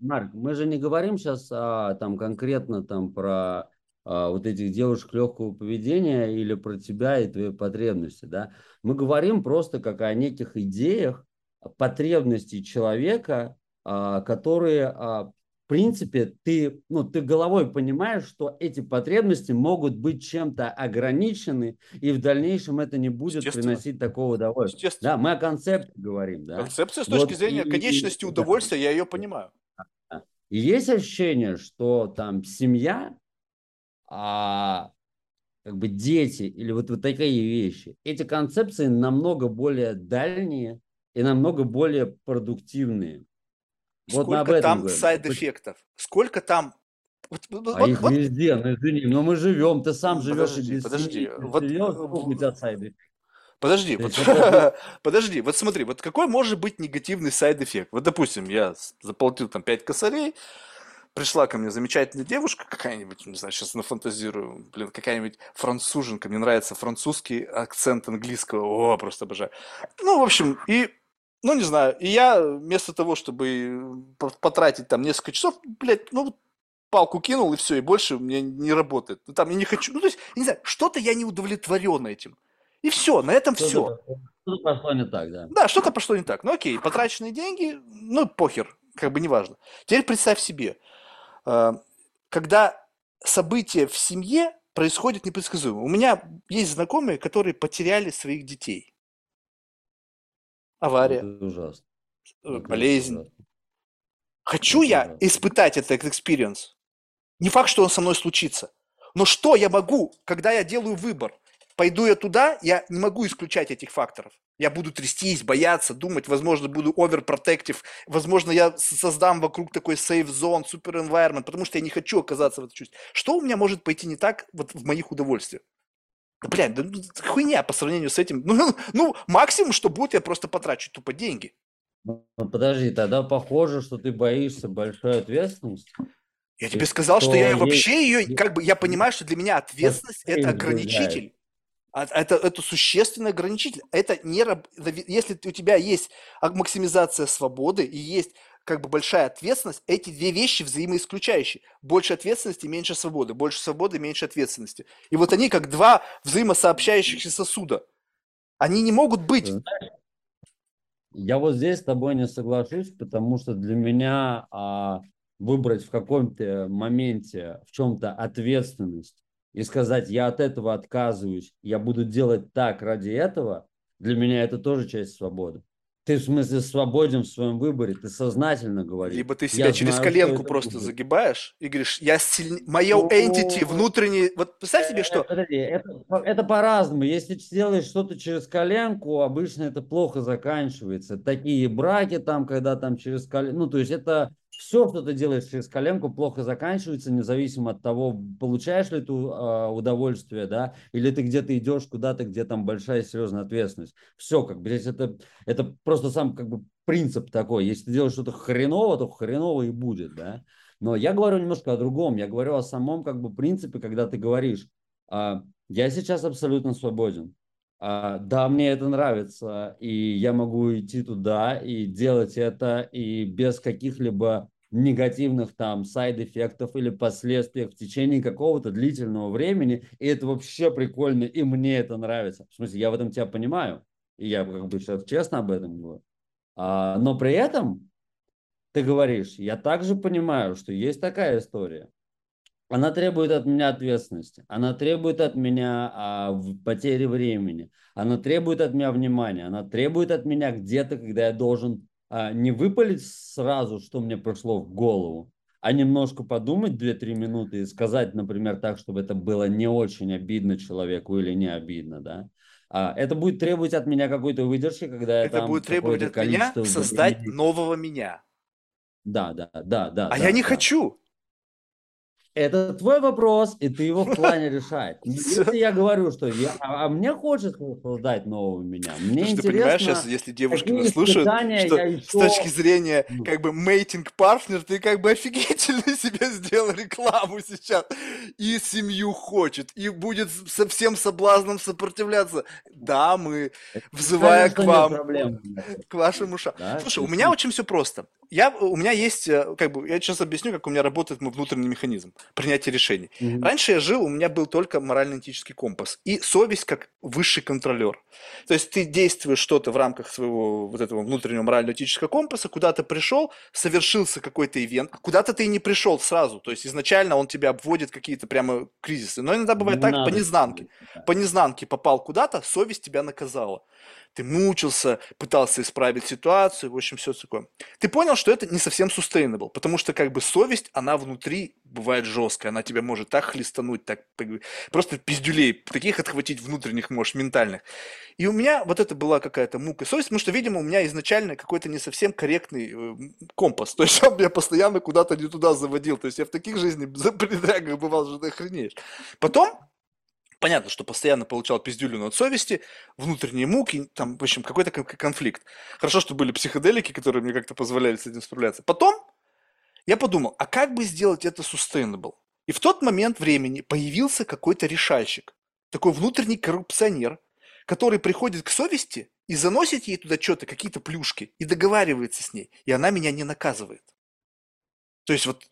Марк, мы же не говорим сейчас а, там конкретно там про а, вот этих девушек легкого поведения или про тебя и твои потребности, да. Мы говорим просто как о неких идеях, потребностей человека, а, которые, а, в принципе, ты, ну, ты головой понимаешь, что эти потребности могут быть чем-то ограничены, и в дальнейшем это не будет приносить такого удовольствия. Да, мы о концепции говорим. Да? Концепция с точки вот, зрения и, конечности и, удовольствия, да. я ее понимаю. И есть ощущение, что там семья, а, как бы дети или вот, вот такие вещи, эти концепции намного более дальние, и намного более продуктивные. Вот Сколько там сайд-эффектов? Сколько там вот, а вот, их вот. везде, ну извини, но мы живем, ты сам живешь подожди, без подожди, семьи, вот, живешь, Подожди, вот, подожди, вот смотри, вот какой может быть негативный side-effect? Вот, допустим, я заплатил там 5 косарей, пришла ко мне замечательная девушка какая-нибудь, не знаю, сейчас нафантазирую, блин, какая-нибудь француженка, мне нравится французский акцент английского, о, просто обожаю. Ну, в общем, и ну, не знаю. И я вместо того, чтобы потратить там несколько часов, блядь, ну, палку кинул, и все, и больше мне не работает. Ну, там я не хочу. Ну, то есть, не знаю, что-то я не удовлетворен этим. И все, на этом все. Что-то пошло не так, да. Да, что-то пошло не так. Ну, окей, потраченные деньги, ну, похер, как бы неважно. Теперь представь себе, э, когда события в семье происходят непредсказуемо. У меня есть знакомые, которые потеряли своих детей авария, это ужасно. Э, болезнь. Это ужасно. Хочу это я ужасно. испытать этот experience? Не факт, что он со мной случится. Но что я могу, когда я делаю выбор? Пойду я туда, я не могу исключать этих факторов. Я буду трястись, бояться, думать, возможно, буду overprotective, возможно, я создам вокруг такой safe zone, super environment, потому что я не хочу оказаться в этом чувстве. Что у меня может пойти не так вот в моих удовольствиях? Да, блядь, да, ну, хуйня по сравнению с этим. Ну, ну, максимум, что будет, я просто потрачу тупо деньги. Ну, подожди, тогда похоже, что ты боишься большой ответственности. Я тебе сказал, что, что я вообще ее, как бы, я понимаю, что для меня ответственность – это ограничитель. А, это, это существенный ограничитель. Это не, если у тебя есть максимизация свободы и есть как бы большая ответственность, эти две вещи взаимоисключающие. Больше ответственности, меньше свободы. Больше свободы, меньше ответственности. И вот они как два взаимосообщающихся сосуда. Они не могут быть. Я вот здесь с тобой не соглашусь, потому что для меня а, выбрать в каком-то моменте в чем-то ответственность и сказать, я от этого отказываюсь, я буду делать так ради этого, для меня это тоже часть свободы. Ты, в смысле, свободен в своем выборе, ты сознательно говоришь. Либо ты себя я через знаю, коленку просто будет. загибаешь и говоришь, я сильнее, мое ну, entity внутренний, вот представь себе, что... Подожди, это, это по-разному. Если сделаешь что-то через коленку, обычно это плохо заканчивается. Такие браки там, когда там через коленку, ну, то есть это все, что ты делаешь через коленку, плохо заканчивается, независимо от того, получаешь ли ты э, удовольствие, да, или ты где-то идешь куда-то, где там большая серьезная ответственность. Все, как бы здесь это, это просто сам как бы принцип такой. Если ты делаешь что-то хреново, то хреново и будет, да. Но я говорю немножко о другом. Я говорю о самом как бы принципе, когда ты говоришь, э, я сейчас абсолютно свободен. А, да, мне это нравится, и я могу идти туда и делать это, и без каких-либо негативных там сайд-эффектов или последствий в течение какого-то длительного времени, и это вообще прикольно, и мне это нравится. В смысле, я в этом тебя понимаю, и я как бы сейчас честно об этом говорю. А, но при этом ты говоришь, я также понимаю, что есть такая история, она требует от меня ответственности, она требует от меня а, потери времени, она требует от меня внимания, она требует от меня где-то, когда я должен а, не выпалить сразу, что мне пришло в голову, а немножко подумать 2-3 минуты и сказать, например, так, чтобы это было не очень обидно человеку или не обидно, да. А, это будет требовать от меня какой-то выдержки, когда это я там будет требовать от меня создать времени... нового меня. Да, да, да, да. А да, я не да. хочу. Это твой вопрос, и ты его в плане решать. Если я говорю, что я, а, а мне хочется создать нового меня, мне Слушай, интересно... Ты понимаешь, сейчас, если девушки нас слушают, что еще... с точки зрения как бы мейтинг партнер, ты как бы офигительно себе сделал рекламу сейчас. И семью хочет, и будет со всем соблазном сопротивляться. Да, мы, взывая к вам, к вашим ушам. Слушай, у меня очень все просто. Я, у меня есть, э, как бы, я сейчас объясню, как у меня работает мой внутренний механизм принятия решений. Mm-hmm. Раньше я жил, у меня был только морально-этический компас и совесть как высший контролер. То есть ты действуешь что-то в рамках своего вот этого внутреннего морально-этического компаса, куда-то пришел, совершился какой-то ивент, куда-то ты и не пришел сразу. То есть изначально он тебя обводит какие-то прямо кризисы. Но иногда бывает не так, по незнанке. По незнанке попал куда-то, совесть тебя наказала ты мучился, пытался исправить ситуацию, в общем, все такое. Ты понял, что это не совсем sustainable, потому что как бы совесть, она внутри бывает жесткая, она тебя может так хлестануть, так просто пиздюлей, таких отхватить внутренних можешь, ментальных. И у меня вот это была какая-то мука совесть, потому что, видимо, у меня изначально какой-то не совсем корректный э, компас, то есть он меня постоянно куда-то не туда заводил, то есть я в таких жизнях за передрягах бывал, что ты охренеешь. Потом Понятно, что постоянно получал пиздюлину от совести, внутренние муки, там, в общем, какой-то конфликт. Хорошо, что были психоделики, которые мне как-то позволяли с этим справляться. Потом я подумал, а как бы сделать это sustainable? И в тот момент времени появился какой-то решальщик, такой внутренний коррупционер, который приходит к совести и заносит ей туда что-то, какие-то плюшки, и договаривается с ней, и она меня не наказывает. То есть вот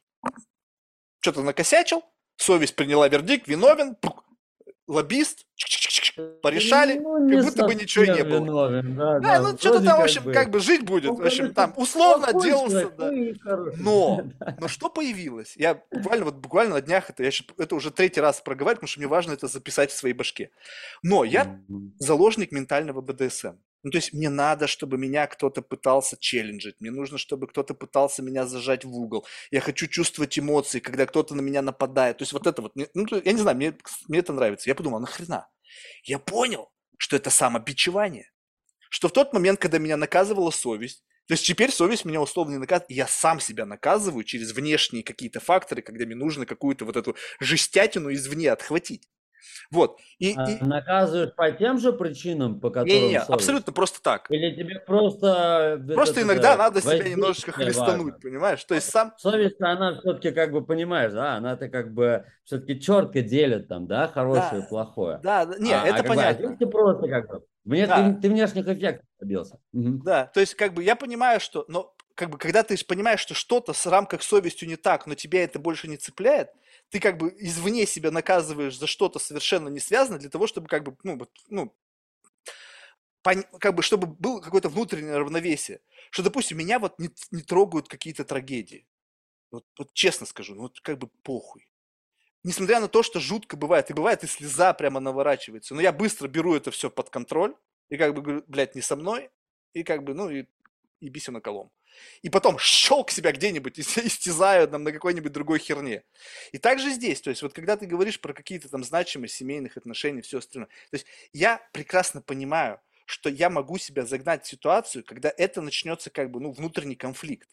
что-то накосячил, совесть приняла вердикт, виновен, лоббист, порешали, ну, как будто бы ничего не было. Виновен, да, да, да, ну что-то там, в общем, как бы, как бы жить будет, ну, в общем, там условно делался, да. Но, но что появилось? Я буквально, вот буквально на днях, это, я это уже третий раз проговариваю, потому что мне важно это записать в своей башке. Но я заложник ментального БДСМ. Ну, то есть мне надо, чтобы меня кто-то пытался челленджить, мне нужно, чтобы кто-то пытался меня зажать в угол. Я хочу чувствовать эмоции, когда кто-то на меня нападает. То есть вот это вот, ну, я не знаю, мне, мне это нравится. Я подумал, нахрена? Я понял, что это самобичевание. Что в тот момент, когда меня наказывала совесть, то есть теперь совесть меня условно не наказывает, я сам себя наказываю через внешние какие-то факторы, когда мне нужно какую-то вот эту жестятину извне отхватить. Вот. И, а и... Наказывают по тем же причинам, по которым... Не-не-не, абсолютно просто так. Или тебе просто... Просто это, иногда это, надо себя немножечко хлестануть, важно. понимаешь? То есть сам... Совесть, она все-таки как бы, понимаешь, да, она-то как бы все-таки четко делит там, да, хорошее да, и плохое. Да, не, а, это а понятно. Бы, ты просто как бы... Мне, да. ты, ты внешних эффектов добился. Угу. Да, то есть как бы я понимаю, что... Но как бы когда ты понимаешь, что что-то с рамках совестью не так, но тебя это больше не цепляет, ты как бы извне себя наказываешь за что-то совершенно не связанное для того, чтобы как бы, ну, ну, как бы, чтобы было какое-то внутреннее равновесие. Что, допустим, меня вот не, не трогают какие-то трагедии. Вот, вот честно скажу, ну вот как бы похуй. Несмотря на то, что жутко бывает, и бывает, и слеза прямо наворачивается. Но я быстро беру это все под контроль, и как бы говорю, блядь, не со мной, и как бы, ну, и, и бисю на колом и потом щелк себя где-нибудь истязают там на какой-нибудь другой херне. И также здесь, то есть вот когда ты говоришь про какие-то там значимые семейных отношений, все остальное, то есть я прекрасно понимаю, что я могу себя загнать в ситуацию, когда это начнется как бы, ну, внутренний конфликт.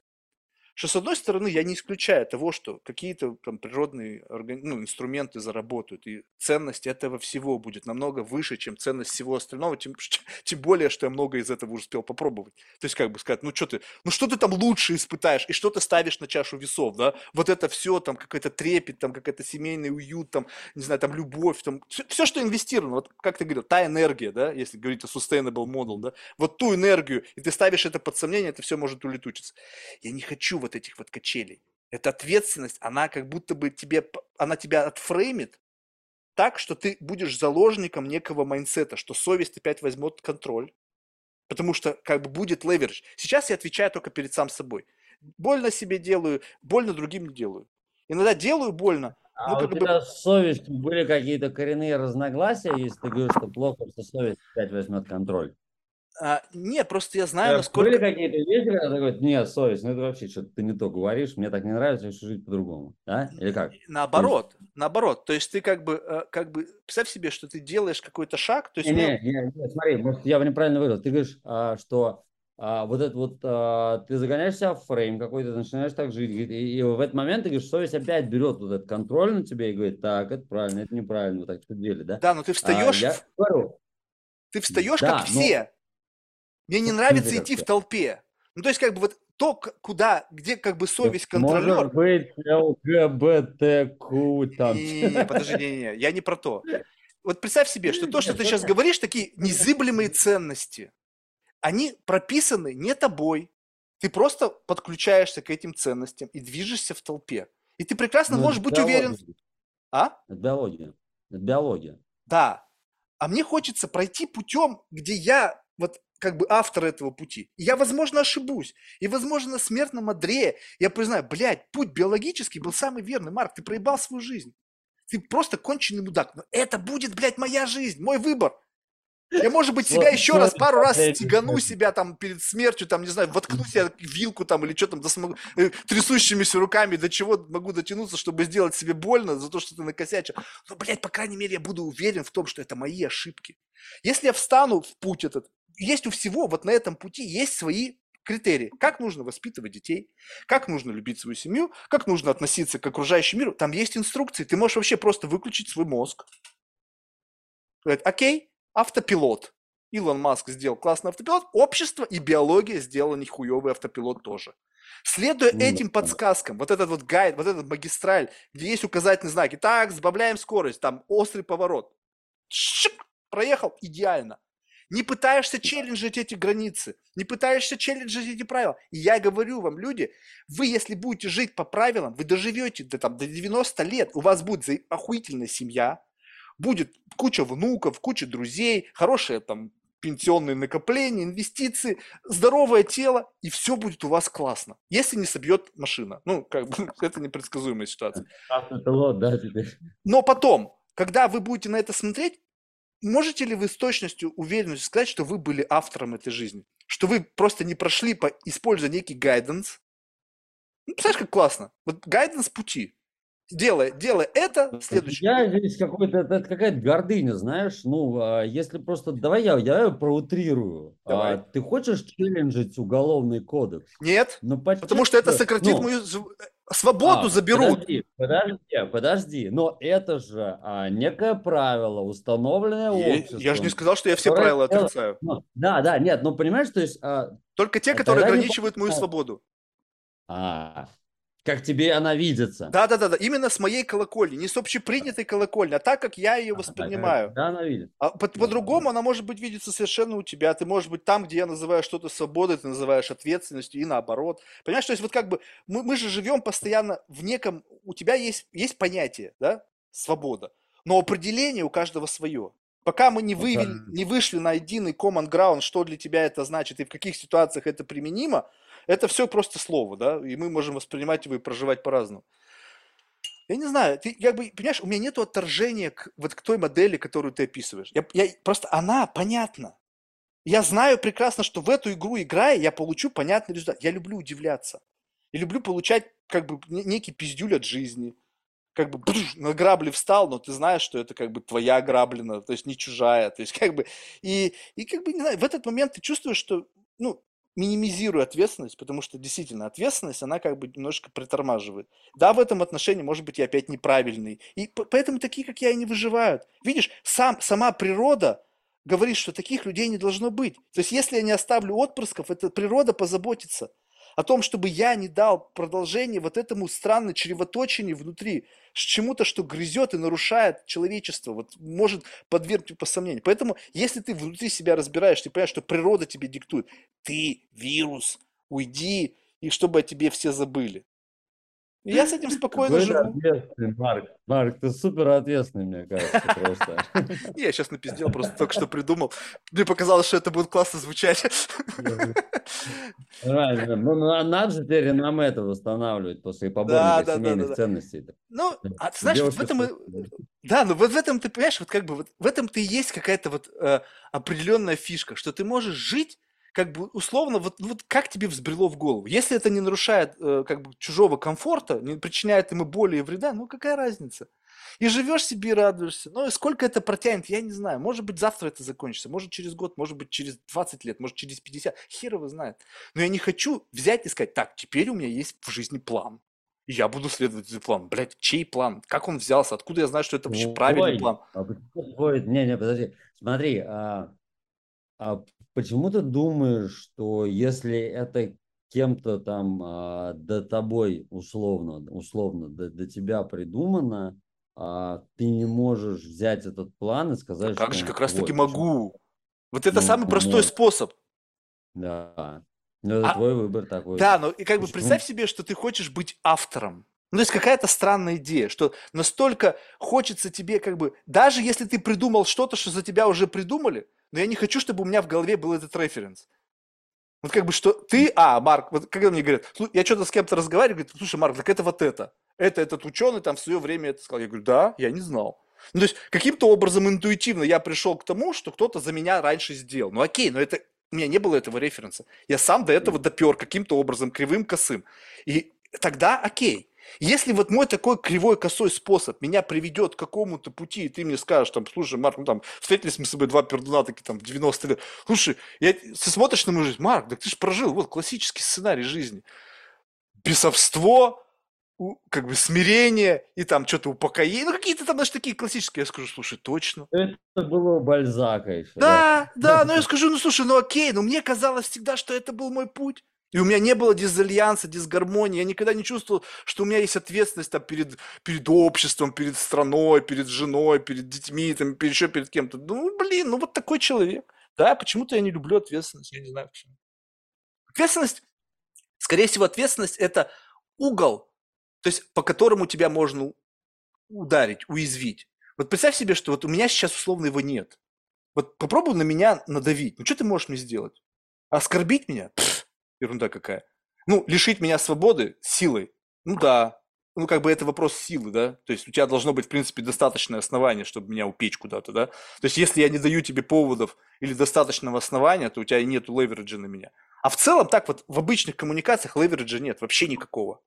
Что, с одной стороны, я не исключаю того, что какие-то там природные ну, инструменты заработают, и ценность этого всего будет намного выше, чем ценность всего остального, тем, тем более, что я много из этого уже успел попробовать. То есть, как бы сказать, ну что ты, ну что ты там лучше испытаешь, и что ты ставишь на чашу весов, да? Вот это все, там какой-то трепет, там какой-то семейный уют, там, не знаю, там любовь, там, все, все что инвестировано, вот как ты говорил, та энергия, да, если говорить о sustainable model, да, вот ту энергию, и ты ставишь это под сомнение, это все может улетучиться. Я не хочу вот этих вот качелей. Эта ответственность, она как будто бы тебе, она тебя отфреймит так, что ты будешь заложником некого майнсета, что совесть опять возьмет контроль, потому что как бы будет леверидж. Сейчас я отвечаю только перед сам собой. Больно себе делаю, больно другим не делаю. Иногда делаю больно. А ну, у тебя бы... с совестью были какие-то коренные разногласия, если ты говоришь, что плохо, что совесть опять возьмет контроль? А, нет, просто я знаю, насколько... Были какие-то вещи, когда ты говоришь, нет, совесть, ну это вообще что-то ты не то говоришь, мне так не нравится, я хочу жить по-другому, да? Или как? Наоборот, есть... наоборот, то есть ты как бы, э, как бы, представь себе, что ты делаешь какой-то шаг, то есть... Не, не, не, не смотри, может, я неправильно выразил, ты говоришь, а, что а, вот это вот, а, ты загоняешь себя в фрейм какой-то, начинаешь так жить, и, и в этот момент ты говоришь, совесть опять берет вот этот контроль на тебя и говорит, так, это правильно, это неправильно, вот так что делали, да? Да, но ты встаешь, а, я ты встаешь да, как но... Мне не нравится идти в толпе. Ну, то есть, как бы вот то, куда, где как бы совесть контролер. Может быть, ЛГБТК там. Не-не-не, подожди, не-не, я не про то. Вот представь себе, что то, что ты сейчас говоришь, такие незыблемые ценности, они прописаны не тобой. Ты просто подключаешься к этим ценностям и движешься в толпе. И ты прекрасно Ну, можешь быть биология. уверен. А? Это биология. Это биология. Да. А мне хочется пройти путем, где я вот как бы автор этого пути. И я, возможно, ошибусь. И, возможно, на смертном одре я признаю, блядь, путь биологический был самый верный. Марк, ты проебал свою жизнь. Ты просто конченый мудак. Но это будет, блядь, моя жизнь, мой выбор. Я, может быть, себя еще раз, пару раз стегану себя там перед смертью, там, не знаю, воткну себе вилку там или что там, да смогу, э, трясущимися руками до чего могу дотянуться, чтобы сделать себе больно за то, что ты накосячил. Но, блядь, по крайней мере, я буду уверен в том, что это мои ошибки. Если я встану в путь этот, есть у всего, вот на этом пути есть свои критерии. Как нужно воспитывать детей, как нужно любить свою семью, как нужно относиться к окружающему миру. Там есть инструкции. Ты можешь вообще просто выключить свой мозг. Говорит, окей, автопилот. Илон Маск сделал классный автопилот, общество и биология сделали нихуевый автопилот тоже. Следуя Ну, этим подсказкам, вот этот вот гайд, вот этот магистраль, где есть указательные знаки, так, сбавляем скорость, там острый поворот. Шик, проехал идеально. Не пытаешься челленджить эти границы, не пытаешься челленджить эти правила. И я говорю вам, люди, вы, если будете жить по правилам, вы доживете до, там, до 90 лет, у вас будет охуительная семья, будет куча внуков, куча друзей, хорошие там пенсионные накопления, инвестиции, здоровое тело, и все будет у вас классно, если не собьет машина. Ну, как бы, это непредсказуемая ситуация. Но потом, когда вы будете на это смотреть, можете ли вы с точностью уверенностью сказать, что вы были автором этой жизни? Что вы просто не прошли, по, используя некий гайденс? Ну, представляешь, как классно? Вот гайденс пути. Делай, делай это, следующее. Я здесь какой-то, это какая-то гордыня, знаешь, ну, а, если просто, давай я, я проутрирую. А, Давай. ты хочешь челленджить уголовный кодекс? Нет, Ну, почти потому что это сократит Ну, мою зв- свободу, а, заберут. Подожди, подожди, подожди, но это же а, некое правило, установленное Е- обществом. Я же не сказал, что я все правила дело- отрицаю. Ну, да, да, нет, ну понимаешь, то есть, а, Только те, а которые тогда не ограничивают мою свободу. а, как тебе она видится. Да, да, да, да. Именно с моей колокольни, не с общепринятой колокольни, а так, как я ее воспринимаю. Да, она видит. А по- по-другому она может быть видится совершенно у тебя. Ты можешь быть там, где я называю что-то свободой, ты называешь ответственностью, и наоборот. Понимаешь, то есть вот как бы мы, мы же живем постоянно в неком... У тебя есть, есть понятие, да, свобода, но определение у каждого свое. Пока мы не, вывели, Абсолютно. не вышли на единый common ground, что для тебя это значит и в каких ситуациях это применимо, это все просто слово, да, и мы можем воспринимать его и проживать по-разному. Я не знаю, ты как бы, понимаешь, у меня нет отторжения к, вот к той модели, которую ты описываешь. Я, я- просто она понятна. Я знаю прекрасно, что в эту игру играя, я получу понятный результат. Я люблю удивляться. Я люблю получать как бы не- некий пиздюль от жизни. Как бы бдж, на грабли встал, но ты знаешь, что это как бы твоя граблина, то есть не чужая. То есть как бы и, и как бы, не знаю, в этот момент ты чувствуешь, что, ну, минимизируя ответственность, потому что действительно ответственность, она как бы немножко притормаживает. Да, в этом отношении, может быть, я опять неправильный. И поэтому такие, как я, и не выживают. Видишь, сам, сама природа говорит, что таких людей не должно быть. То есть, если я не оставлю отпрысков, это природа позаботится о том, чтобы я не дал продолжение вот этому странной чревоточине внутри, чему-то, что грызет и нарушает человечество, вот может подвергнуть по сомнению. Поэтому, если ты внутри себя разбираешь, ты понимаешь, что природа тебе диктует, ты вирус, уйди, и чтобы о тебе все забыли. И я с этим спокойно Какой живу. ответственный, Марк. Марк, ты супер ответственный, мне кажется, просто. Я сейчас напиздел, просто только что придумал. Мне показалось, что это будет классно звучать. Правильно. Ну, надо же теперь нам это восстанавливать после поборника семейных ценностей. Ну, а ты знаешь, вот в этом Да, ну вот в этом ты понимаешь, вот как бы вот в этом ты и есть какая-то вот э, определенная фишка, что ты можешь жить как бы условно, вот, вот как тебе взбрело в голову? Если это не нарушает э, как бы чужого комфорта, не причиняет ему боли и вреда, ну какая разница? И живешь себе и радуешься. Ну, и сколько это протянет, я не знаю. Может быть, завтра это закончится. Может, через год, может быть, через 20 лет, может, через 50. Хер его знает. Но я не хочу взять и сказать, так, теперь у меня есть в жизни план. И я буду следовать этому плану. Блядь, чей план? Как он взялся? Откуда я знаю, что это вообще правильный план? А Не, не, подожди. Смотри, а, а почему ты думаешь, что если это кем-то там а, до тобой условно, условно до, до тебя придумано, а, ты не можешь взять этот план и сказать, как что же как раз таки могу. Вот это ну, самый простой можешь. способ. Да. Ну, это а, твой выбор такой. Да, но и как бы представь себе, что ты хочешь быть автором. Ну, то есть какая-то странная идея, что настолько хочется тебе как бы, даже если ты придумал что-то, что за тебя уже придумали, но я не хочу, чтобы у меня в голове был этот референс. Вот как бы что ты, а, Марк, вот когда мне говорят, я что-то с кем-то разговариваю, говорит, слушай, Марк, так это вот это. Это этот ученый там в свое время это сказал. Я говорю, да, я не знал. Ну, то есть каким-то образом интуитивно я пришел к тому, что кто-то за меня раньше сделал. Ну окей, но это у меня не было этого референса. Я сам до этого допер каким-то образом, кривым, косым. И тогда окей. Если вот мой такой кривой, косой способ меня приведет к какому-то пути, и ты мне скажешь, там, слушай, Марк, ну там, встретились мы с собой два пердуна, такие там, в 90 лет, слушай, я, ты смотришь на мою жизнь, Марк, да ты же прожил, вот, классический сценарий жизни. Бесовство, как бы смирение и там что-то упокоение, ну какие-то там даже такие классические, я скажу, слушай, точно. Это было Бальзака еще. Да, да, да, но я скажу, ну слушай, ну окей, но мне казалось всегда, что это был мой путь. И у меня не было дизальянса, дисгармонии. Я никогда не чувствовал, что у меня есть ответственность там, перед, перед обществом, перед страной, перед женой, перед детьми, там, перед, еще перед кем-то. Ну, блин, ну вот такой человек. Да, почему-то я не люблю ответственность, я не знаю почему. Ответственность, скорее всего, ответственность – это угол, то есть по которому тебя можно ударить, уязвить. Вот представь себе, что вот у меня сейчас условно его нет. Вот попробуй на меня надавить. Ну, что ты можешь мне сделать? Оскорбить меня? Пфф, ерунда какая. Ну, лишить меня свободы силой. Ну да. Ну, как бы это вопрос силы, да? То есть у тебя должно быть, в принципе, достаточное основание, чтобы меня упечь куда-то, да? То есть если я не даю тебе поводов или достаточного основания, то у тебя и нет левериджа на меня. А в целом так вот в обычных коммуникациях левериджа нет, вообще никакого.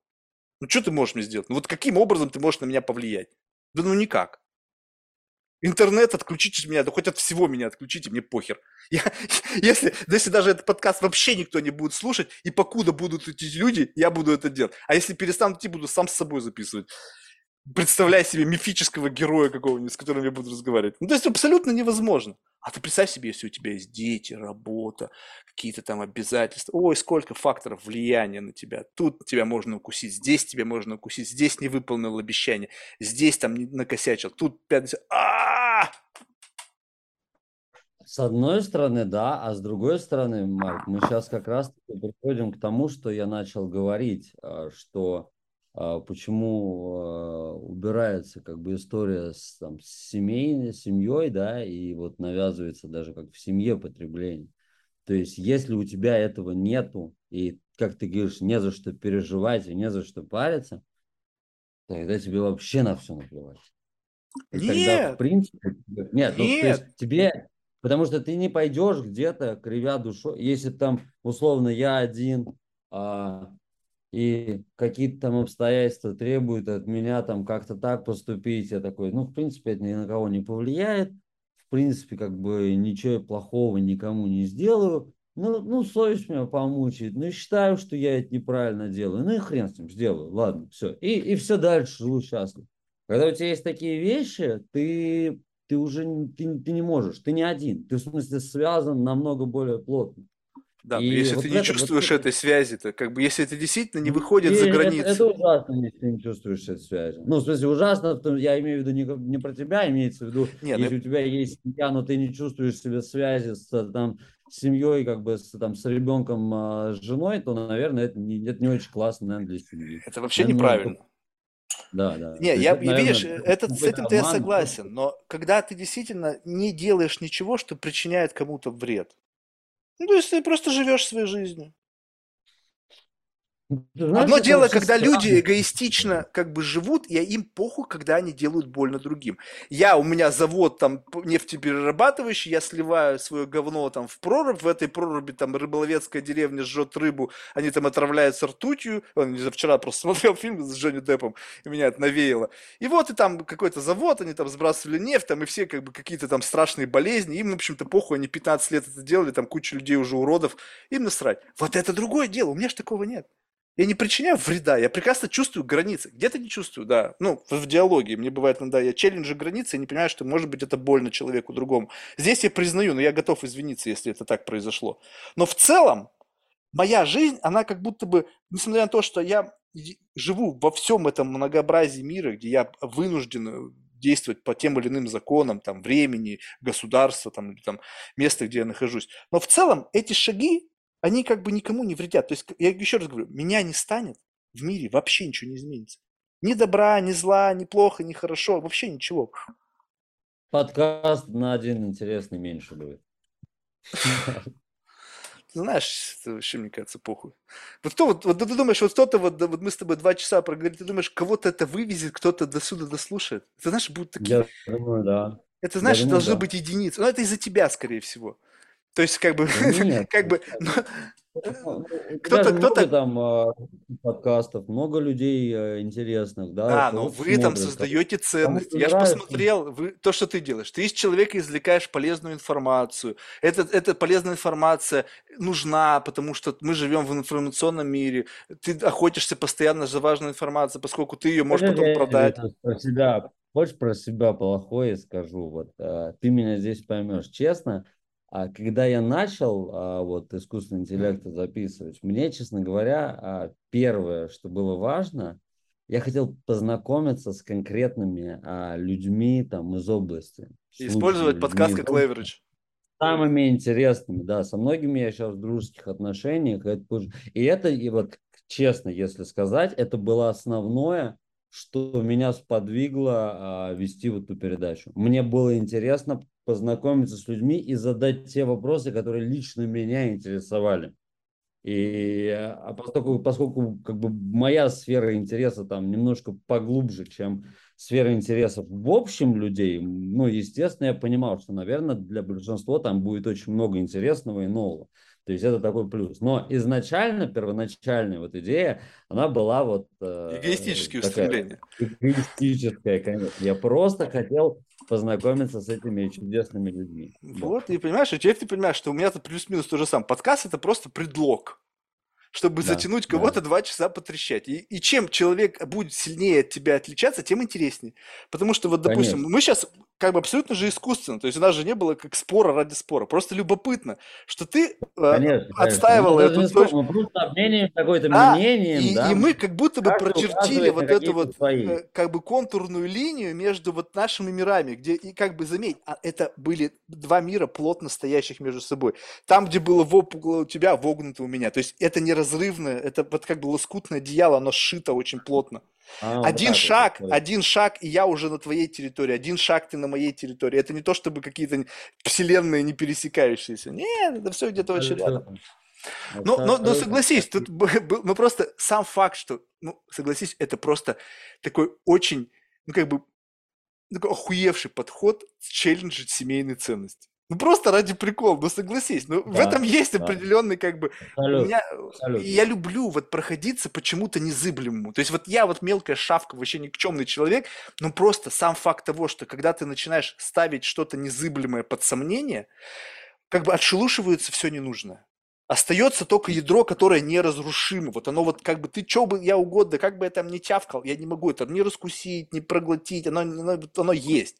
Ну, что ты можешь мне сделать? Ну, вот каким образом ты можешь на меня повлиять? Да ну никак. Интернет отключите меня, да хоть от всего меня отключите, мне похер. Я, если, если даже этот подкаст вообще никто не будет слушать, и покуда будут эти люди, я буду это делать. А если перестанут идти, буду сам с собой записывать. Представляй себе мифического героя какого-нибудь, с которым я буду разговаривать. Ну, то есть абсолютно невозможно. А ты представь себе, если у тебя есть дети, работа, какие-то там обязательства. Ой, сколько факторов влияния на тебя. Тут тебя можно укусить, здесь тебя можно укусить, здесь не выполнил обещание, здесь там накосячил, тут 50... А! С одной стороны, да, а с другой стороны, Марк, мы сейчас как раз приходим к тому, что я начал говорить, а, что почему а, убирается как бы история с, там, с семейной, семьей, да, и вот навязывается даже как в семье потребление. То есть, если у тебя этого нету, и, как ты говоришь, не за что переживать и не за что париться, тогда тебе вообще на все наплевать. И нет, тогда, в принципе, нет, нет. Ну, то есть тебе, потому что ты не пойдешь где-то, кривя душой, если там, условно, я один, а, и какие-то там обстоятельства требуют от меня там как-то так поступить, я такой, ну, в принципе, это ни на кого не повлияет, в принципе, как бы ничего плохого никому не сделаю, ну, ну, совесть меня помучает, ну, считаю, что я это неправильно делаю, ну, и хрен с ним сделаю, ладно, все, и, и все дальше, живу счастлив. Когда у тебя есть такие вещи, ты, ты уже ты, ты не можешь, ты не один, ты, в смысле, связан намного более плотно. Да, и если вот ты не чувствуешь вот, этой связи, то как бы если это действительно не выходит и за границу. Это, это ужасно, если ты не чувствуешь этой связи. Ну, в смысле, ужасно, я имею в виду не, не про тебя, имеется в виду, Нет, если это... у тебя есть семья, но ты не чувствуешь себе связи с там, семьей, как бы с, там, с ребенком, а, с женой, то, наверное, это не, это не очень классно, наверное, для семьи. Это вообще наверное, неправильно. Это... Да, да. Не, я, это, наверное, видишь, это, с этим-то я согласен, но когда ты действительно не делаешь ничего, что причиняет кому-то вред, ну, то есть ты просто живешь своей жизнью. Знаешь, Одно дело, когда странно. люди эгоистично как бы живут, и им похуй, когда они делают больно другим. Я, у меня завод там нефтеперерабатывающий, я сливаю свое говно там в прорубь, в этой проруби там рыболовецкая деревня жжет рыбу, они там отравляются ртутью. Он вчера просто смотрел фильм с Джонни Деппом, и меня это навеяло. И вот и там какой-то завод, они там сбрасывали нефть, там и все как бы какие-то там страшные болезни, им, в общем-то, похуй, они 15 лет это делали, там куча людей уже уродов, им насрать. Вот это другое дело, у меня же такого нет. Я не причиняю вреда, я прекрасно чувствую границы. Где-то не чувствую, да. Ну, в, в диалоге. Мне бывает иногда, я челленджу границы и не понимаю, что, может быть, это больно человеку другому. Здесь я признаю, но я готов извиниться, если это так произошло. Но в целом, моя жизнь, она как будто бы, несмотря на то, что я живу во всем этом многообразии мира, где я вынужден э, действовать по тем или иным законам, там, времени, государства, там, там, места, где я нахожусь. Но в целом эти шаги, они как бы никому не вредят. То есть, я еще раз говорю, меня не станет, в мире вообще ничего не изменится. Ни добра, ни зла, ни плохо, ни хорошо, вообще ничего. Подкаст на один интересный меньше будет. Знаешь, это вообще, мне кажется, похуй. Вот кто вот, вот ты думаешь, вот кто-то, вот, вот мы с тобой два часа проговорили, ты думаешь, кого-то это вывезет, кто-то до сюда дослушает? Ты знаешь, будут такие... Я думаю, да. Это, знаешь, думаю, должны да. быть единицы. Но это из-за тебя, скорее всего. То есть, как бы, Нет, как бы, ну, ну, кто-то, кто-то там э, подкастов, много людей э, интересных, да. А, но вы смотрят, там создаете ценность. Я же посмотрел, вы, то, что ты делаешь. Ты из человека извлекаешь полезную информацию. Это, эта полезная информация нужна, потому что мы живем в информационном мире. Ты охотишься постоянно за важную информацию, поскольку ты ее можешь потом продать. Про себя, хочешь про себя плохое скажу? Вот э, ты меня здесь поймешь. Честно, а когда я начал а, вот искусственный интеллект записывать, мне, честно говоря, а, первое, что было важно, я хотел познакомиться с конкретными а, людьми там из области. Использовать подкаст как leverage. Самыми интересными, да. Со многими я сейчас в дружеских отношениях. И это, и вот честно, если сказать, это было основное, что меня сподвигло а, вести вот эту передачу. Мне было интересно познакомиться с людьми и задать те вопросы, которые лично меня интересовали. И а поскольку, поскольку как бы моя сфера интереса там немножко поглубже, чем сфера интересов в общем людей, ну, естественно, я понимал, что, наверное, для большинства там будет очень много интересного и нового. То есть это такой плюс. Но изначально, первоначальная вот идея, она была вот... Э, Эгоистические устремления. Эгоистическая, конечно. Я просто хотел познакомиться с этими чудесными людьми. Вот, да. и понимаешь, и теперь ты понимаешь, что у меня-то плюс-минус то же самое. Подкаст – это просто предлог чтобы да, затянуть кого-то да. два часа потрещать. И, и чем человек будет сильнее от тебя отличаться, тем интереснее. Потому что вот, допустим, Конечно. мы сейчас как бы абсолютно же искусственно. То есть у нас же не было как спора ради спора. Просто любопытно, что ты э, конечно, отстаивал конечно. эту точку. Мы просто обмениваем какое-то да, мнением. И, да? и мы как будто бы Каждый прочертили вот эту вот свои. Э, как бы контурную линию между вот нашими мирами, где, и как бы заметь, а это были два мира плотно стоящих между собой. Там, где было вопугло у тебя, вогнуто у меня. То есть это неразрывное, это вот как бы лоскутное одеяло, оно сшито очень плотно. А, один вот шаг, вот. один шаг, и я уже на твоей территории. Один шаг ты на моей территории. Это не то, чтобы какие-то вселенные не пересекающиеся. Нет, это все где-то очень рядом. Ну, но, но согласись, тут ну просто сам факт, что, ну, согласись, это просто такой очень, ну, как бы, такой охуевший подход челленджить семейные ценности. Ну просто ради прикола, ну согласись, ну да, в этом есть да. определенный как бы, абсолютно, меня, абсолютно. я люблю вот проходиться почему-то незыблемому, то есть вот я вот мелкая шавка, вообще никчемный человек, но просто сам факт того, что когда ты начинаешь ставить что-то незыблемое под сомнение, как бы отшелушивается все ненужное. Остается только ядро, которое неразрушимо. Вот оно вот как бы ты что бы я угодно, как бы я там не тявкал, я не могу это не раскусить, не проглотить, оно, оно, оно есть.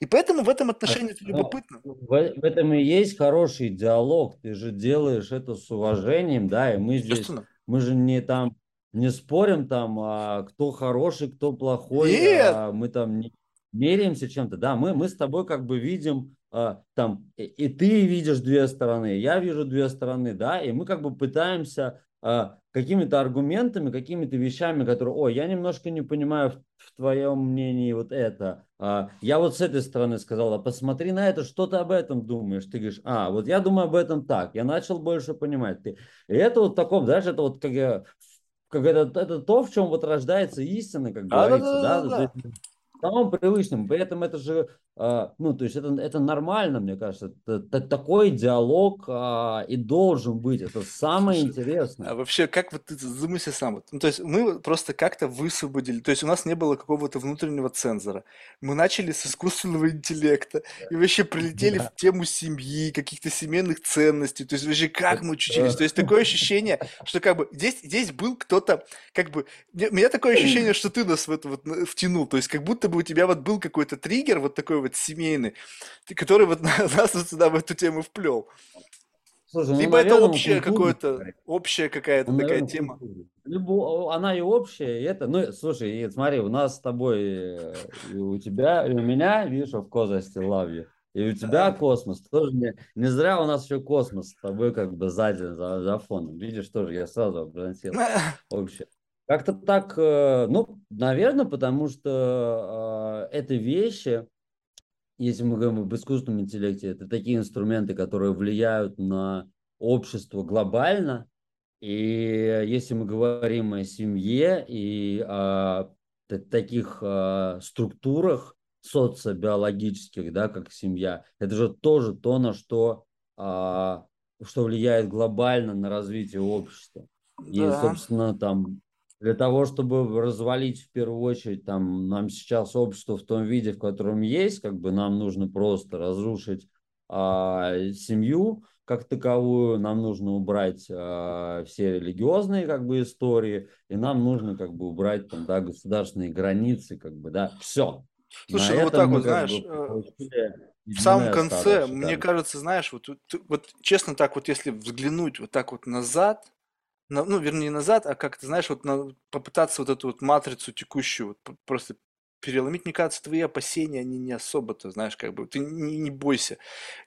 И поэтому в этом отношении это любопытно. В, в этом и есть хороший диалог. Ты же делаешь это с уважением, да, и мы здесь, мы же не там не спорим там, а кто хороший, кто плохой, Нет. а мы там не меряемся чем-то. Да, мы, мы с тобой как бы видим а, там, и, ты видишь две стороны, я вижу две стороны, да, и мы как бы пытаемся а, какими-то аргументами, какими-то вещами, которые, о, я немножко не понимаю в, в твоем мнении вот это, а, я вот с этой стороны сказал, а посмотри на это, что ты об этом думаешь, ты говоришь, а, вот я думаю об этом так, я начал больше понимать, ты, и это вот таком, знаешь, это вот как я как это, это то, в чем вот рождается истина, как Да, да, говорится, да, да, да, да. есть самым привычным. При этом это же, а, ну, то есть это, это нормально, мне кажется. Это- такой диалог а, и должен быть. Это самое Слушай, интересное. а вообще, как вот ты замысли сам? Вот, ну, то есть мы просто как-то высвободили, то есть у нас не было какого-то внутреннего цензора. Мы начали с искусственного интеллекта и вообще прилетели в Да. тему семьи, каких-то семейных ценностей. То есть вообще как мы чуть-чуть. То есть такое ощущение, что как бы здесь, здесь был кто-то, как бы, у меня такое ощущение, что ты нас в это вот на- втянул. То есть как будто бы у тебя вот был какой-то триггер вот такой вот семейный, ты- который вот нас вот сюда в эту тему вплел. Слушай, ну, Либо это наверное, общее культурно. какое-то, общая какая-то Ну, такая наверное, тема. Либо она и общая, и это. Ну, слушай, и смотри, у нас с тобой, э, и у тебя, и у меня, видишь, в love you. И у тебя Да. космос. Тоже не, не зря у нас еще космос с тобой как бы сзади, за, за фоном. Видишь, тоже я сразу обрантил общее. Как-то так, э, ну, наверное, потому что э, это вещи, если мы говорим об искусственном интеллекте, это такие инструменты, которые влияют на общество глобально. И если мы говорим о семье и о таких а, структурах социобиологических, да, как семья, это же тоже то, на что, а, что влияет глобально на развитие общества. И, Да. собственно, там для того, чтобы развалить в первую очередь там нам сейчас общество в том виде, в котором есть, как бы нам нужно просто разрушить а, семью как таковую, нам нужно убрать а, все религиозные как бы истории, и нам нужно как бы убрать там, да, государственные границы, как бы, да, все. Слушай, На ну вот так вот, знаешь, бы э, в самом конце, стадо мне шикарное. кажется, знаешь, вот, вот честно так вот, если взглянуть вот так вот назад, на- ну, вернее, назад, а как ты знаешь, вот на- попытаться вот эту вот матрицу текущую вот просто переломить, мне кажется, твои опасения, они не особо-то, знаешь, как бы, ты не, не бойся.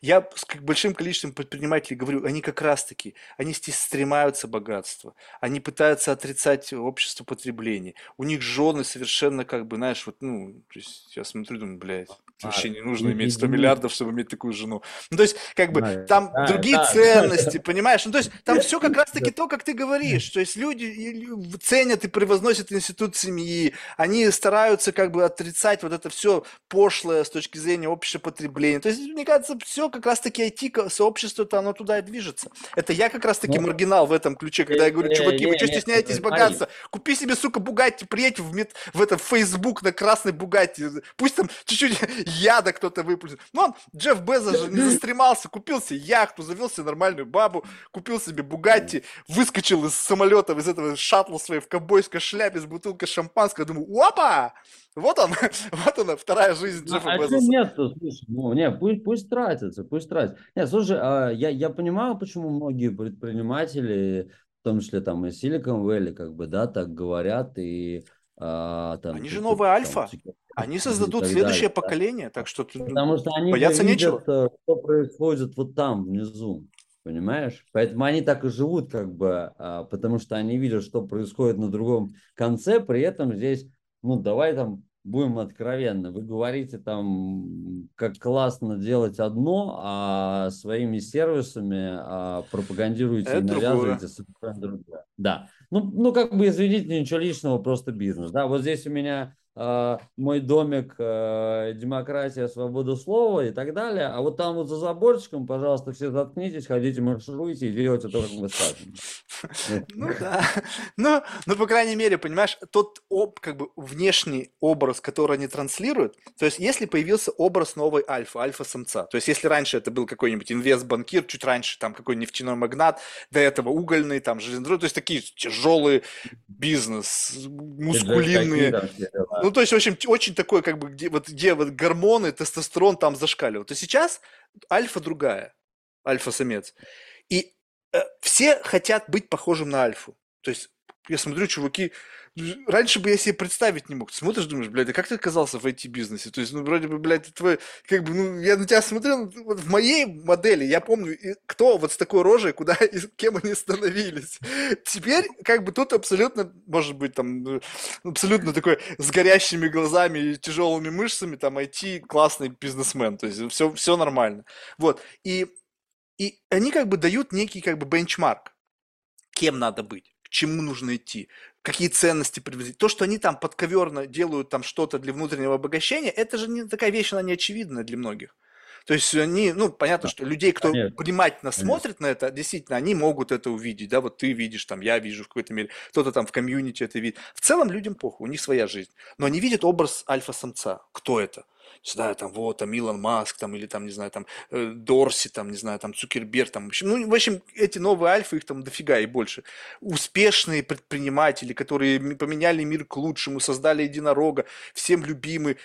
Я с как большим количеством предпринимателей говорю, они как раз-таки, они здесь стремаются богатства, они пытаются отрицать общество потребления, у них жены совершенно как бы, знаешь, вот, ну, то есть я смотрю, думаю, блядь, вообще не нужно иметь 100 извини. миллиардов, чтобы иметь такую жену. Ну, то есть, как бы, там другие ценности, понимаешь? Ну, то есть, там все как раз-таки то, как ты говоришь. То есть, люди ценят и превозносят институт семьи, они стараются как бы отрицать вот это все пошлое с точки зрения общего потребления. То есть, мне кажется, все как раз-таки IT-сообщество-то, оно туда и движется. Это я как раз-таки Ну, маргинал в этом ключе, когда я говорю, чуваки, вы не, что стесняетесь богатства? Купи себе, сука, Бугатти, приедь в, мет- в это, в Facebook на красный Бугатти. Пусть там чуть-чуть яда кто-то выплюнет. Ну, он, Джефф Безос же не застремался, купил себе яхту, завел себе нормальную бабу, купил себе Бугатти, выскочил из самолета, из этого шаттла своей в ковбойской шляпе с бутылкой шампанского. Думаю, опа! Вот он, вот она, вторая жизнь Ну, Джеффа а Безоса. нет-то, слушай, ну, не, пусть, пусть тратится, пусть тратится. Нет, слушай, а, я, я понимаю, почему многие предприниматели, в том числе там и Silicon Valley, как бы, да, так говорят, и а, там Они же новая альфа. типа, Они создадут следующее далее, да. поколение, так что тут Потому что они бояться нечего. видят, э, что происходит вот там, внизу, понимаешь? Поэтому они так и живут, как бы, а, потому что они видят, что происходит на другом конце, при этом здесь, ну, давай там будем откровенны, вы говорите там, как классно делать одно, а своими сервисами а, пропагандируете и Это другое. навязываете совершенно другое. Да. Ну, ну, как бы, извините, ничего личного, просто бизнес. Да, вот здесь у меня мой домик, э, демократия, свобода слова и так далее. А вот там вот за заборчиком, пожалуйста, все заткнитесь, ходите, маршируйте и делайте то, как мы скажем. Ну да, ну, ну, по крайней мере, понимаешь, тот об, как бы внешний образ, который они транслируют, то есть если появился образ новой альфа, альфа-самца, то есть если раньше это был какой-нибудь инвест-банкир, чуть раньше там какой нефтяной магнат, до этого угольный, там железнодорожный, то есть такие тяжелые бизнес, мускулинные, Ну, то есть, в общем, очень такой, как бы, где вот, где вот гормоны, тестостерон там зашкаливают. То сейчас альфа другая, альфа-самец. И э, все хотят быть похожим на альфу. То есть, я смотрю, чуваки, раньше бы я себе представить не мог. Ты смотришь, думаешь, блядь, а как ты оказался в IT-бизнесе? То есть, ну, вроде бы, блядь, твой, как бы, ну, я на тебя смотрел, ну, вот в моей модели, я помню, кто вот с такой рожей, куда и кем они становились. Теперь, как бы, тут абсолютно, может быть, там, э, абсолютно такой с горящими глазами и тяжелыми мышцами, там, IT классный бизнесмен, то есть все, все нормально. Вот, и, и они как бы дают некий как бы бенчмарк, кем надо быть, чему нужно идти, какие ценности привозить. То, что они там подковерно делают там что-то для внутреннего обогащения, это же не такая вещь, она не очевидная для многих. То есть они, ну, понятно, что людей, кто Конечно. внимательно Конечно. смотрит на это, действительно, они могут это увидеть, да, вот ты видишь, там, я вижу в какой-то мере, кто-то там в комьюнити это видит. В целом людям похуй, у них своя жизнь. Но они видят образ альфа-самца. Кто это? Знаю, там, вот, там, Илон Маск, там, или там, не знаю, там, э, Дорси, там, не знаю, там, Цукерберг, там, в общем, ну, в общем, эти новые альфы, их там дофига и больше. Успешные предприниматели, которые поменяли мир к лучшему, создали единорога, всем любимый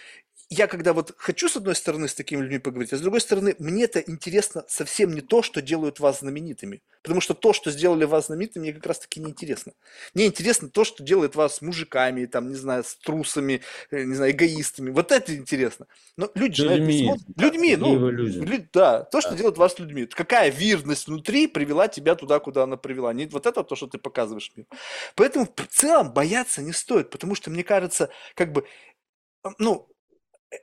я когда вот хочу, с одной стороны, с такими людьми поговорить, а с другой стороны, мне это интересно совсем не то, что делают вас знаменитыми. Потому что то, что сделали вас знаменитыми, мне как раз-таки не интересно. Мне интересно то, что делает вас мужиками, там, не знаю, с трусами, э, не знаю, эгоистами. Вот это интересно. Но люди же людьми, смотрят. Да, людьми, ну, люди. да, то, что да. делает вас людьми. Какая вирность внутри привела тебя туда, куда она привела. Не вот это то, что ты показываешь миру. Поэтому в целом бояться не стоит, потому что, мне кажется, как бы, ну,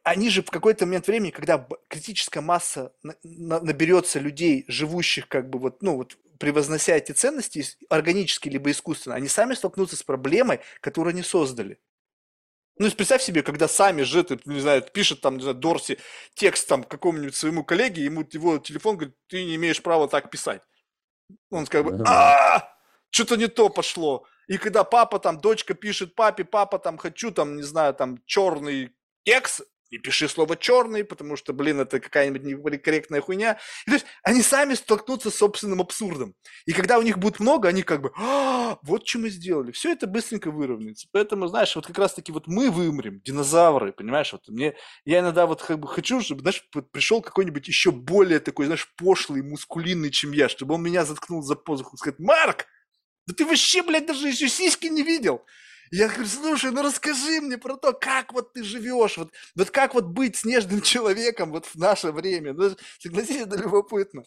они же в какой-то момент времени, когда критическая масса наберется людей, живущих как бы вот, ну вот, превознося эти ценности органически либо искусственно, они сами столкнутся с проблемой, которую они создали. Ну, есть представь себе, когда сами же, ты, не знаю, пишет там, не знаю, Дорси текст там какому-нибудь своему коллеге, ему его телефон говорит, ты не имеешь права так писать. Он как бы, а что-то не то пошло. И когда папа там, дочка пишет папе, папа там, хочу там, не знаю, там, черный кекс, не пиши слово черный, потому что, блин, это какая-нибудь некорректная хуйня. И, то есть они сами столкнутся с собственным абсурдом. И когда у них будет много, они как бы, а, вот что мы сделали. Все это быстренько выровняется. Поэтому, знаешь, вот как раз-таки вот мы вымрем, динозавры, понимаешь? Вот мне, я иногда вот как бы хочу, чтобы, знаешь, пришел какой-нибудь еще более такой, знаешь, пошлый, мускулинный, чем я, чтобы он меня заткнул за позуху и сказать, Марк, да ты вообще, блядь, даже еще сиськи не видел. Я говорю, слушай, ну расскажи мне про то, как вот ты живешь, вот, вот как вот быть снежным человеком вот в наше время. Ну, согласись, это любопытно.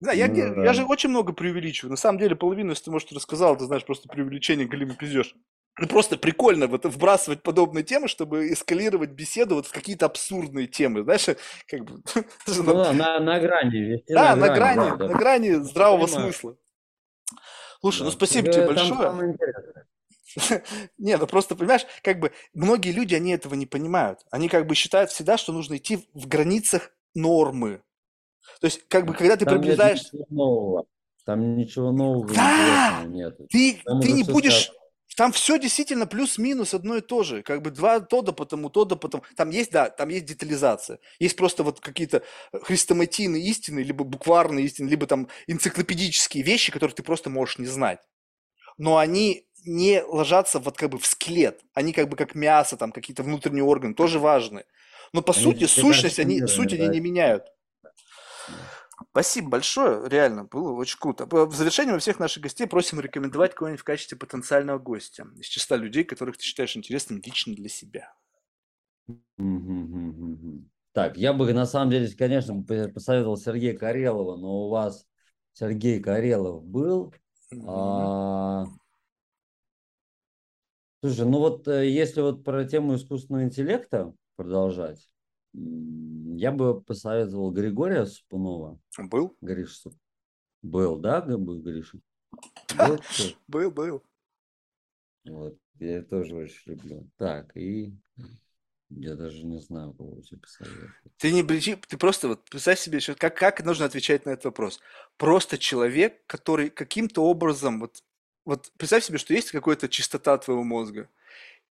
Да, я, ну, да. я же очень много преувеличиваю. На самом деле, половину, если ты, может, рассказал, ты знаешь, просто преувеличение голимый пиздешь. Ну, просто прикольно вот вбрасывать подобные темы, чтобы эскалировать беседу вот в какие-то абсурдные темы, знаешь, как бы... Ну, на, на, на грани. Да, на грани, на грани, на грани здравого смысла. Слушай, ну да. ну спасибо тебе большое. Не, ну просто, понимаешь, как бы многие люди, они этого не понимают. Они как бы считают всегда, что нужно идти в границах нормы. То есть, как бы, когда ты Там приближаешь... Нет ничего нового. Там ничего нового да! нет. Ты, ты не будешь... Там все действительно плюс-минус одно и то же. Как бы два то да потому, то да потому. Там есть, да, там есть детализация. Есть просто вот какие-то хрестоматийные истины, либо букварные истины, либо там энциклопедические вещи, которые ты просто можешь не знать. Но они не ложатся вот как бы в скелет. Они как бы как мясо, там какие-то внутренние органы, тоже важны. Но по они сути, сущность, они, суть они не меняют. Спасибо большое, реально, было очень круто. В завершении мы всех наших гостей просим рекомендовать кого-нибудь в качестве потенциального гостя из числа людей, которых ты считаешь интересным лично для себя. Так, я бы на самом деле, конечно, посоветовал Сергея Карелова, но у вас Сергей Карелов был. А, Слушай, ну вот э, если вот про тему искусственного интеллекта продолжать, я бы посоветовал Григория Супунова. Был? Гриша Суп. Был, да, был Гриша? Был, был, был. Вот, я тоже очень люблю. Так, и я даже не знаю, кого тебе посоветовать. Ты не бричи, ты просто вот представь себе, как, как нужно отвечать на этот вопрос. Просто человек, который каким-то образом вот вот представь себе, что есть какая-то чистота твоего мозга.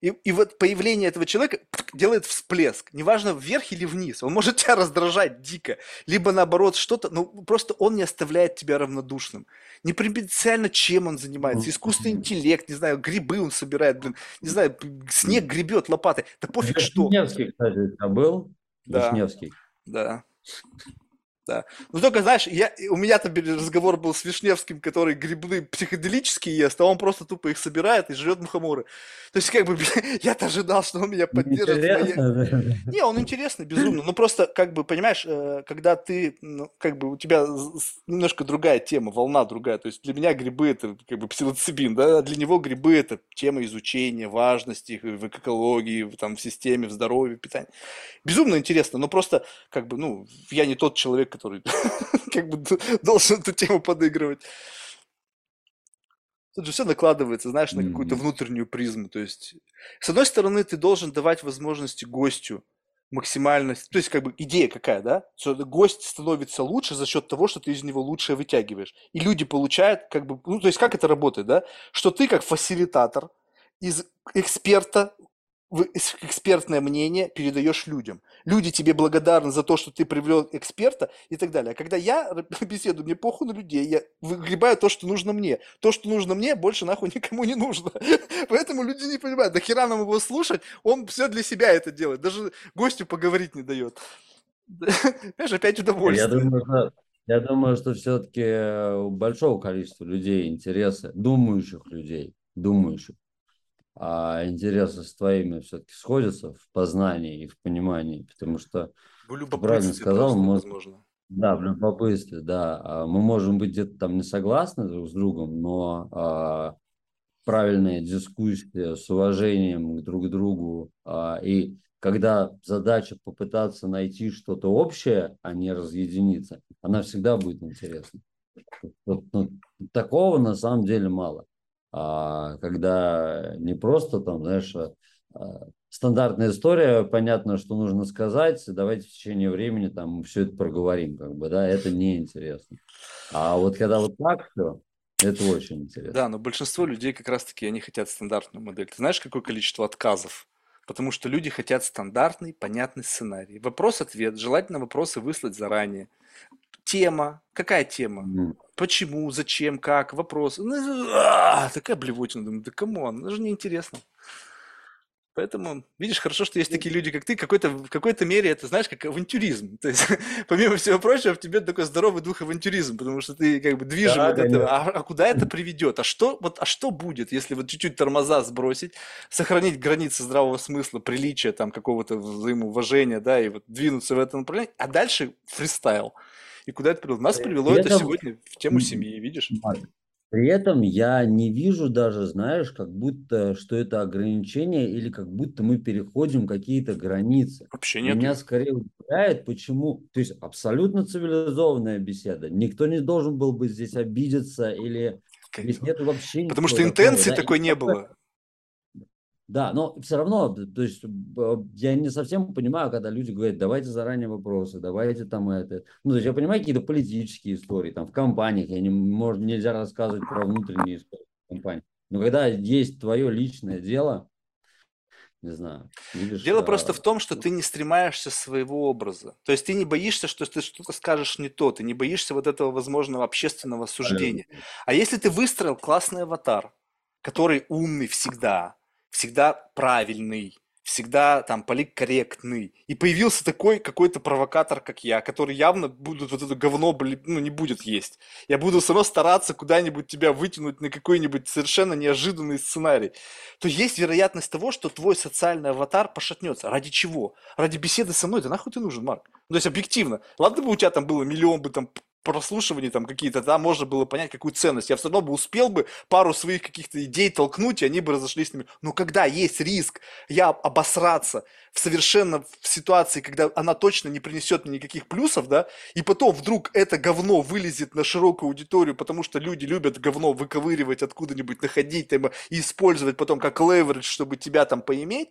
И, и вот появление этого человека делает всплеск. Неважно, вверх или вниз. Он может тебя раздражать дико. Либо наоборот что-то, ну просто он не оставляет тебя равнодушным. Не принципиально, чем он занимается. Искусственный интеллект, не знаю, грибы он собирает, блин, не знаю, снег гребет лопатой. Да пофиг что. Вишневский, кстати, был. Да. Вишневский. Да да. Ну только, знаешь, я, у меня-то разговор был с Вишневским, который грибные психоделические ест, а он просто тупо их собирает и жрет мухоморы. То есть, как бы, я-то ожидал, что он меня поддержит. Моей... Не, он интересный, безумно. Ну просто, как бы, понимаешь, э, когда ты, ну, как бы, у тебя немножко другая тема, волна другая. То есть для меня грибы это как бы псилоцибин, да, а для него грибы это тема изучения, важности их в экологии, там, в системе, в здоровье, в питании. Безумно интересно, но просто, как бы, ну, я не тот человек, который как бы должен эту тему подыгрывать. Тут же все накладывается, знаешь, на какую-то внутреннюю призму. То есть, с одной стороны, ты должен давать возможности гостю максимально... То есть, как бы, идея какая, да? Что гость становится лучше за счет того, что ты из него лучшее вытягиваешь. И люди получают, как бы... Ну, то есть, как это работает, да? Что ты, как фасилитатор, из эксперта экспертное мнение передаешь людям. Люди тебе благодарны за то, что ты привел эксперта и так далее. А когда я беседую, мне похуй на людей, я выгребаю то, что нужно мне. То, что нужно мне, больше нахуй никому не нужно. Поэтому люди не понимают, да хера нам его слушать, он все для себя это делает, даже гостю поговорить не дает. Понимаешь, опять удовольствие. Я думаю, что, я думаю, что все-таки у большого количества людей интересы, думающих людей, думающих, а интересы с твоими все-таки сходятся в познании и в понимании, потому что ты правильно сказал, мы, возможно. да, в любопытстве, да, а мы можем быть где-то там не согласны друг с другом, но а, правильная дискуссия с уважением друг к другу а, и когда задача попытаться найти что-то общее, а не разъединиться, она всегда будет интересна. Вот, ну, такого на самом деле мало а когда не просто там, знаешь, а, а, стандартная история, понятно, что нужно сказать, давайте в течение времени там все это проговорим, как бы, да, это неинтересно. А вот когда вот так все, это очень интересно. Да, но большинство людей как раз-таки, они хотят стандартную модель. Ты знаешь, какое количество отказов? Потому что люди хотят стандартный, понятный сценарий. Вопрос-ответ, желательно вопросы выслать заранее тема. Какая тема? Mm. Почему, зачем, как, вопрос. Ну, а, такая блевотина. Думаю, да come on, это же неинтересно. Поэтому, видишь, хорошо, что есть такие люди, как ты. Какой-то, в какой-то мере это, знаешь, как авантюризм. То есть, помимо всего прочего, в тебе такой здоровый дух авантюризм, потому что ты как бы движим да, от этого. А, а куда это приведет? А что, вот, а что будет, если вот чуть-чуть тормоза сбросить, сохранить границы здравого смысла, приличия, там, какого-то взаимоуважения, да, и вот двинуться в этом направлении, а дальше фристайл. И куда это привело? Нас привело это сегодня в тему семьи, видишь? При этом я не вижу даже, знаешь, как будто, что это ограничение или как будто мы переходим какие-то границы. Вообще нет. Меня скорее удивляет, почему... То есть абсолютно цивилизованная беседа. Никто не должен был бы здесь обидеться или... Здесь нет вообще Потому что интенции такой да? не было. Да, но все равно, то есть я не совсем понимаю, когда люди говорят, давайте заранее вопросы, давайте там это. Ну, то есть я понимаю какие-то политические истории, там в компаниях, я не, может, нельзя рассказывать про внутренние истории компании. Но когда есть твое личное дело, не знаю. Видишь, Дело а... просто в том, что ты не стремаешься своего образа. То есть ты не боишься, что ты что-то скажешь не то, ты не боишься вот этого возможного общественного суждения. А если ты выстроил классный аватар, который умный всегда, всегда правильный, всегда там политкорректный. И появился такой какой-то провокатор, как я, который явно будет вот это говно, ну, не будет есть. Я буду все равно стараться куда-нибудь тебя вытянуть на какой-нибудь совершенно неожиданный сценарий. То есть вероятность того, что твой социальный аватар пошатнется. Ради чего? Ради беседы со мной? Да нахуй ты нужен, Марк? Ну, то есть объективно. Ладно бы у тебя там было миллион бы там прослушиваний там какие-то, да, можно было понять, какую ценность. Я все равно бы успел бы пару своих каких-то идей толкнуть, и они бы разошлись с ними. Но когда есть риск я обосраться в совершенно в ситуации, когда она точно не принесет мне никаких плюсов, да, и потом вдруг это говно вылезет на широкую аудиторию, потому что люди любят говно выковыривать откуда-нибудь, находить там, и использовать потом как леверидж, чтобы тебя там поиметь,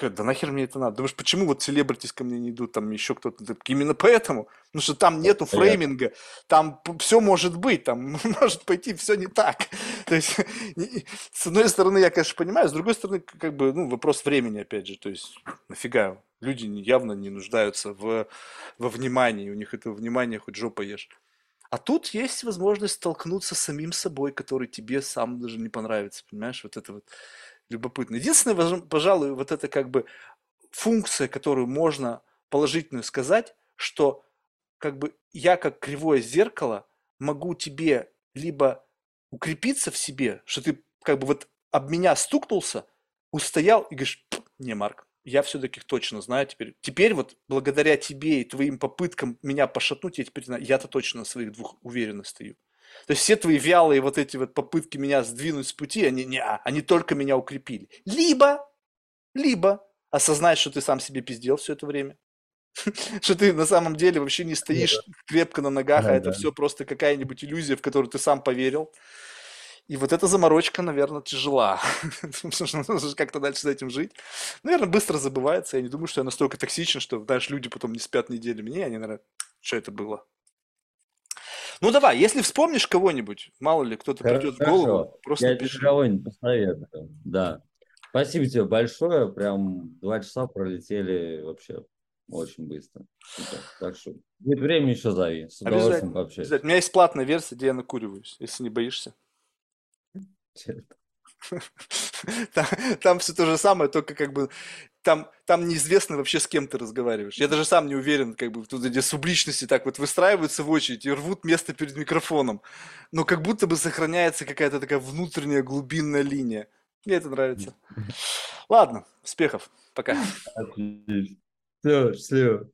да нахер мне это надо? Думаешь, почему вот селебритис ко мне не идут, там еще кто-то? Именно поэтому. Потому что там нету фрейминга, там все может быть, там может пойти все не так. То есть, с одной стороны, я, конечно, понимаю, с другой стороны, как бы, ну, вопрос времени, опять же. То есть, нафига? Люди явно не нуждаются в, во внимании, у них этого внимания хоть жопа ешь. А тут есть возможность столкнуться с самим собой, который тебе сам даже не понравится, понимаешь? Вот это вот любопытно. Единственное, пожалуй, вот это как бы функция, которую можно положительную сказать, что как бы я как кривое зеркало могу тебе либо укрепиться в себе, что ты как бы вот об меня стукнулся, устоял и говоришь, не, Марк, я все-таки точно знаю теперь. Теперь вот благодаря тебе и твоим попыткам меня пошатнуть, я теперь знаю, я-то точно на своих двух уверенно стою. То есть все твои вялые вот эти вот попытки меня сдвинуть с пути, они, не, они только меня укрепили. Либо, либо осознать, что ты сам себе пиздел все это время. Что ты на самом деле вообще не стоишь крепко на ногах, а это все просто какая-нибудь иллюзия, в которую ты сам поверил. И вот эта заморочка, наверное, тяжела. Как-то дальше с этим жить. Наверное, быстро забывается. Я не думаю, что я настолько токсичен, что, знаешь, люди потом не спят неделями. Не, они, наверное, что это было. Ну давай, если вспомнишь кого-нибудь, мало ли кто-то придет в голову, просто я пиши. кого-нибудь посоветую, да. Спасибо тебе большое, прям два часа пролетели вообще очень быстро. Так что нет времени еще зови, с удовольствием пообщаюсь. У меня есть платная версия, где я накуриваюсь, если не боишься. Там, там все то же самое, только как бы там, там неизвестно вообще, с кем ты разговариваешь. Я даже сам не уверен, как бы тут эти субличности так вот выстраиваются в очередь и рвут место перед микрофоном. Но как будто бы сохраняется какая-то такая внутренняя глубинная линия. Мне это нравится. Ладно, успехов. Пока. Отлично. Все, счастливо.